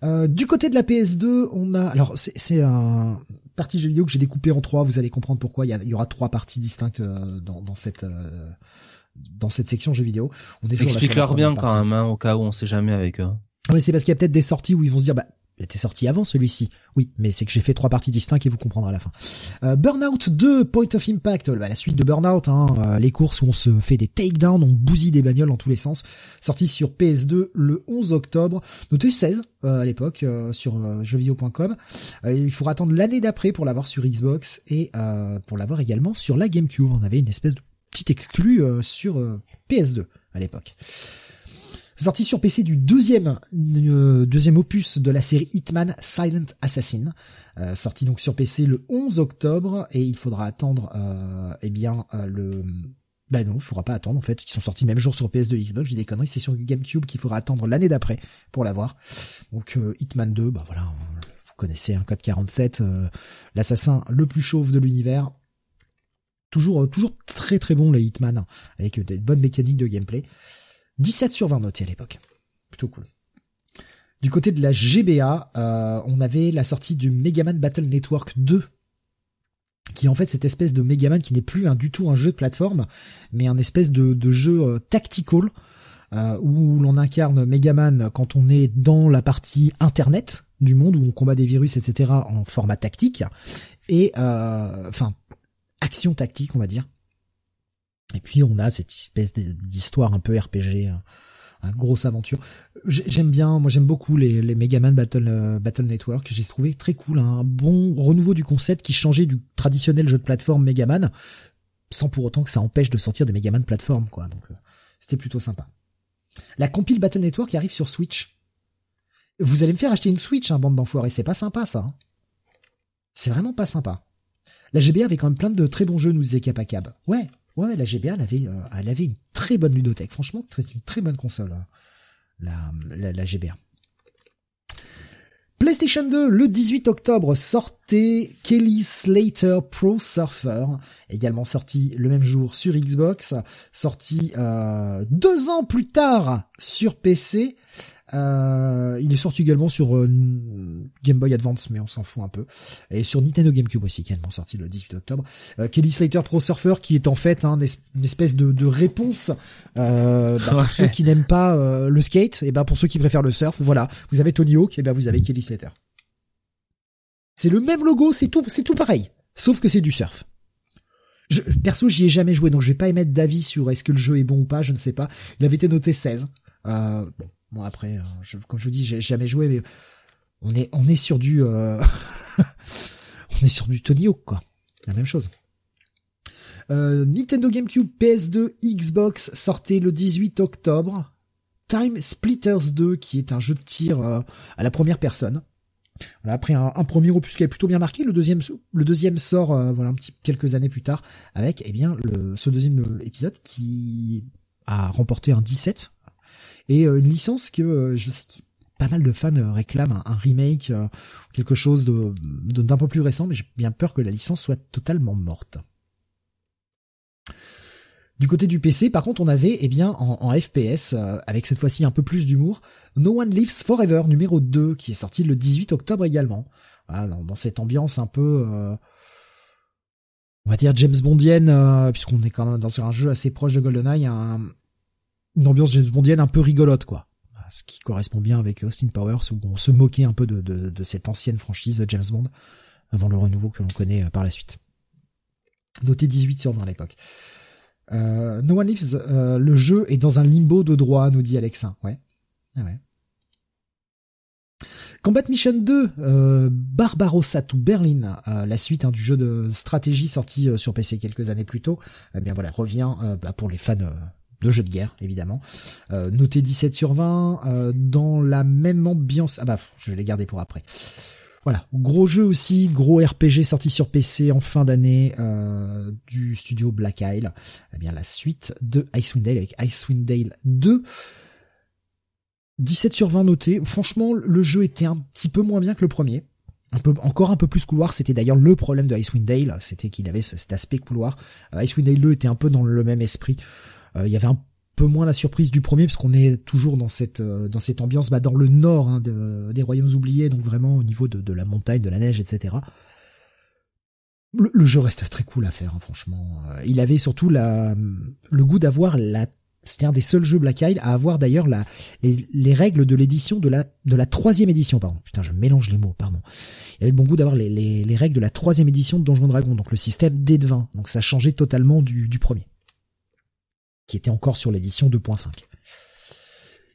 Euh, du côté de la PS2, on a alors c'est un partie jeu vidéo que j'ai découpé en trois. Vous allez comprendre pourquoi. Il y, aura trois parties distinctes euh, dans, dans, cette euh, dans cette section jeux vidéo. On est Explique-leur bien quand même, hein, au cas où on sait jamais avec eux. Oui, c'est parce qu'il y a peut-être des sorties où ils vont se dire, bah, était sorti avant celui-ci. Oui, mais c'est que j'ai fait trois parties distinctes et vous comprendrez à la fin. Euh, Burnout 2, Point of Impact, bah, la suite de Burnout, hein, euh, les courses où on se fait des takedowns, on bousille des bagnoles dans tous les sens. Sorti sur PS2 le 11 octobre, noté 16 euh, à l'époque euh, sur jeuxvideo.com. il faudra attendre l'année d'après pour l'avoir sur Xbox et pour l'avoir également sur la GameCube. On avait une espèce de petit exclu sur PS2 à l'époque. Sorti sur PC du deuxième euh, deuxième opus de la série Hitman Silent Assassin, euh, sorti donc sur PC le 11 octobre et il faudra attendre euh, eh bien euh, le bah non, il faudra pas attendre en fait, ils sont sortis même jour sur PS2 Xbox, j'ai des conneries, c'est sur GameCube qu'il faudra attendre l'année d'après pour l'avoir. Donc Hitman 2, bah voilà, vous connaissez un code 47, l'assassin le plus chauve de l'univers. Toujours toujours très très bon le Hitman avec des bonnes mécaniques de gameplay. 17 sur 20 notés à l'époque. Plutôt cool. Du côté de la GBA, euh, on avait la sortie du Megaman Battle Network 2, qui est en fait cette espèce de Megaman qui n'est plus du tout un jeu de plateforme, mais un espèce de, jeu euh, tactical, euh, où l'on incarne Megaman quand on est dans la partie internet du monde, où on combat des virus, etc., en format tactique, et enfin action tactique, on va dire. Et puis on a cette espèce d'histoire un peu RPG, une grosse aventure. J'aime bien, moi j'aime beaucoup les, les Megaman Battle euh, Battle Network. J'ai trouvé très cool, un bon renouveau du concept qui changeait du traditionnel jeu de plateforme Megaman, sans pour autant que ça empêche de sortir des Megaman plateforme, quoi. Donc euh, c'était plutôt sympa. La compile Battle Network arrive sur Switch. Vous allez me faire acheter une Switch, un hein, bande d'enfoirés, c'est pas sympa ça. Hein. C'est vraiment pas sympa. La GBA avait quand même plein de très bons jeux, nous disait Capacab. Ouais, ouais, la GBA, elle avait, euh, elle avait une très bonne ludothèque. Franchement, c'est une très bonne console, hein, la, la, GBA. PlayStation 2, le 18 octobre, sortait Kelly Slater Pro Surfer, également sorti le même jour sur Xbox, sorti euh, deux ans plus tard sur PC, euh, il est sorti également sur euh, Game Boy Advance, mais on s'en fout un peu. Et sur Nintendo GameCube aussi, également sorti le 18 octobre. Euh, Kelly Slater Pro Surfer, qui est en fait hein, une espèce de, de réponse bah, pour ceux qui n'aiment pas le skate, et ben pour ceux qui préfèrent le surf, voilà. Vous avez Tony Hawk, et ben vous avez Kelly Slater. C'est le même logo, c'est tout, c'est tout pareil, sauf que c'est du surf. Je, perso, j'y ai jamais joué, donc je vais pas émettre d'avis sur est-ce que le jeu est bon ou pas, je ne sais pas. Il avait été noté 16. Euh, bon, Bon après, euh, comme je vous dis, j'ai jamais joué, mais on est on est sur du euh... on est sur du Tony Hawk quoi, la même chose. Euh, Nintendo GameCube, PS2, Xbox sortait le 18 octobre. Time Splitters 2, qui est un jeu de tir à la première personne. Voilà, après un, premier opus qui est plutôt bien marqué, le deuxième le deuxième sort voilà un petit quelques années plus tard avec eh bien le ce deuxième épisode qui a remporté un 17 et euh, une licence que euh, je sais que pas mal de fans euh, réclament un, remake, quelque chose d'un peu plus récent, mais j'ai bien peur que la licence soit totalement morte. Du côté du PC, par contre, on avait, eh bien, en, FPS, avec cette fois-ci un peu plus d'humour, No One Lives Forever numéro 2, qui est sorti le 18 octobre également. dans, cette ambiance un peu, on va dire James Bondienne, puisqu'on est quand même dans un jeu assez proche de GoldenEye, un, une ambiance James Bondienne un peu rigolote, quoi. Ce qui correspond bien avec Austin Powers, où on se moquait un peu de, cette ancienne franchise James Bond, avant le renouveau que l'on connaît euh, par la suite. Noté 18 sur 20 à l'époque. Euh, no One Lives, euh, le jeu est dans un limbo de droit, nous dit Alexa. Ouais. Ah ouais. Combat Mission 2, euh, Barbarossa to Berlin, la suite hein, du jeu de stratégie sorti sur PC quelques années plus tôt, eh bien voilà, revient bah, pour les fans de jeux de guerre évidemment. Euh, noté 17 sur 20 euh, dans la même ambiance. Ah bah je vais les garder pour après. Voilà, gros jeu aussi, gros RPG sorti sur PC en fin d'année euh, du studio Black Isle. Eh bien la suite de Icewind Dale avec Icewind Dale 2. 17 sur 20 noté. Franchement, le jeu était un petit peu moins bien que le premier. Un peu, encore un peu plus couloir, c'était d'ailleurs le problème de Icewind Dale, c'était qu'il avait cet aspect couloir. Icewind Dale 2 était un peu dans le même esprit. Euh, il y avait un peu moins la surprise du premier parce qu'on est toujours dans cette euh, dans cette ambiance bah, dans le nord hein, des royaumes oubliés donc vraiment au niveau de, la montagne de la neige etc le, jeu reste très cool à faire hein, franchement. Euh, il avait surtout la le goût d'avoir la c'était un des seuls jeux Black Isle à avoir d'ailleurs la les, les, règles de l'édition de la de la troisième édition pardon. Putain je mélange les mots pardon. Il avait le bon goût d'avoir les, les, les, règles de la troisième édition de Donjon Dragon donc le système d de 20 donc ça changeait totalement du premier qui était encore sur l'édition 2.5.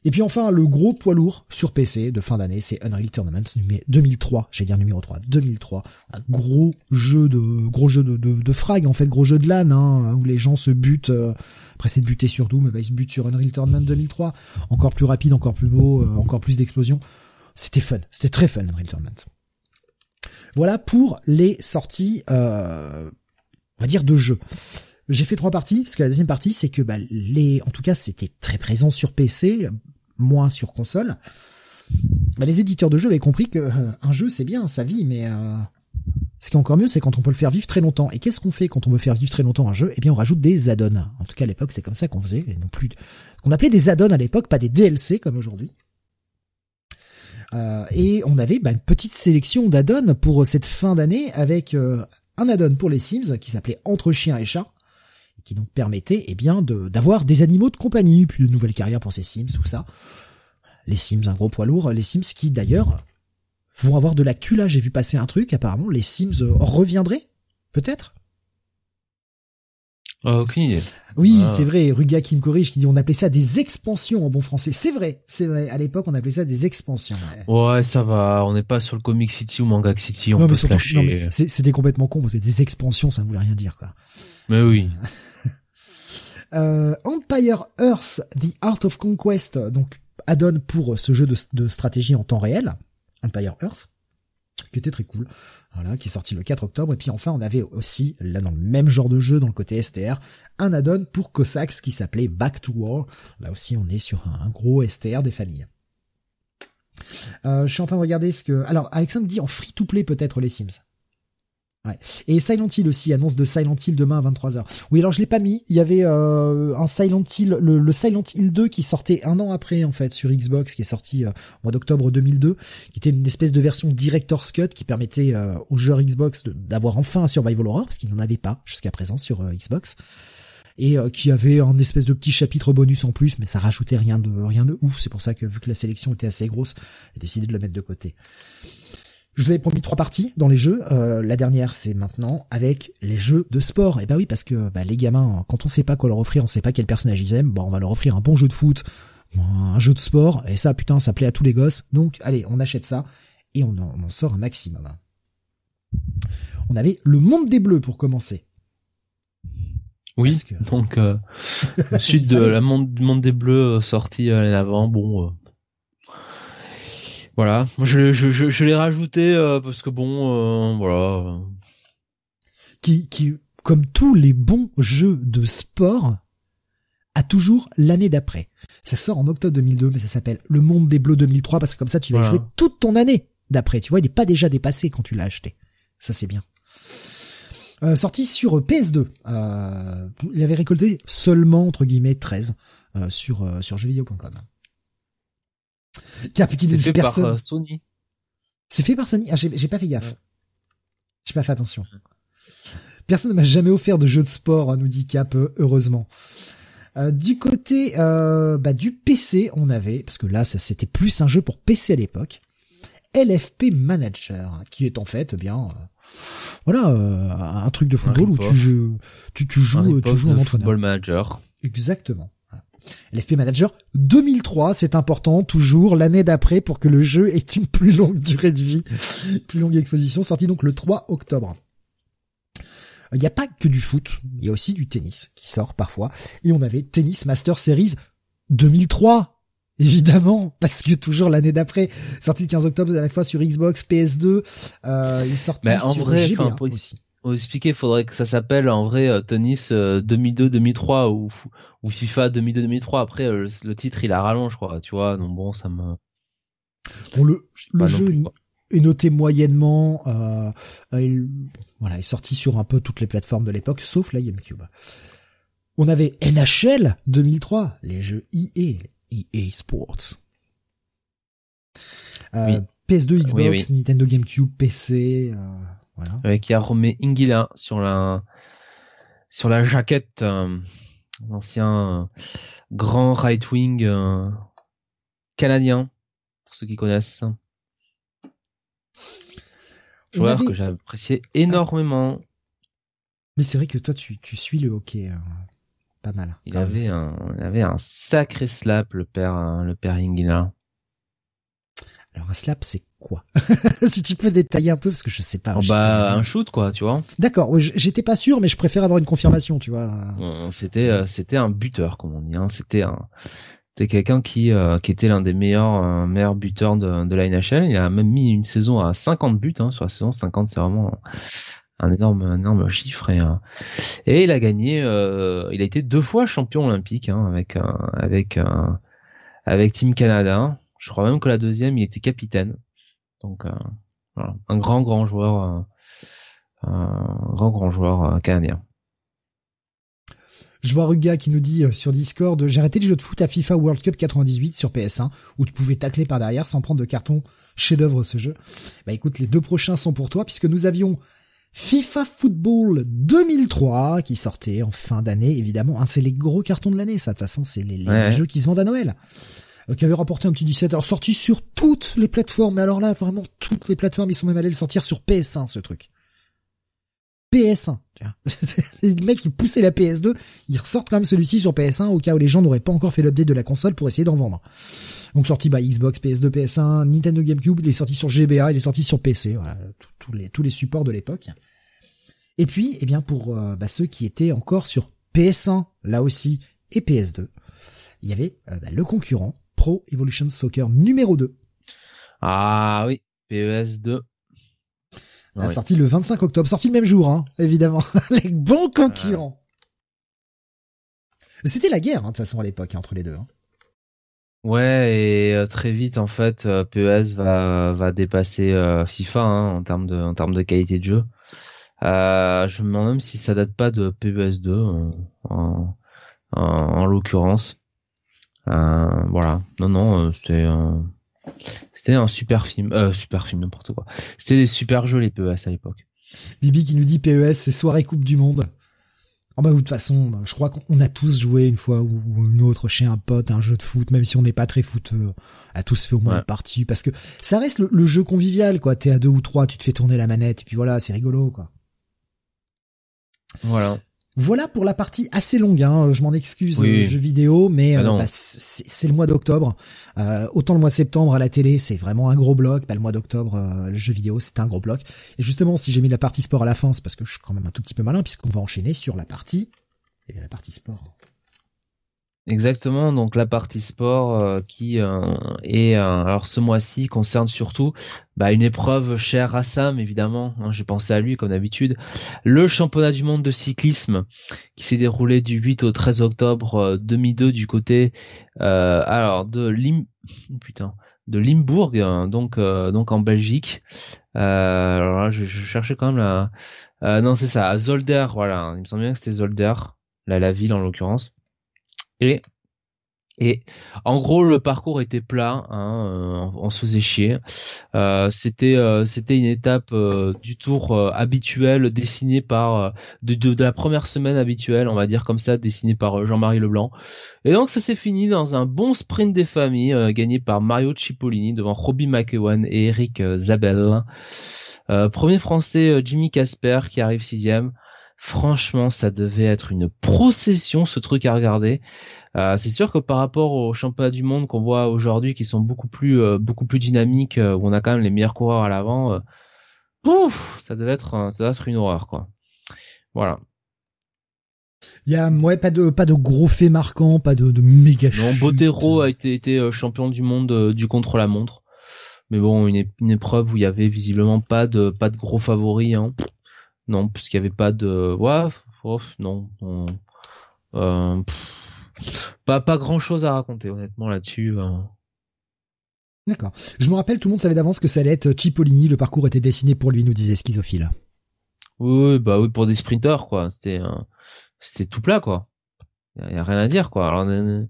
Et puis enfin, le gros poids lourd sur PC de fin d'année, c'est Unreal Tournament 2003, j'allais dire numéro 3, 2003. Un gros jeu de gros jeu de, de, frag, en fait, gros jeu de LAN, hein, où les gens se butent, euh, après c'est de buter sur Doom, bah, ils se butent sur Unreal Tournament 2003. Encore plus rapide, encore plus beau, euh, encore plus d'explosions. C'était fun, c'était très fun Unreal Tournament. Voilà pour les sorties, euh, on va dire, de jeux. J'ai fait trois parties, parce que la deuxième partie, c'est que bah, les, en tout cas, c'était très présent sur PC, moins sur console. Bah, les éditeurs de jeux avaient compris que euh, un jeu, c'est bien, sa vie, mais euh, ce qui est encore mieux, c'est quand on peut le faire vivre très longtemps. Et qu'est-ce qu'on fait quand on veut faire vivre très longtemps un jeu? Eh bien, on rajoute des add-ons. En tout cas, à l'époque, c'est comme ça qu'on faisait, non plus qu'on appelait des add-ons à l'époque, pas des DLC comme aujourd'hui. Euh, et on avait bah, une petite sélection d'add-ons pour cette fin d'année avec un add-on pour les Sims qui s'appelait Entre chiens et chats, qui donc permettait eh bien d'avoir des animaux de compagnie, puis de nouvelles carrières pour ces Sims, tout ça. Les Sims, un gros poids lourd, les Sims qui d'ailleurs vont avoir de l'actu là, j'ai vu passer un truc, apparemment les Sims reviendraient, peut-être? Oh, aucune idée. Oui, ah. c'est vrai, Ruga qui me corrige, qui dit on appelait ça des expansions en bon français. C'est vrai, c'est vrai. À l'époque, on appelait ça des expansions. Ouais, ça va. On n'est pas sur le Comic City ou Manga City. On non, peut mais non, mais c'était complètement con. C'était des expansions, ça ne voulait rien dire, quoi. Mais oui. Euh, Empire Earth, The Art of Conquest, donc add-on pour ce jeu de, de stratégie en temps réel, Empire Earth, qui était très cool. Voilà, qui est sorti le 4 octobre. Et puis enfin, on avait aussi, là dans le même genre de jeu, dans le côté STR, un add-on pour Cossacks qui s'appelait Back to War. Là aussi, on est sur un gros STR des familles. Euh, je suis en train de regarder ce que... Alors, Alexandre dit en free-to-play peut-être les Sims. Ouais. Et Silent Hill aussi, annonce de Silent Hill demain à 23h. Oui, alors je l'ai pas mis. Il y avait euh, un Silent Hill, le, Silent Hill 2 qui sortait un an après en fait sur Xbox, qui est sorti euh, au mois d'octobre 2002, qui était une espèce de version Director's Cut qui permettait euh, aux joueurs Xbox d'avoir enfin un survival horror parce qu'ils n'en avaient pas jusqu'à présent sur euh, Xbox et qui avait un espèce de petit chapitre bonus en plus, mais ça rajoutait rien de rien de ouf. C'est pour ça que vu que la sélection était assez grosse, j'ai décidé de le mettre de côté. Je vous avais promis trois parties dans les jeux. Euh, la dernière, c'est maintenant avec les jeux de sport. Et bah oui, parce que bah, les gamins, quand on sait pas quoi leur offrir, on sait pas quel personnage ils aiment, bon, on va leur offrir un bon jeu de foot, un jeu de sport, et ça, putain, ça plaît à tous les gosses. Donc, allez, on achète ça et on en, sort un maximum. On avait le monde des bleus pour commencer. Oui, donc euh, suite de la monde, monde des bleus euh, sorti à l'avant, bon. Euh, voilà, je, je, je, je l'ai rajouté euh, parce que bon, euh, voilà. Qui, qui, comme tous les bons jeux de sport, a toujours l'année d'après. Ça sort en octobre 2002, mais ça s'appelle Le Monde des Bleus 2003 parce que comme ça tu vas jouer toute ton année d'après. Tu vois, il n'est pas déjà dépassé quand tu l'as acheté. Ça c'est bien. Euh, sorti sur PS2. Euh, il avait récolté seulement entre guillemets 13 euh, sur sur jeuxvideo.com. Qui personne. Par, euh, Sony. C'est fait par Sony. Ah, j'ai pas fait gaffe. J'ai pas fait attention. Personne ne m'a jamais offert de jeu de sport, nous dit Cap, euh, heureusement. Euh, du côté euh, bah, du PC, on avait, parce que là, ça c'était plus un jeu pour PC à l'époque, LFP Manager, qui est en fait eh bien, voilà, un truc de football où tu joues, tu, tu joues, tu joues en entraîneur. Football Manager. Exactement. L'FP Manager 2003, c'est important, toujours l'année d'après pour que le jeu ait une plus longue durée de vie, plus longue exposition, sorti donc le 3 octobre. Il n'y a pas que du foot, il y a aussi du tennis qui sort parfois. Et on avait Tennis Master Series 2003, évidemment, parce que toujours l'année d'après, sorti le 15 octobre à la fois sur Xbox, PS2, euh, il est sorti en sur vrai, GBA aussi pour expliquer, il faudrait que ça s'appelle en vrai euh, tennis 2002-2003 euh, ou, ou FIFA 2002-2003. Après, euh, le, titre il a rallonge, quoi. Tu vois, donc bon, ça me. Bon, le, le jeu est noté moyennement. Euh, il, voilà, il est sorti sur un peu toutes les plateformes de l'époque, sauf la GameCube. On avait NHL 2003, les jeux EA, EA Sports. Euh, PS2, Xbox, Nintendo GameCube, PC. Euh, voilà. Avec Yarome Ingila sur la sur la jaquette, euh, l'ancien euh, grand right wing euh, canadien pour ceux qui connaissent. Joueur que j'ai apprécié énormément. Mais c'est vrai que toi tu, tu suis le hockey pas mal. Il avait un il avait un sacré slap le père le père Ingila. Alors un slap, c'est quoi Si tu peux détailler un peu, parce que je sais pas. Oh bah un shoot quoi, tu vois. D'accord, j'étais pas sûr, mais je préfère avoir une confirmation, tu vois. C'était euh, c'était un buteur, comme on dit. Hein. C'était un c'était quelqu'un qui euh, qui était l'un des meilleurs euh, meilleurs buteurs de, de la NHL. Il a même mis une saison à 50 buts hein, sur la saison 50, c'est vraiment un énorme un énorme chiffre et, et il a gagné. il a été deux fois champion olympique hein, avec avec avec Team Canada. Je crois même que la deuxième, il était capitaine. Donc, euh, voilà. un grand, grand joueur, euh, un grand, grand joueur euh, canadien. Je vois Ruga qui nous dit sur Discord, j'ai arrêté les jeux de foot à FIFA World Cup 98 sur PS1, où tu pouvais tacler par derrière sans prendre de carton. Chef d'œuvre ce jeu. Bah écoute, les deux prochains sont pour toi, puisque nous avions FIFA Football 2003 qui sortait en fin d'année, évidemment. Hein, c'est les gros cartons de l'année, ça. De toute façon, c'est les, jeux qui se vendent à Noël. Euh, qui avait rapporté un petit 17. Alors sorti sur toutes les plateformes, mais alors là, vraiment toutes les plateformes, ils sont même allés le sortir sur PS1, ce truc. PS1. les mecs qui poussaient la PS2, ils ressortent quand même celui-ci sur PS1 au cas où les gens n'auraient pas encore fait l'update de la console pour essayer d'en vendre. Donc sorti by Xbox, PS2, PS1, Nintendo GameCube, il est sorti sur GBA, il est sorti sur PC, voilà, tous les tous les supports de l'époque. Et puis, eh bien pour euh, bah, ceux qui étaient encore sur PS1 là aussi et PS2, il y avait euh, bah, le concurrent Pro Evolution Soccer numéro 2. Ah oui, PES 2. La sortie le 25 octobre, sorti le même jour, hein, évidemment. les bons concurrents. C'était la guerre, hein, de toute façon, à l'époque, hein, entre les deux. Hein. Ouais, et euh, très vite, en fait, euh, PES va, va dépasser euh, FIFA en termes de, en termes de qualité de jeu. je me demande même si ça date pas de PES 2 en, en, en l'occurrence. Voilà. Non, non, c'était c'était un super film, euh, super film n'importe quoi. C'était des super jeux les PES à l'époque. Bibi qui nous dit PES, c'est soirée Coupe du Monde. Oh bah de toute façon, je crois qu'on a tous joué une fois ou une autre chez un pote un jeu de foot, même si on n'est pas très foot, euh, a tous fait au moins une partie, parce que ça reste le, jeu convivial, quoi. T'es à deux ou trois, tu te fais tourner la manette, et puis voilà, c'est rigolo, quoi. Voilà. Voilà pour la partie assez longue, hein. je m'en excuse, oui. jeu vidéo, mais ah euh, bah, c'est le mois d'octobre. Euh, autant le mois de septembre à la télé, c'est vraiment un gros bloc. Bah, le mois d'octobre, euh, le jeu vidéo, c'est un gros bloc. Et justement, si j'ai mis la partie sport à la fin, c'est parce que je suis quand même un tout petit peu malin, puisqu'on va enchaîner sur la partie, et la partie sport. Exactement, donc la partie sport euh, qui euh, est euh, alors ce mois-ci concerne surtout bah, une épreuve chère à Sam évidemment, hein, j'ai pensé à lui comme d'habitude, le championnat du monde de cyclisme qui s'est déroulé du 8 au 13 octobre 2002 du côté alors de Lim putain de Limbourg hein, donc donc en Belgique. alors là, je, je, cherchais quand même la non c'est ça Zolder voilà il me semble bien que c'était Zolder là la ville en l'occurrence. Et en gros, le parcours était plat, hein, euh, on se faisait chier. Euh, c'était euh, c'était une étape du tour habituel dessinée par de, de, la première semaine habituelle, on va dire comme ça, dessinée par Jean-Marie Leblanc. Et donc ça s'est fini dans un bon sprint des familles gagné par Mario Cipollini devant Robbie McEwan et Eric Zabel. premier français Jimmy Casper qui arrive sixième. Franchement, ça devait être une procession ce truc à regarder. Euh, c'est sûr que par rapport aux championnats du monde qu'on voit aujourd'hui, qui sont beaucoup plus euh, beaucoup plus dynamiques, euh, où on a quand même les meilleurs coureurs à l'avant, pouf, ça devait être ça devait être une horreur quoi. Voilà. Il y a ouais pas de pas de gros faits marquants, pas de, de méga. Non, Botero a été été champion du monde du contre la montre, mais bon une, une, épreuve où il y avait visiblement pas de pas de gros favoris. Hein. Non, puisqu'il y avait pas de ouais, non. Euh, pas pas grand chose à raconter honnêtement là-dessus. Euh. D'accord. Je me rappelle, tout le monde savait d'avance que ça allait être Cipollini. Le parcours était dessiné pour lui, nous disait Schizophile. Oui, bah oui, pour des sprinteurs quoi. C'était euh, c'était tout plat quoi. Y a, rien à dire quoi. Alors, euh,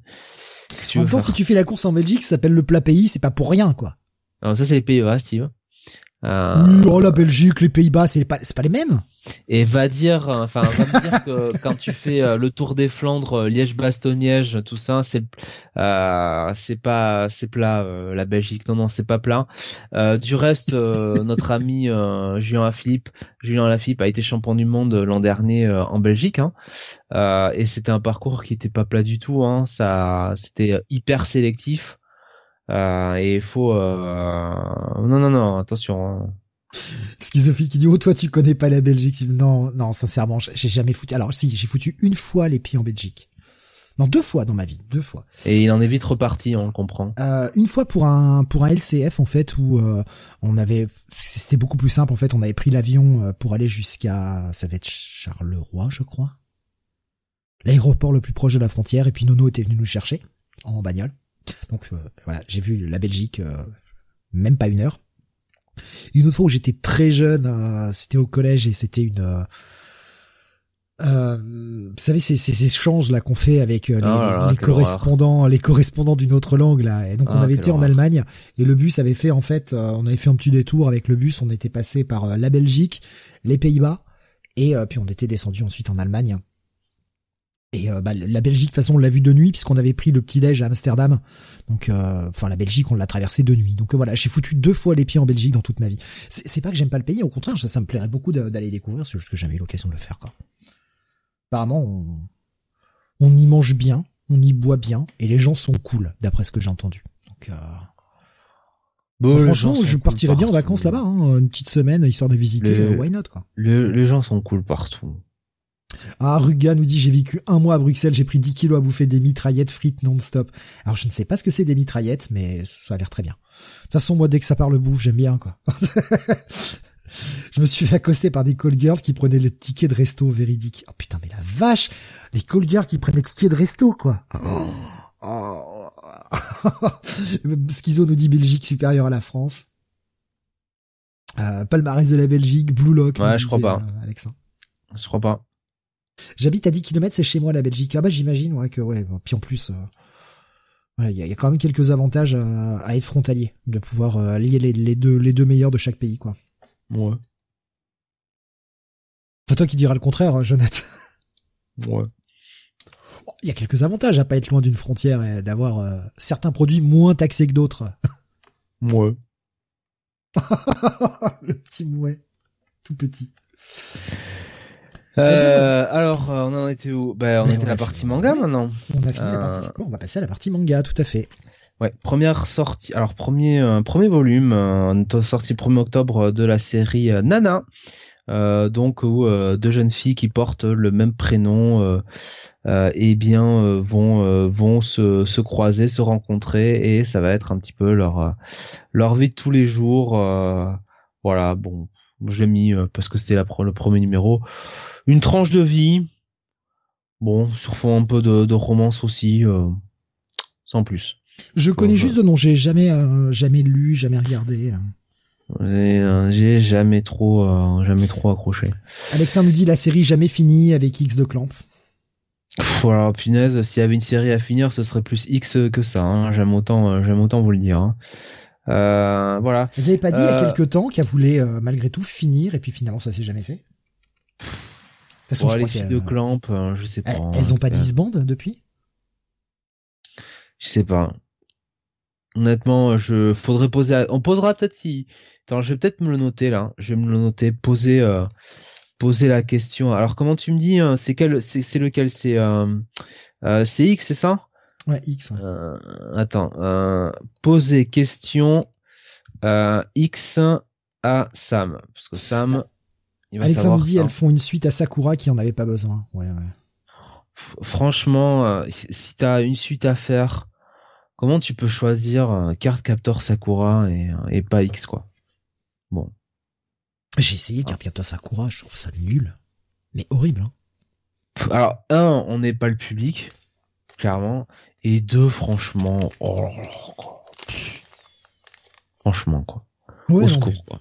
en même temps, si tu fais la course en Belgique, ça s'appelle le plat pays, c'est pas pour rien quoi. Alors ça c'est les Pays-Bas, Steve. Euh... oh la Belgique, les Pays-Bas, c'est pas c'est pas les mêmes. Et va dire, enfin va dire que quand tu fais euh, le Tour des Flandres, euh, Liège-Bastogne-Liège, tout ça, c'est euh, c'est pas c'est plat la Belgique. Non non, c'est pas plat. du reste, notre ami Julien Lafilippe, Julien Lafilippe a été champion du monde l'an dernier en Belgique, hein, et c'était un parcours qui était pas plat du tout. Hein, ça, c'était hyper sélectif. Euh, et il faut... Euh... Non, non, non, attention. Hein. Schizophile qui dit oh toi tu connais pas la Belgique. Non non sincèrement j'ai jamais foutu. Alors si j'ai foutu une fois les pieds en Belgique. Non deux fois dans ma vie deux fois. Et il en est vite reparti on le comprend. Euh, une fois pour un pour un LCF en fait où euh, on avait c'était beaucoup plus simple en fait on avait pris l'avion euh, pour aller jusqu'à ça va être Charleroi je crois. L'aéroport le plus proche de la frontière. Et puis Nono était venu nous chercher en bagnole donc euh, voilà, j'ai vu la Belgique euh, même pas une heure. Une autre fois où j'étais très jeune, euh, c'était au collège et c'était une vous savez ces, ces échanges là qu'on fait avec les, oh correspondants les correspondants d'une autre langue là. Et donc on ah, avait été en Allemagne et le bus avait fait en fait on avait fait un petit détour avec le bus. On était passé par la Belgique les Pays-Bas et puis on était descendu ensuite en Allemagne et euh, bah, la Belgique, de toute façon, on l'a vu de nuit puisqu'on avait pris le petit déj à Amsterdam. Donc, euh, enfin, la Belgique, on l'a traversé de nuit. Donc euh, voilà, j'ai foutu deux fois les pieds en Belgique dans toute ma vie. C'est pas que j'aime pas le pays, au contraire, ça, ça me plairait beaucoup d'aller découvrir. C'est juste que j'ai jamais eu l'occasion de le faire. Quoi. Apparemment, on, on y mange bien, on y boit bien, et les gens sont cool, d'après ce que j'ai entendu. Donc, bon, franchement, je partirais bien en vacances là-bas, hein, une petite semaine histoire de visiter. why not quoi. les gens sont cool partout. Ah, Ruga nous dit j'ai vécu un mois à Bruxelles, j'ai pris 10 kilos à bouffer des mitraillettes frites non-stop. Alors je ne sais pas ce que c'est des mitraillettes, mais ça a l'air très bien. De toute façon, moi dès que ça parle bouffe, j'aime bien quoi. je me suis fait accoster par des call girls qui prenaient le ticket de resto véridique. Oh putain, mais la vache, les call girls qui prennent les tickets de resto quoi. Oh. oh. Schizo nous dit Belgique supérieure à la France. Euh, palmarès de la Belgique, Blue Lock. Ouais, je crois pas. Euh, Alexa. Je crois pas. J'habite à 10 km, c'est chez moi la Belgique. Ah bah j'imagine ouais que ouais. Puis en plus, euh, il y, a, y, a, quand même quelques avantages à, à être frontalier, de pouvoir euh, lier les, les, deux les deux meilleurs de chaque pays quoi. Ouais. Pas toi qui diras le contraire, hein, Jonathan. Ouais. Il y a quelques avantages à pas être loin d'une frontière et d'avoir euh, certains produits moins taxés que d'autres. Ouais. le petit mouet, tout petit. Euh, alors, euh, on en était où? Ben, on Ben, était on à la partie manga maintenant. On a fini la Euh, partie sport, on va passer à la partie manga, tout à fait. Ouais, première sortie. Alors premier euh, premier volume, euh, sorti le 1er octobre de la série euh, Nana. Euh, donc où euh, deux jeunes filles qui portent le même prénom euh, euh, eh bien euh, vont euh, vont se, se croiser, se rencontrer et ça va être un petit peu leur euh, leur vie de tous les jours. euh, voilà, bon, je l'ai mis euh, parce que c'était le premier numéro. Une tranche de vie. Bon, sur fond un peu de, de romance aussi, euh, sans plus. Je connais juste de nom, j'ai jamais euh, jamais lu, jamais regardé. J'ai euh, jamais trop euh, jamais trop accroché. Alexa nous dit la série jamais finie avec X de Clamp. Voilà, punaise, s'il y avait une série à finir, ce serait plus X que ça. Hein. J'aime autant, euh, j'aime autant vous le dire. hein. Euh, voilà. Vous avez pas dit il y a Euh. quelque temps qu'elle voulait euh, malgré tout finir et puis finalement ça s'est jamais fait? Façon, Bon, je les crois filles de Clamp, euh, je sais pas. elles, hein, elles ont pas c'est- 10 bandes depuis? Je sais pas. Honnêtement, je faudrait poser. à- On posera peut-être si. Attends, je vais peut-être me le noter là. Je vais me le noter. Poser, euh, poser la question. Alors comment tu me dis hein, C'est quel C'est lequel? C'est euh, euh, c'est X, c'est ça? Ouais, X. Ouais. Euh, attends, euh, poser question euh, X à Sam, parce que Sam, il va Alexa savoir nous dit elles font une suite à Sakura qui en avait pas besoin. Ouais, ouais. F- Franchement, euh, si t'as une suite à faire, comment tu peux choisir euh, carte captor Sakura et, euh, et pas X quoi? Bon, J'ai essayé Cardcaptor Sakura, je trouve ça nul. Mais horrible, hein. Alors un, on n'est pas le public, clairement, et deux, franchement, oh quoi. Franchement quoi, Ouais, au secours quoi.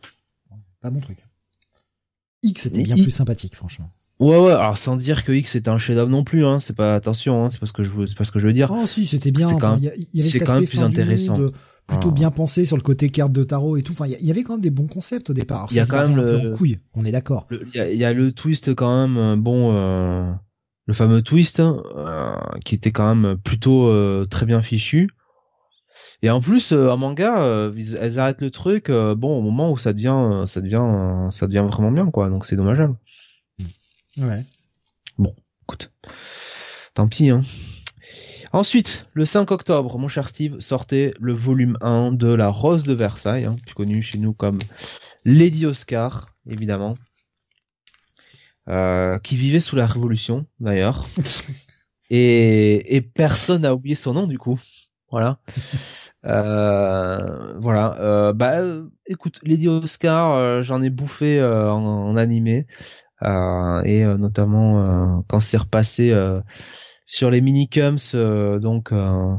pas mon truc. X c'était bien I- plus sympathique, franchement. Ouais ouais, alors sans dire que X est un chef-d'œuvre non plus, hein, c'est pas attention, hein, c'est pas ce que je veux, c'est pas ce que je veux dire. Oh si, c'était bien. C'est quand Enfin, même- il y, avait quand même plus intéressant. monde, plutôt Ah. bien pensé sur le côté carte de tarot et tout. Enfin, il y avait quand même des bons concepts au départ. Il y a quand même le- couille, on est d'accord. Il y, a, il y a le twist quand même, euh, bon, euh, le fameux twist, euh, qui était quand même plutôt euh, très bien fichu. Et en plus, euh, en manga, euh, ils- elles arrêtent le truc, euh, bon, au moment où ça devient, euh, ça devient, euh, ça devient vraiment bien, quoi. Donc c'est dommageable. Ouais. Écoute, tant pis. Hein. Ensuite, le 5 octobre, mon cher Steve, sortait le volume 1 de La Rose de Versailles, hein, plus connu chez nous comme Lady Oscar, évidemment, euh, qui vivait sous la Révolution, d'ailleurs. et, et personne n'a oublié son nom, du coup. Voilà. Euh, voilà. Euh, bah, euh, écoute, Lady Oscar, euh, j'en ai bouffé euh, en, en animé. Euh, et euh, notamment euh, quand c'est repassé euh, sur les minicums euh, donc euh,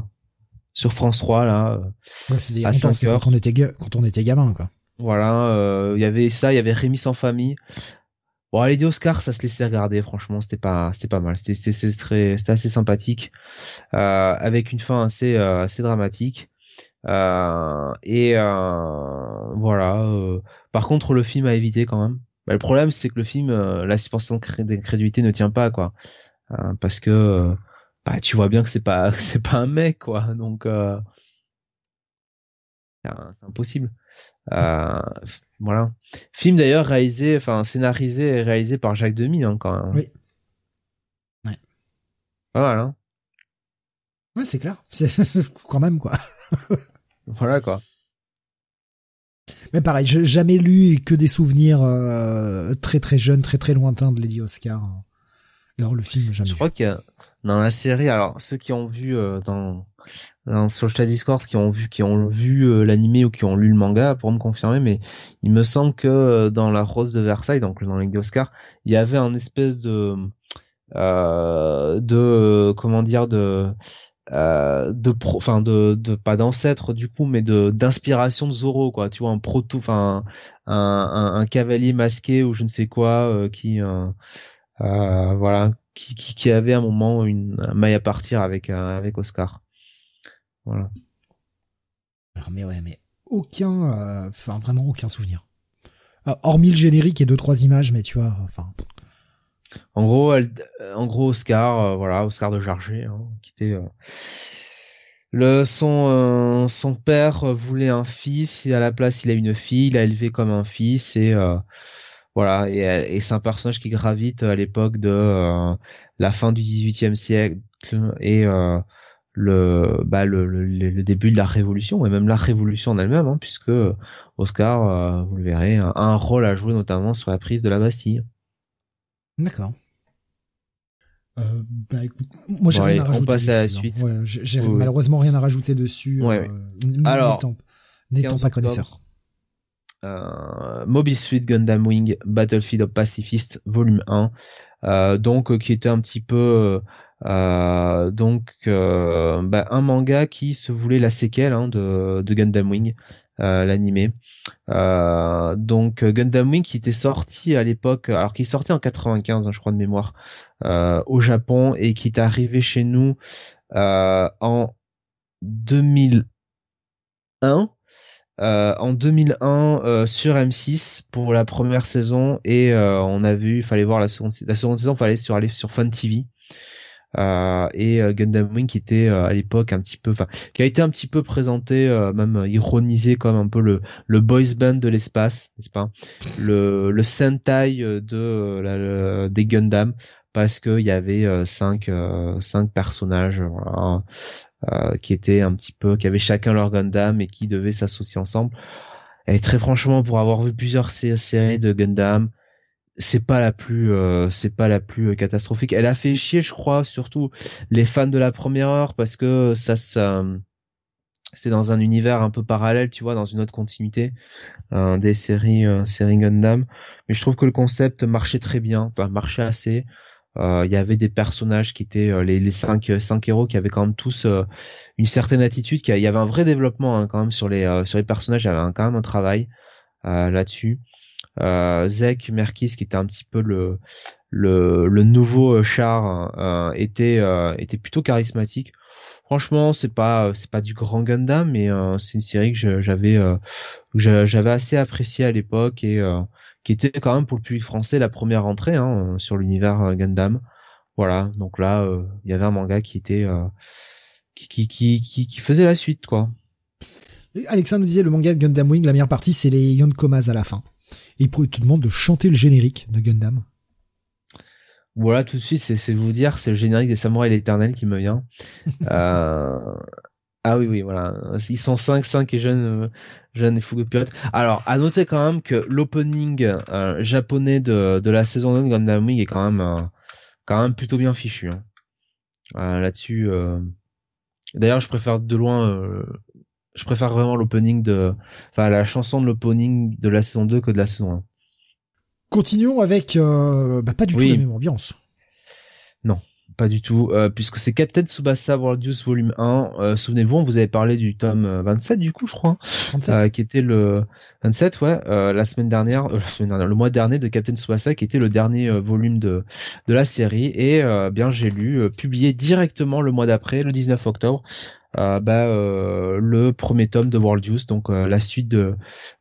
sur France 3 là Ouais, À longtemps, c'est quand on était quand on était gamin, quoi. voilà euh, il y avait ça il y avait Rémi sans famille bon Lady Oscar ça se laissait regarder franchement c'était pas c'était pas mal c'était c'était c'était très c'était assez sympathique euh, avec une fin assez euh, assez dramatique et euh, voilà euh, par contre le film à éviter quand même bah, le problème c'est que le film euh, la suspension d'incré- d'incrédulité ne tient pas quoi Euh, parce que euh, bah tu vois bien que c'est pas c'est pas un mec quoi donc euh, c'est impossible euh, voilà film d'ailleurs réalisé enfin scénarisé et réalisé par Jacques Demy hein, quand même Oui. Ouais. pas mal hein Ouais, c'est clair. C'est quand même quoi. voilà quoi Mais pareil, j'ai jamais lu que des souvenirs euh, très très jeunes, très très lointains de Lady Oscar. alors le film jamais je crois que dans la série alors ceux qui ont vu dans sur le chat Discord qui ont vu qui ont vu euh, l'animé ou qui ont lu le manga pour me confirmer mais il me semble que euh, dans la Rose de Versailles donc dans les Oscars il y avait un espèce de euh, de comment dire de euh, de enfin de, de pas d'ancêtre du coup mais de d'inspiration de Zoro quoi tu vois un proto enfin un, un, cavalier masqué ou je ne sais quoi qui voilà qui, qui, qui avait un moment une maille à partir avec avec Oscar voilà. Alors, mais ouais, mais aucun, euh, enfin vraiment aucun souvenir. Euh, hormis le générique et deux trois images, mais tu vois, enfin. En gros, elle, en gros, Oscar, euh, voilà, Oscar de Jarget, hein, était le son son père voulait un fils et à la place il a une fille, il a élevé comme un fils et voilà et, c'est un personnage qui gravite à l'époque de la fin du XVIIIe siècle et le, bah, le, le, début de la révolution et même la révolution en elle-même, hein, puisque Oscar, euh, vous le verrez, a un rôle à jouer notamment sur la prise de la Bastille. D'accord. Euh, bah écoute, moi j'ai rien à rajouter. On passe à la hein. suite. Ouais, j'ai malheureusement rien à rajouter dessus. Ouais, euh, Alors, n'étant pas connaisseur. Euh, Mobile Suit Gundam Wing Battlefield of Pacifist Volume 1 euh, donc qui était un petit peu euh, donc euh, bah, un manga qui se voulait la séquelle hein, de, de, Gundam Wing, euh, l'animé. Euh, donc Gundam Wing qui était sorti à l'époque, alors qui sortait en 95, hein, je crois de mémoire, au Japon et qui est arrivé chez nous en 2001. Euh, en 2001 euh, sur M6 pour la première saison et on a vu, fallait voir la seconde, la seconde saison, fallait sur aller sur Fun TV euh, et euh, Gundam Wing qui était euh, à l'époque un petit peu, enfin, qui a été un petit peu présenté, même ironisé comme un peu le le boys band de l'espace, n'est-ce pas? Le le Sentai de la, des Gundam parce qu'il y avait cinq cinq personnages qui étaient un petit peu, qui avaient chacun leur Gundam et qui devaient s'associer ensemble. Et très franchement, pour avoir vu plusieurs séries de Gundam, c'est pas la plus euh, c'est pas la plus euh, catastrophique. Elle a fait chier je crois surtout les fans de la première heure parce que ça ça c'est dans un univers un peu parallèle tu vois dans une autre continuité euh, des séries euh, séries Gundam. Mais je trouve que le concept marchait très bien enfin, marchait assez. Il y avait des personnages qui étaient les, les cinq cinq héros qui avaient quand même tous une certaine attitude il y avait un vrai développement hein, quand même sur les sur les personnages il y avait quand même un travail là-dessus euh, Zek Merkis qui était un petit peu le le, le nouveau euh, char euh, était euh, était plutôt charismatique. Franchement, c'est pas c'est pas du grand Gundam, mais c'est une série que j'avais j'avais assez apprécié à l'époque et qui était quand même pour le public français la première entrée hein, sur l'univers Gundam. Voilà, donc là il y avait un manga qui était qui, qui, qui, qui, faisait la suite quoi. Alexandre disait le manga Gundam Wing, la meilleure partie c'est les Yonkomas à la fin et il te demande de chanter le générique de Gundam. Voilà, tout de suite, c'est vous dire, c'est le générique des Samouraïs l'éternel qui me vient. euh... Ah oui, oui, voilà. Ils sont 5, 5 et jeunes, euh, jeunes et fougueux pirates. Alors, à noter quand même que l'opening euh, japonais de, de la saison 1 de Gundam Wing est quand même, euh, quand même plutôt bien fichu. Hein. Là-dessus, d'ailleurs, je préfère de loin je préfère vraiment l'opening de, enfin la chanson de l'opening de la saison 2 que de la saison 1. Continuons avec, euh, bah, pas du tout la même ambiance. Pas du tout, euh, puisque c'est Captain Tsubasa World News Volume 1. Euh, souvenez-vous, on vous avait parlé du tome 27 du coup, je crois, 27. qui était le 27, ouais, la semaine dernière, la semaine dernière, le mois dernier de Captain Tsubasa, qui était le dernier volume de de la série. Et bien, j'ai lu, publié directement le mois d'après, le 19 octobre, euh, bah, euh, le premier tome de World Youth, donc euh, la suite de,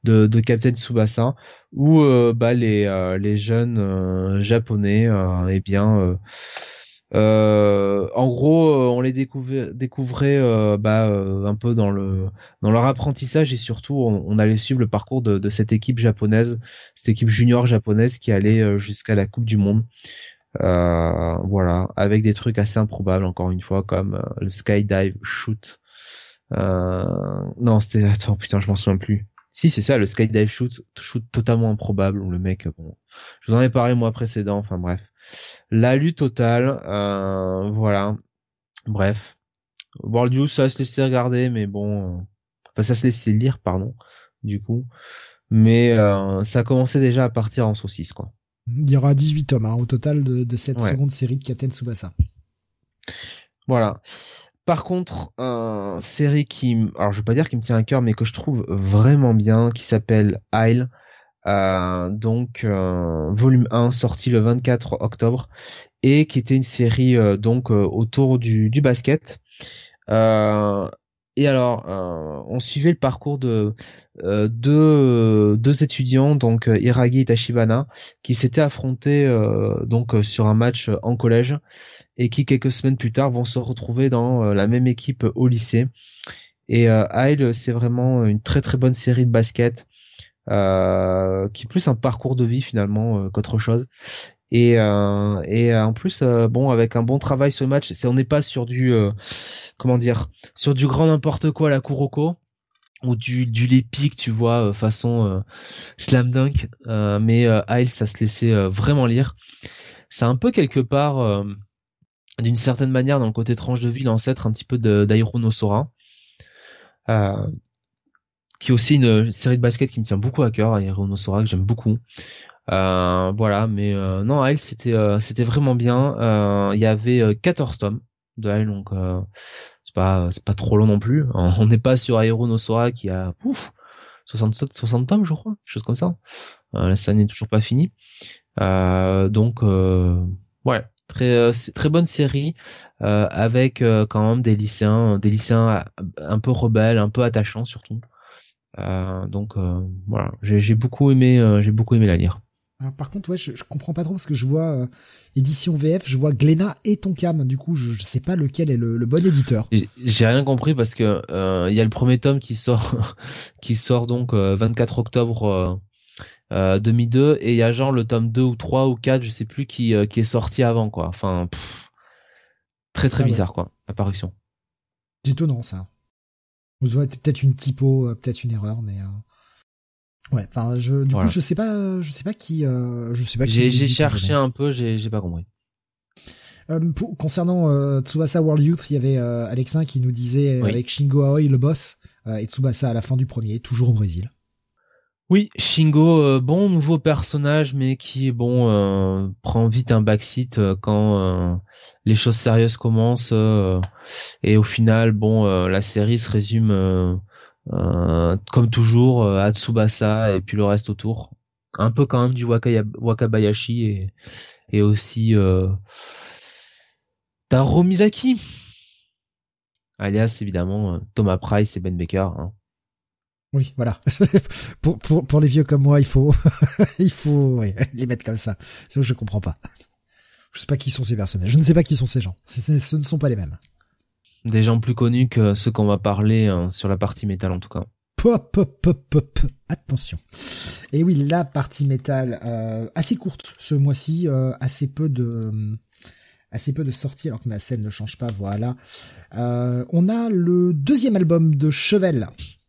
de, de Captain Tsubasa, où bah, les, les jeunes japonais, eh bien, en gros, on les découvrait, découvrait bah, un peu dans le dans leur apprentissage et surtout, on, allait suivre le parcours de, cette équipe japonaise, cette équipe junior japonaise qui allait jusqu'à la Coupe du Monde. Euh, voilà, avec des trucs assez improbables encore une fois comme euh, le skydive shoot. Euh, non, c'était attends putain, je m'en souviens plus. Si c'est ça, le skydive shoot, shoot totalement improbable. Le mec, bon, je vous en ai parlé moi précédent. Enfin bref, La lutte totale, voilà. Bref, World Youth, ça se laisser regarder, mais bon, enfin ça se laisser lire, pardon, du coup. Mais ça a commencé déjà à partir en saucisse, quoi. Il y aura 18 tomes hein, au total de, de cette seconde série de Captain Tsubasa. Voilà. Par contre, euh, série qui, alors je vais pas dire qui me tient à cœur, mais que je trouve vraiment bien, qui s'appelle Isle. Euh, donc euh, volume 1 sorti le 24 octobre et qui était une série euh, donc autour du, du basket. et alors, on suivait le parcours de deux, deux étudiants, donc Iragi et Tachibana, qui s'étaient affrontés donc sur un match en collège et qui quelques semaines plus tard vont se retrouver dans la même équipe au lycée. Et euh, c'est vraiment une très très bonne série de basket euh, qui est plus un parcours de vie finalement euh, qu'autre chose. Et, euh, et en plus, bon, avec un bon travail ce match, c'est on n'est pas sur du comment dire, sur du grand n'importe quoi la Kuroko ou du du l'épique, tu vois, façon slam dunk. mais Isle, ça se laissait vraiment lire. C'est un peu quelque part d'une certaine manière dans le côté tranche de vie l'ancêtre un petit peu d'Aironosora euh, qui est aussi une série de basket qui me tient beaucoup à cœur Aironosora que j'aime beaucoup. Euh, voilà mais euh, non elle c'était euh, c'était vraiment bien. Euh, il y avait 14 tomes de elle donc c'est pas c'est pas trop long non plus. On n'est pas sur Aeronosora qui a ouf, 67 60 tomes je crois chose comme ça. La scène n'est toujours pas finie. Donc ouais très euh, très bonne série euh, avec euh, quand même des lycéens des lycéens un peu rebelles un peu attachants surtout donc voilà. J'ai beaucoup aimé j'ai beaucoup aimé la lire. Par contre ouais je, je, comprends pas trop parce que je vois édition VF je vois Glénat et Tonkam. Du coup je, je sais pas lequel est le, le bon éditeur. J'ai rien compris parce que il y a le premier tome qui sort qui sort donc 24 octobre 2002 euh, et il y a genre le tome 2 ou 3 ou 4 je sais plus qui euh, qui est sorti avant quoi. Enfin très très ah bizarre quoi apparition c'est étonnant ça peut-être une typo euh, peut-être une erreur mais ouais enfin je du coup je sais pas je sais pas qui je sais pas j'ai j'ai cherché un peu j'ai j'ai pas compris. Concernant Tsubasa World Youth, il y avait Alexin qui nous disait avec Shingo Aoi le boss et Tsubasa à la fin du premier, toujours au Brésil. Oui, Shingo, euh, bon nouveau personnage, mais qui bon euh, prend vite un backseat euh, quand les choses sérieuses commencent. et au final, bon, la série se résume comme toujours à Tsubasa et puis le reste autour. Un peu quand même du Wakabayashi et, et aussi Taro Mizaki, alias évidemment Thomas Price et Ben Baker. Hein. Oui, voilà. pour, pour, pour les vieux comme moi, il faut, il faut les mettre comme ça. Sinon, je comprends pas. Je sais pas qui sont ces personnages. Je ne sais pas qui sont ces gens. Ce ne sont pas les mêmes. Des gens plus connus que ceux qu'on va parler hein, sur la partie métal en tout cas. Pop, pop, pop, pop. Attention. Et oui, la partie métal euh, assez courte ce mois-ci, euh, assez peu de assez peu de sorties alors que ma scène ne change pas. Voilà. Euh, on a le deuxième album de Chevel euh,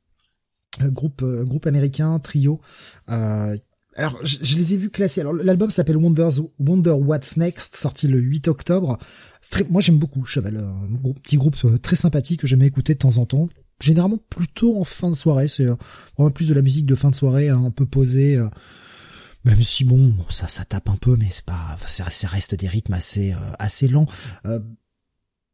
groupe euh, groupe américain trio euh, alors je, les ai vus classés. Alors l'album s'appelle Wonders Wonder What's Next sorti le 8 octobre. Moi j'aime beaucoup Cheval un petit groupe très sympathique que j'aime écouter de temps en temps. Généralement plutôt en fin de soirée c'est vraiment plus de la musique de fin de soirée hein, un peu posée même si bon ça ça tape un peu mais c'est pas ça, reste des rythmes assez assez lents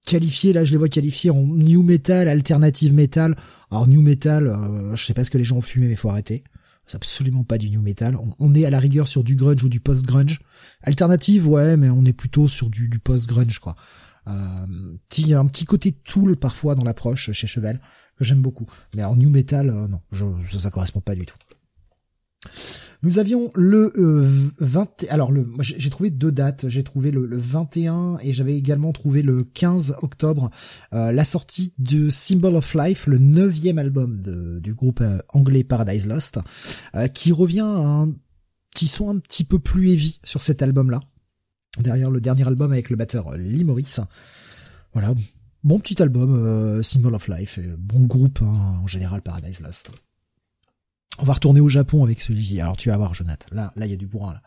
qualifiés, là je les vois qualifiés en new metal, alternative metal. Alors new metal, euh, je sais pas ce que les gens ont fumé mais faut arrêter. C'est absolument pas du new metal. On, est à la rigueur sur du grunge ou du post grunge. Alternative, ouais, mais on est plutôt sur du, du post grunge quoi. Euh, petit, un petit côté tool parfois dans l'approche chez Cheval que j'aime beaucoup. Mais en new metal, euh, non, je, ça correspond pas du tout. Nous avions le 20. Euh, alors le, j'ai trouvé deux dates. J'ai trouvé le, 21 et j'avais également trouvé le 15 octobre euh, la sortie de Symbol of Life, le neuvième album de, du groupe euh, anglais Paradise Lost, qui revient à un petit son un petit peu plus heavy sur cet album-là. Derrière le dernier album avec le batteur Lee Morris. Voilà, bon petit album, Symbol of Life, bon groupe hein, en général Paradise Lost. On va retourner au Japon avec celui-ci. Alors tu vas voir, Jonathan. Là, là, il y a du bourrin. Là,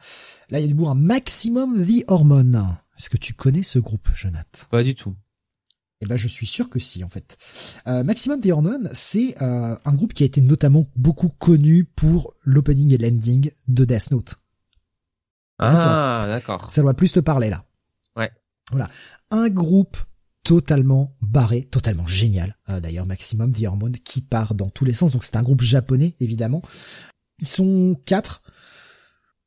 là, il y a du bourrin. Maximum The Hormone. Est-ce que tu connais ce groupe, Jonathan? Pas du tout. Eh ben, je suis sûr que si, en fait. Euh, Maximum The Hormone, c'est euh, un groupe qui a été notamment beaucoup connu pour l'opening et l'ending de Death Note. Ah, d'accord. Ça doit plus te parler là. Ouais. Voilà. Un groupe totalement barré, totalement génial. Euh, D'ailleurs, Maximum The Hormone qui part dans tous les sens. Donc c'est un groupe japonais, évidemment. Ils sont quatre.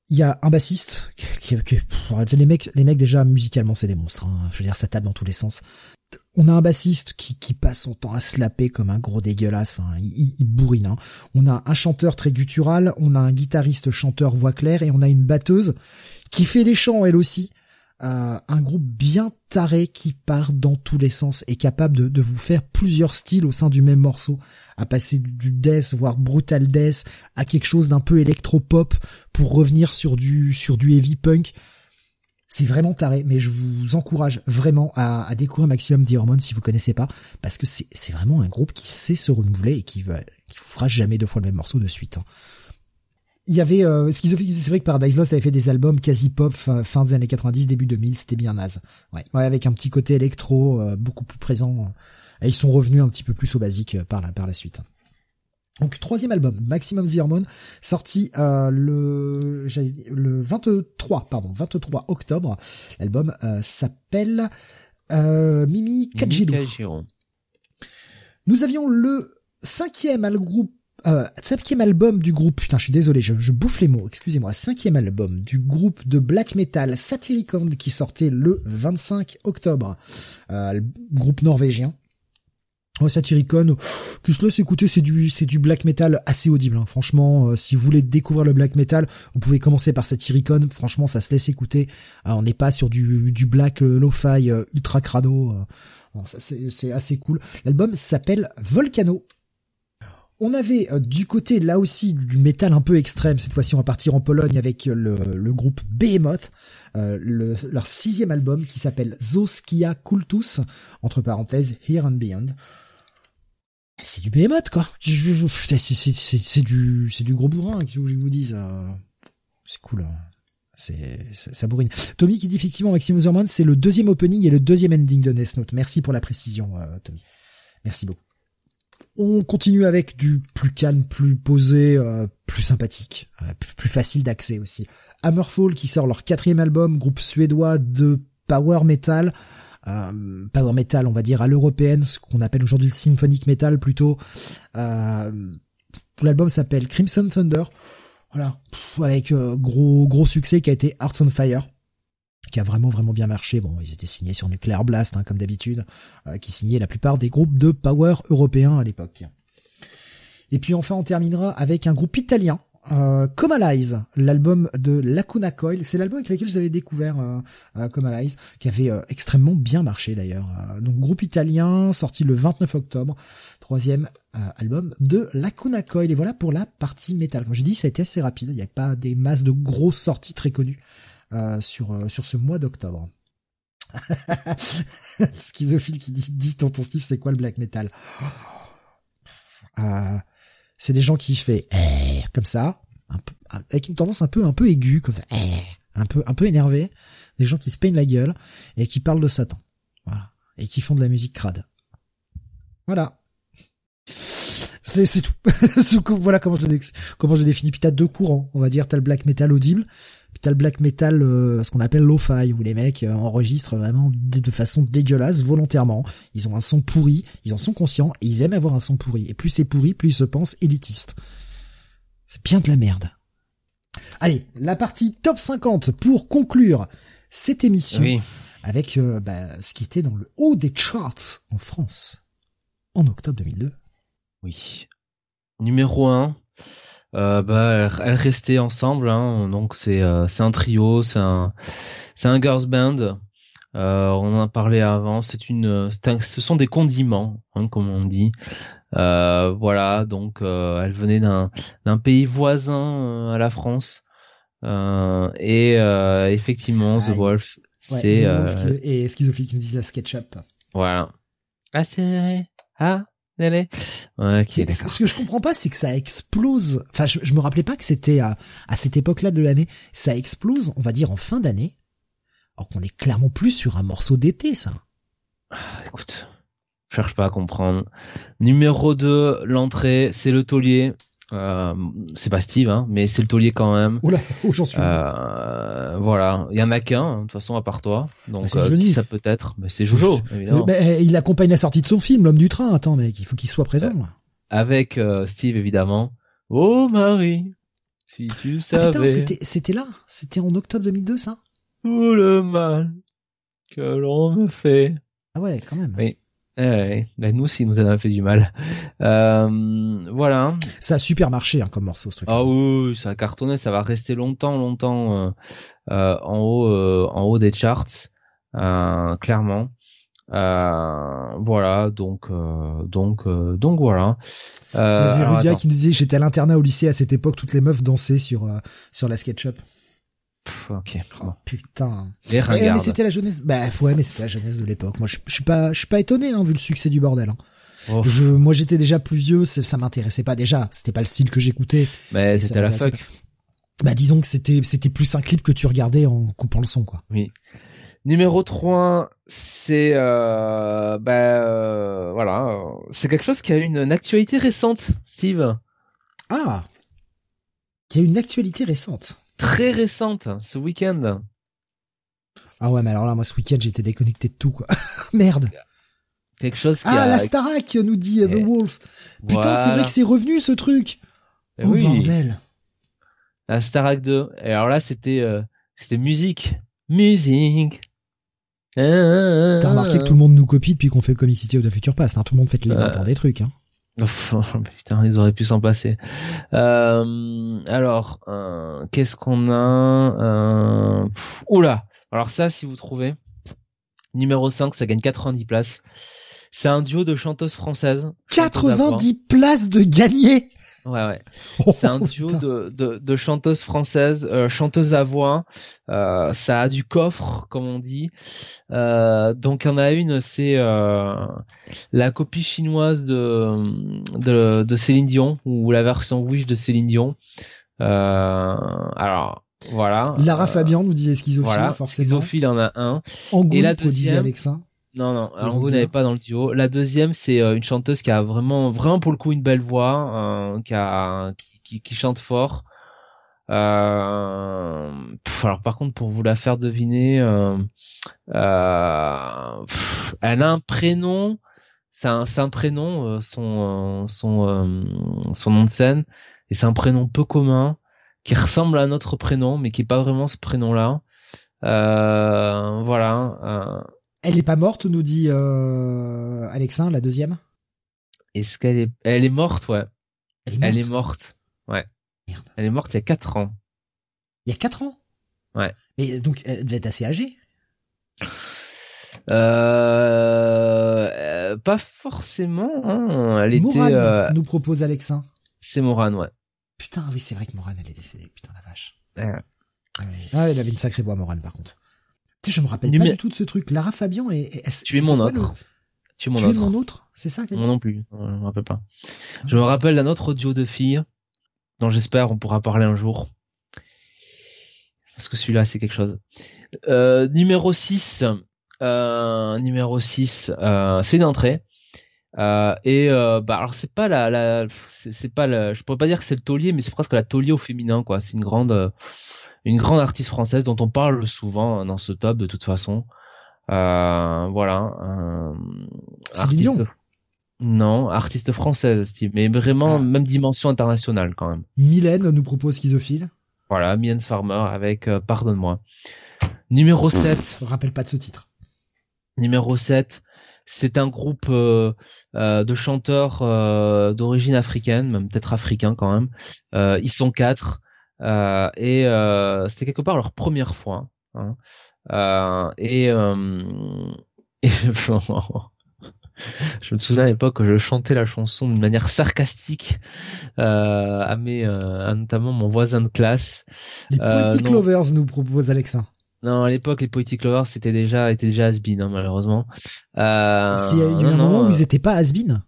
Il y a un bassiste qui, qui, qui les mecs, les mecs déjà musicalement c'est des monstres. Hein. Je veux dire, ça tape dans tous les sens. On a un bassiste qui, qui passe son temps à slapper comme un gros dégueulasse. Enfin, il, il bourrine. Hein. On a un chanteur très guttural. On a un guitariste chanteur voix claire et on a une batteuse qui fait des chants elle aussi. Euh, un groupe bien taré qui part dans tous les sens et capable de, de, vous faire plusieurs styles au sein du même morceau, à passer du death voire brutal death à quelque chose d'un peu électro-pop pour revenir sur du sur du heavy punk. C'est vraiment taré, mais je vous encourage vraiment à, à découvrir Maximum The si vous connaissez pas, parce que c'est c'est vraiment un groupe qui sait se renouveler et qui va qui vous fera jamais deux fois le même morceau de suite. Hein il y avait euh, Schizophrénie, c'est vrai que Paradise Lost avait fait des albums quasi pop fin, fin des années 90 début 2000 c'était bien naze. Ouais, ouais avec un petit côté électro euh, beaucoup plus présent. Et ils sont revenus un petit peu plus au basique euh, par la par la suite. Donc troisième album Maximum The Hormone sorti euh, le le 23 pardon 23 octobre. L'album euh, s'appelle Mimi Kajiro nous avions le cinquième groupe euh, cinquième album du groupe, putain je suis désolé, je, je bouffe les mots, excusez-moi, cinquième album du groupe de black metal Satyricon qui sortait le 25 octobre, euh, groupe norvégien. Oh, Satyricon, que se laisse écouter, c'est du c'est du black metal assez audible. Hein. Franchement, euh, si vous voulez découvrir le black metal, vous pouvez commencer par Satyricon. Franchement, ça se laisse écouter. Euh, on n'est pas sur du du black euh, lo-fi ultra crado. Bon, c'est assez cool. L'album s'appelle Volcano on avait euh, du côté là aussi du métal un peu extrême, cette fois-ci on va partir en Pologne avec le, le groupe Behemoth, euh, le, leur sixième album qui s'appelle Zoskia Kultus, entre parenthèses Here and Beyond. C'est du Behemoth quoi, c'est du c'est du gros bourrin, que je vous dise. Euh, c'est cool. Hein. C'est ça bourrine. Tommy qui dit effectivement Maxime Zerman, c'est le deuxième opening et le deuxième ending de Death Note. Merci pour la précision, euh, Tommy. Merci beaucoup. On continue avec du plus calme, plus posé, euh, plus sympathique, euh, plus facile d'accès aussi. Hammerfall qui sort leur quatrième album, groupe suédois de power metal. Euh, power metal, on va dire à l'européenne, ce qu'on appelle aujourd'hui le symphonic metal plutôt. L'album s'appelle Crimson Thunder. Voilà, avec gros gros succès qui a été Hearts on Fire qui a vraiment vraiment bien marché. Bon, ils étaient signés sur Nuclear Blast, hein, comme d'habitude, euh, qui signait la plupart des groupes de power européens à l'époque. Et puis enfin, on terminera avec un groupe italien, euh, Comalize, l'album de Lacuna Coil. C'est l'album avec lequel j'avais découvert euh, euh Comalize, qui avait euh, extrêmement bien marché d'ailleurs. donc groupe italien, sorti le 29 octobre, troisième album de Lacuna Coil. Et voilà pour la partie métal. Comme je dis, ça a été assez rapide. Il n'y a pas des masses de grosses sorties très connues. Euh, sur euh, sur ce mois d'octobre. Schizophile qui dit, dit tonton Steve, c'est quoi le black metal? Euh, C'est des gens qui fait eh, comme ça, un peu, avec une tendance un peu un peu aiguë comme ça, eh, un peu un peu énervé, des gens qui se peignent la gueule et qui parlent de Satan, voilà, et qui font de la musique crade. Voilà. C'est c'est tout. voilà comment je comment je définis. Puis t'as deux courants, on va dire. T'as le black metal audible puis t'as le black metal, euh, ce qu'on appelle lo-fi, où les mecs euh, enregistrent vraiment de, façon dégueulasse, volontairement. Ils ont un son pourri, ils en sont conscients, et ils aiment avoir un son pourri. Et plus c'est pourri, plus ils se pensent élitistes. C'est bien de la merde. Allez, la partie top 50 pour conclure cette émission avec euh, bah, ce qui était dans le haut des charts en France en octobre 2002. Oui. Numéro 1, euh, bah, elles restaient ensemble. Hein, donc c'est euh, c'est un trio, c'est un c'est un girls band. Euh, on en a parlé avant. C'est une, ce sont des condiments, hein, comme on dit. Euh, voilà, donc euh, elle venait d'un d'un pays voisin à la France. et effectivement, The Wolf, c'est et Schizophile qui me disent la SketchUp. Voilà. Ah c'est ah Ouais, ce que je comprends pas, c'est que ça explose. Enfin, je, je me rappelais pas que c'était à, à cette époque-là de l'année. Ça explose, on va dire en fin d'année. Alors qu'on est clairement plus sur un morceau d'été, ça. Ah, écoute, je cherche pas à comprendre. Numéro 2, l'entrée, c'est le taulier. Euh, c'est pas Steve, hein, mais c'est le taulier quand même. Oula, oh, j'en suis. Euh, voilà, il y en a qu'un, hein, de toute façon, à part toi. Donc Bah, Johnny. ça peut être, mais c'est Jojo, évidemment. Euh, bah, il accompagne la sortie de son film, l'homme du train. Attends, mec, il faut qu'il soit présent. Avec euh, Steve, évidemment. Oh Marie, si tu Ah savais putain, c'était, c'était là. C'était en octobre 2002, ça? tout le mal que l'on me fait. Ah ouais, quand même. Oui. Eh ouais, bah, nous aussi, nous en avons fait du mal. Euh, voilà. Ça a super marché, hein, comme morceau, ce truc. Ah oui, ça a cartonné, ça va rester longtemps, longtemps euh, euh, en haut, euh, en haut des charts, euh, clairement. Euh, voilà, donc, euh, donc, euh, donc voilà. Il y avait attends. qui nous disait j'étais à l'internat au lycée à cette époque, toutes les meufs dansaient sur euh, sur la SketchUp. Ok. Oh, putain. Les mais c'était la jeunesse. Bah ouais, mais c'était la jeunesse de l'époque. Moi, je, je suis pas, je suis pas étonné hein, vu le succès du bordel. hein. Oh, Je, moi, j'étais déjà plus vieux, ça, ça m'intéressait pas déjà. C'était pas le style que j'écoutais. mais ça c'était la m'intéressait fuck. Bah disons que c'était, c'était plus un clip que tu regardais en coupant le son, quoi. Oui. Numéro 3, c'est euh, bah euh, voilà, c'est quelque chose qui a une, une actualité récente, Steve. Ah, y a une actualité récente. Très récente, ce week-end. Ah ouais, mais alors là, moi, ce week-end, j'étais déconnecté de tout, quoi. Merde. Quelque chose qui Ah, a la Starac, nous dit euh, The Eh, Wolf. Putain, c'est vrai que c'est revenu, ce truc. Eh oh, oui, bordel. la Starac 2. Et alors là, c'était euh, c'était musique, musique. T'as remarqué que tout le monde nous copie depuis qu'on fait Comic City of the Future Past, hein. Tout le monde fait les 20 Euh, ans des trucs, hein. Putain, ils auraient pu s'en passer. Euh, alors, euh, qu'est-ce qu'on a euh, pff, Oula Alors ça, si vous trouvez, numéro 5, ça gagne 90 places. C'est un duo de chanteuses françaises. chanteuses à voix. 90 places de gagné. Ouais, ouais. Oh, C'est un duo de, de, de chanteuses françaises, euh, chanteuses à voix. Euh, ça a du coffre, comme on dit. Euh, donc il y en a une, c'est euh, la copie chinoise de, de de Céline Dion ou la version Wish de Céline Dion. Euh, alors voilà. Lara Euh, Fabian nous disait schizophile, Voilà, forcément. schizophile en a un. Angoulême, Et la disait deuxième- Alexin. Non, non, alors vous n'avez pas dans le duo. La deuxième, c'est euh, une chanteuse qui a vraiment, vraiment pour le coup une belle voix, euh, qui, a, qui, qui, qui chante fort. Euh, pff, alors par contre, pour vous la faire deviner, euh, euh, pff, elle a un prénom. C'est un, un prénom, euh, son, euh, son, euh, son nom de scène, et c'est un prénom peu commun qui ressemble à notre prénom, mais qui est pas vraiment ce prénom-là. Euh, voilà. Elle est pas morte, nous dit euh, Alexin, la deuxième. Est-ce qu'elle est, elle est morte, ouais. Elle est morte. Elle est morte. Ouais. Merde. Elle est morte il y a 4 ans. Il y a 4 ans? Ouais. Mais donc, elle devait être assez âgée. Euh, euh, pas forcément, hein. Elle était, Morane euh, nous propose Alexin. c'est Morane, ouais. Putain, oui, c'est vrai que Morane, elle est décédée. Putain, la vache. Ouais. Ah, ouais. Ah, elle avait une sacrée voix, Morane, par contre. Je me rappelle Numé- pas du tout de ce truc. Lara Fabian et... et- Tu es mon autre. le- Tu es mon Tu es autre. mon autre C'est ça Moi non plus. Je me rappelle pas. Je me rappelle d'un autre duo de filles dont j'espère on pourra parler un jour. Parce que celui-là, c'est quelque chose. Euh, numéro 6. Euh, numéro 6, euh, c'est une entrée. Euh, et euh, bah alors c'est pas la, la c'est pas la, je pourrais pas dire que c'est le taulier mais c'est presque la taulier au féminin quoi c'est une grande une grande artiste française dont on parle souvent dans ce top de toute façon euh, voilà Céline Dion. non artiste française Steve mais vraiment Ah. même dimension internationale quand même Mylène nous propose Schizophile. voilà Mylène Farmer avec euh, pardonne-moi numéro 7 Je me rappelle pas de ce titre. Numéro 7, c'est un groupe euh, euh, de chanteurs d'origine africaine, même peut-être africain quand même. Ils sont quatre et euh, c'était quelque part leur première fois. hein. Euh, et, euh, et je me souviens à l'époque que je chantais la chanson d'une manière sarcastique euh, à mes, euh, à notamment mon voisin de classe. Les Euh, Poetic. Lovers nous propose Alexin. Non, à l'époque, les Poetic Lovers, c'était déjà, étaient déjà has-been, hein, malheureusement. Euh, Parce qu'il y a, eu non, un non, moment où euh, ils étaient pas has-been.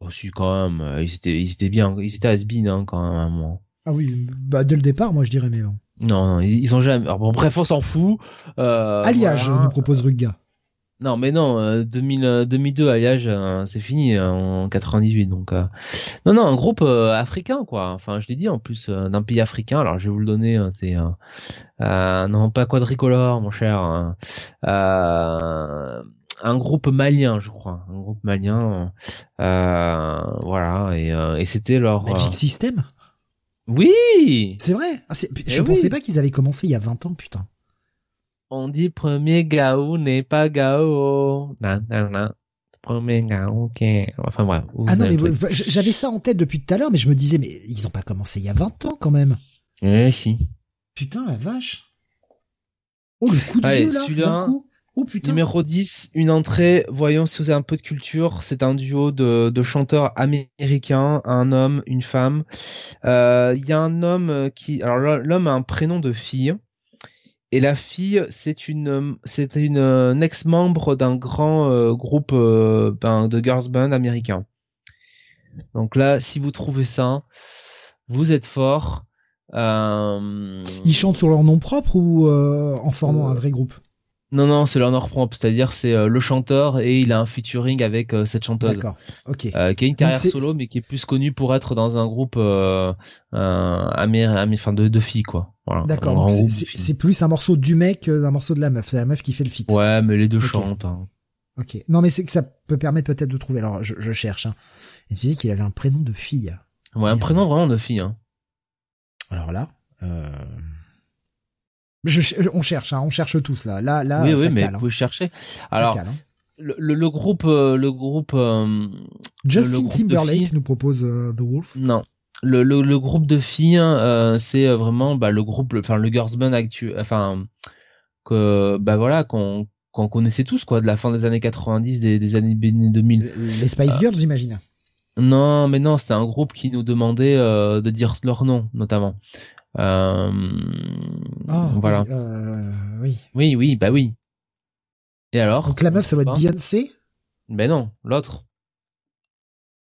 Oh, si, quand même, euh, ils étaient, ils étaient bien, ils étaient has-been, hein, quand même, à un moment. Ah oui, bah dès le départ, moi je dirais, mais bon. Non, non, ils, ont jamais. Alors bon, bref, on s'en fout. Euh, Alliage, voilà. nous propose Rugga. Non, mais non, euh, 2000, euh, 2002, Alliage, euh, c'est fini en 98. Donc, euh, non, non, un groupe euh, africain, quoi. Enfin, je l'ai dit en plus d'un pays africain. Alors, je vais vous le donner. hein, c'est non, pas quadricolore, mon cher. hein. Un groupe malien, je crois. Un groupe malien. Voilà. Et, et c'était leur. Magic System? Oui. C'est vrai ah, c'est- Je Eh pensais oui. pas qu'ils avaient commencé il y a 20 ans, putain. On dit premier Gao n'est pas Gao. Nan, nan, nan. Premier Gao, ok. Enfin bref. Ah non, mais j'avais ça en tête depuis tout à l'heure, mais je me disais, mais ils ont pas commencé il y a 20 ans quand même. Eh si. Putain, la vache. Oh, le coup de Allez, vieux là, celui-là, d'un coup. Oh putain. Numéro 10, une entrée. Voyons si vous avez un peu de culture. C'est un duo de, de chanteurs américains, un homme, une femme. Euh, Il y a un homme qui, alors l'homme a un prénom de fille. Et la fille, c'est une, c'est une euh, ex-membre d'un grand euh, groupe euh, ben, de girls band américain. Donc là, si vous trouvez ça, vous êtes fort. Euh... Ils chantent sur leur nom propre ou euh, en formant Euh, un vrai groupe? Non, non, c'est leur propre, c'est-à-dire c'est euh, le chanteur et il a un featuring avec euh, cette chanteuse. D'accord. Ok. Euh, qui a une carrière solo, mais qui est plus connue pour être dans un groupe euh, euh, amé- amé- enfin de, de filles, quoi. Voilà, D'accord. C'est plus un morceau du mec d'un morceau de la meuf. C'est la meuf qui fait le feat. Ouais, mais les deux Ok. chantent. hein. Ok. Non, mais c'est que ça peut permettre peut-être de trouver. Alors, je, je cherche. Hein. Il disait qu'il avait un prénom de fille. Ouais, un Merde. prénom vraiment de fille. Hein. Alors là, euh... je, on cherche, hein, on cherche tous là. Là, là, oui, ça oui, mais cale. vous hein. pouvez chercher. Ça Alors, cale, hein. le, le, le groupe, euh, le groupe, euh, Justin groupe Timberlake nous propose euh, The Wolf. non. Le, le, le groupe de filles, euh, c'est vraiment bah, le groupe, enfin le girls band actuel, enfin que bah voilà qu'on qu'on connaissait tous quoi, de la fin des années 90, des, des années 2000. Les Spice Girls, j'imagine. Non, mais non, c'était un groupe qui nous demandait euh, de dire leur nom, notamment. Euh, Ah, voilà. oui, euh, oui. Oui, oui, bah oui. Et alors? Donc la meuf, ça doit être Beyoncé? Ben non, l'autre.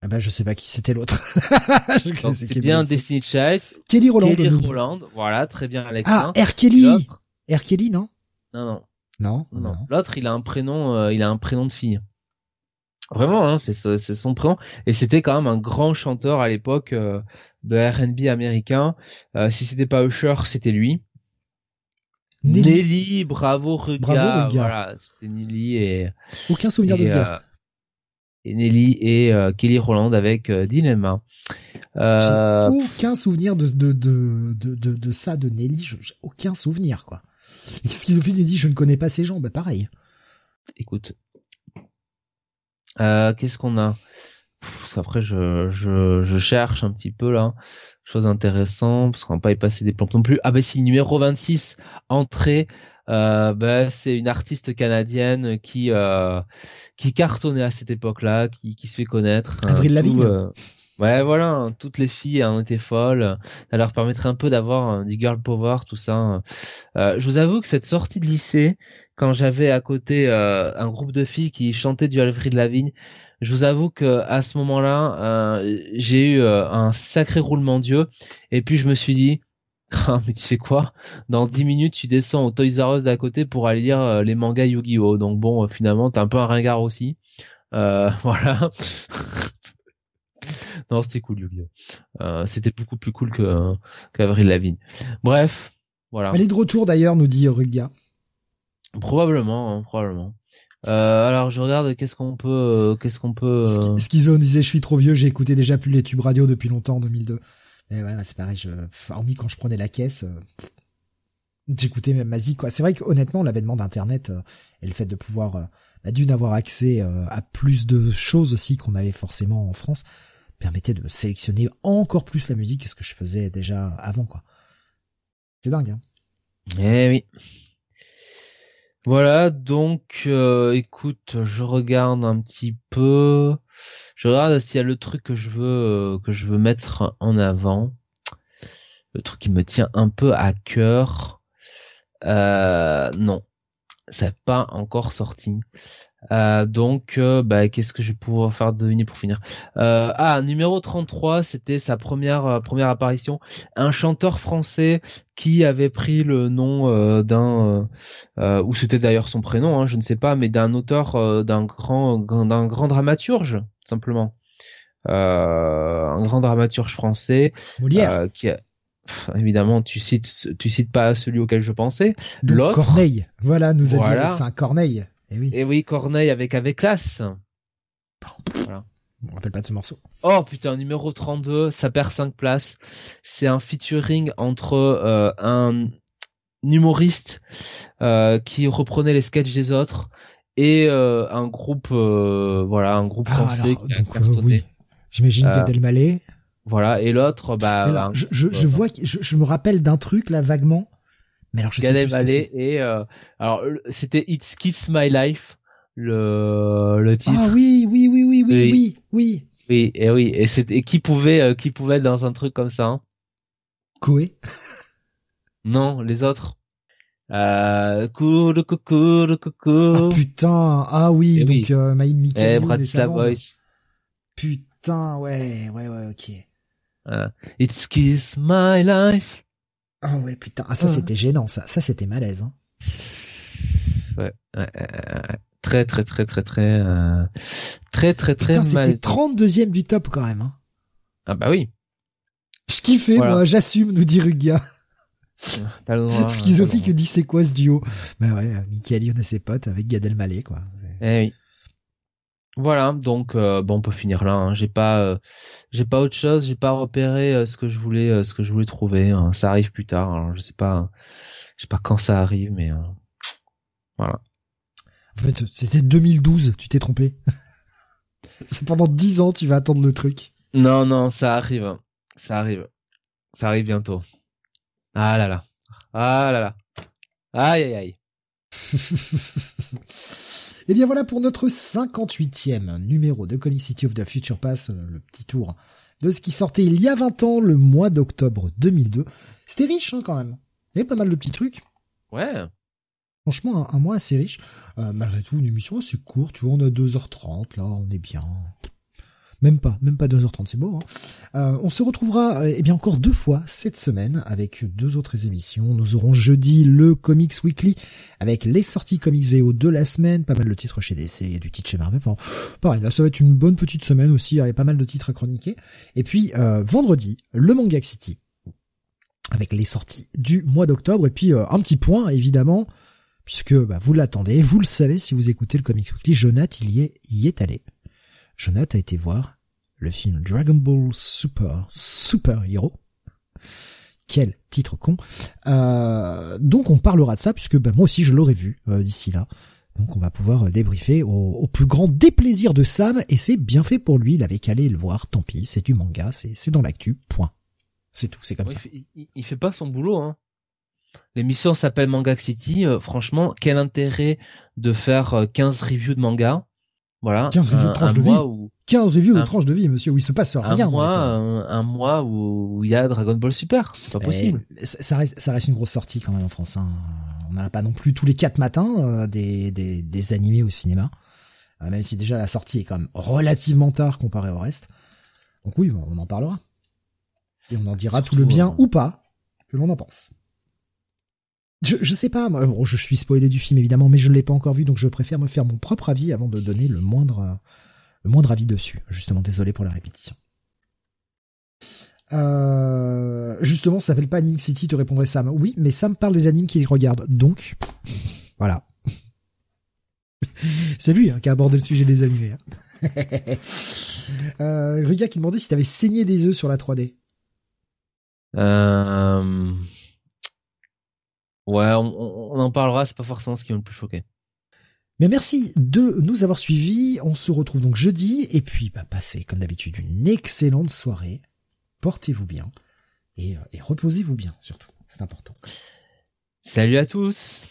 Ah bah je sais pas qui c'était l'autre. C'est bien. Destiny Child, Kelly Roland. Kelly Roland, voilà, très bien Alex. Ah, R. Et Kelly. R. Kelly, non? Non, non, Non. non. non. L'autre, il a un prénom, euh, il a un prénom de fille. Vraiment, hein, c'est ce- c'est son prénom. Et c'était quand même un grand chanteur à l'époque euh, de R&B américain. Euh, si c'était pas Usher, c'était lui. Nelly. Nelly, bravo Ruga. Bravo, Ruga. Voilà, c'était Nelly et, Aucun souvenir de ce gars. euh, et Nelly et euh, Kelly Roland avec Dilemma. Aucun souvenir de, de, de, de, de, de ça, de Nelly. J'ai aucun souvenir, quoi. Et Schizophile, il dit, je ne connais pas ces gens. Bah, pareil. écoute. Euh, Qu'est-ce qu'on a? Pff, Après, je, je, je cherche un petit peu là. Chose intéressante, parce qu'on va pas y passer des plombs non plus. Ah bah si, numéro 26, entrée. Euh, bah, c'est une artiste canadienne qui euh, qui cartonnait à cette époque-là, qui, qui se fait connaître. hein, Avril Lavigne. Ouais, voilà, hein, toutes les filles en étaient folles. Ça leur permettrait un peu d'avoir euh, du girl power, tout ça. Euh, je vous avoue que cette sortie de lycée, quand j'avais à côté euh, un groupe de filles qui chantaient du Avril Lavigne, je vous avoue que à ce moment-là, euh, j'ai eu euh, un sacré roulement d'yeux. Et puis je me suis dit, ah, mais tu sais quoi? Dans 10 minutes, tu descends au Toys R Us d'à côté pour aller lire euh, les mangas Yu-Gi-Oh. Donc bon, finalement, t'es un peu un ringard aussi. Voilà. Non, c'était cool Yu-Gi-Oh. Euh, c'était beaucoup plus cool que qu'Avril Lavigne. Bref, voilà. Elle est de retour, d'ailleurs, nous dit Ruga. Probablement, hein, probablement. Euh, alors je regarde qu'est-ce qu'on peut, euh, qu'est-ce qu'on peut. euh, Schizo disait, je suis trop vieux, j'ai écouté déjà plus les tubes radio depuis longtemps, en 2002. Et ouais, c'est pareil, je, hormis quand je prenais la caisse, euh, j'écoutais même Mazie, quoi. C'est vrai qu'honnêtement, l'avènement d'Internet et le fait de pouvoir, bah, d'une avoir accès à plus de choses aussi qu'on avait forcément en France, permettait de sélectionner encore plus la musique que ce que je faisais déjà avant, quoi. C'est dingue, hein. Eh oui. Voilà, donc euh, écoute, je regarde un petit peu. Je regarde s'il y a le truc que je veux euh, que je veux mettre en avant. Le truc qui me tient un peu à cœur. Euh, non, ça n'est pas encore sorti. Euh, donc, euh, bah, qu'est-ce que je vais pouvoir faire deviner pour finir? Euh, Ah, numéro 33, c'était sa première euh, première apparition. Un chanteur français qui avait pris le nom d'un, ou c'était d'ailleurs son prénom, hein, je ne sais pas, mais d'un auteur, d'un grand d'un grand dramaturge, simplement. un grand dramaturge français. Molière. qui a, évidemment, tu cites, tu cites pas celui auquel je pensais. L'autre. Corneille. Voilà, nous a dit c'est un Corneille. Et eh oui. Et oui, Corneille avec avec classe. Voilà. Me rappelle pas de ce morceau. Oh putain, numéro 32, ça perd 5 places. C'est un featuring entre euh, un humoriste euh, qui reprenait les sketchs des autres et euh, un groupe voilà, un groupe ah, français qui a oui. J'imagine Gad Elmaleh. Voilà, et l'autre bah je, je, je, vois je, je me rappelle d'un truc là vaguement mais alors je sais plus et euh, alors c'était It's Kiss My Life le le titre. Ah oui oui oui oui oui oui oui. Oui et oui et c'était qui pouvait euh, qui pouvait être dans un truc comme ça. Hein Koé. Non les autres. Euh, coucou, coucou, coucou. Ah putain, ah oui, donc oui. euh, My Mickey. Eh, Bratislava Boys. Putain, ouais, ouais, ouais, ok. Uh, it's Kiss My Life. Ah ouais, putain. Ah, ça, c'était gênant, ça. Ça, c'était malaise. Hein. Ouais, Très, très, très, très, très, euh... très, très, très Putain, c'était 32ème du top, quand même. Hein. Ah bah oui. Je kiffais, moi, j'assume, nous dit Rugia. Schizophique dit c'est quoi ce duo? Bah ouais, Michael et ses potes avec Gad Elmaleh, quoi. Eh oui. Voilà, donc euh, bon, on peut finir là. Hein. J'ai pas, euh, j'ai pas autre chose. J'ai pas repéré euh, ce que je voulais, ce que je voulais trouver. Hein. Ça arrive plus tard. Alors je sais pas, je sais pas quand ça arrive, mais voilà. En fait, c'était 2012. Tu t'es trompé. C'est pendant 10 ans, tu vas attendre le truc. Non, non, ça arrive. Ça arrive. Ça arrive bientôt. Ah là là. Ah là là. Aïe aïe aïe. Et eh bien voilà pour notre 58e numéro de Comic City of the Future Pass, le petit tour de ce qui sortait il y a 20 ans, le mois d'octobre 2002. C'était riche hein, quand même. Il y avait pas mal de petits trucs. Ouais. Franchement, un, mois assez riche. Euh, malgré tout, une émission assez courte. Tu vois, on a 2h30, là, on est bien. Même pas, même pas 2h30, c'est beau. Hein euh, on se retrouvera euh, eh bien encore deux fois cette semaine avec deux autres émissions. Nous aurons jeudi le Comics Weekly avec les sorties Comics VO de la semaine, pas mal de titres chez DC et du titre chez Marvel. Enfin, pareil, là ça va être une bonne petite semaine aussi, avec pas mal de titres à chroniquer. Et puis euh, vendredi, le Manga City avec les sorties du mois d'octobre et puis un petit point évidemment puisque bah, vous l'attendez, vous le savez si vous écoutez le Comics Weekly, Jonathan il y est, y est allé. Jonathan a été voir le film Dragon Ball Super Super Hero. Quel titre con. Euh, donc on parlera de ça puisque bah, moi aussi je l'aurais vu euh, d'ici là. Donc on va pouvoir débriefer au, plus grand déplaisir de Sam et c'est bien fait pour lui. Il avait qu'à aller le voir. Tant pis, c'est du manga, c'est dans l'actu. Point. C'est tout, c'est comme ça. Il fait, pas son boulot. Hein. L'émission s'appelle Manga City. Euh, franchement, quel intérêt de faire 15 reviews de manga? Voilà. 15 reviews de tranches de vie. 15 reviews de tranches de vie, monsieur, où il se passe rien. Un mois, un, mois où il y a Dragon Ball Super. C'est pas eh, possible. Ça reste, ça reste une grosse sortie quand même en France. Hein. On n'en a pas non plus tous les quatre matins euh, des, des, des animés au cinéma. Euh, même si déjà la sortie est quand même relativement tard comparé au reste. Donc oui, on en parlera. Et on en dira tout le bien euh, ou pas que l'on en pense. Je, je sais pas, moi, je suis spoilé du film évidemment, mais je ne l'ai pas encore vu, donc je préfère me faire mon propre avis avant de donner le moindre, le moindre avis dessus. Justement, désolé pour la répétition. Euh, justement, ça s'appelle pas Anime City, te répondrait Sam. Oui, mais Sam parle des animes qu'il regarde, donc voilà. C'est lui hein, qui a abordé le sujet des animés. Hein. euh, Ruga qui demandait si t'avais saigné des œufs sur la 3D. Euh... Ouais, on, en parlera, c'est pas forcément ce qui m'a le plus choqué. Mais merci de nous avoir suivis. On se retrouve donc jeudi. Et puis, bah, passez comme d'habitude une excellente soirée. Portez-vous bien. Et, euh, et reposez-vous bien, surtout. C'est important. Salut à tous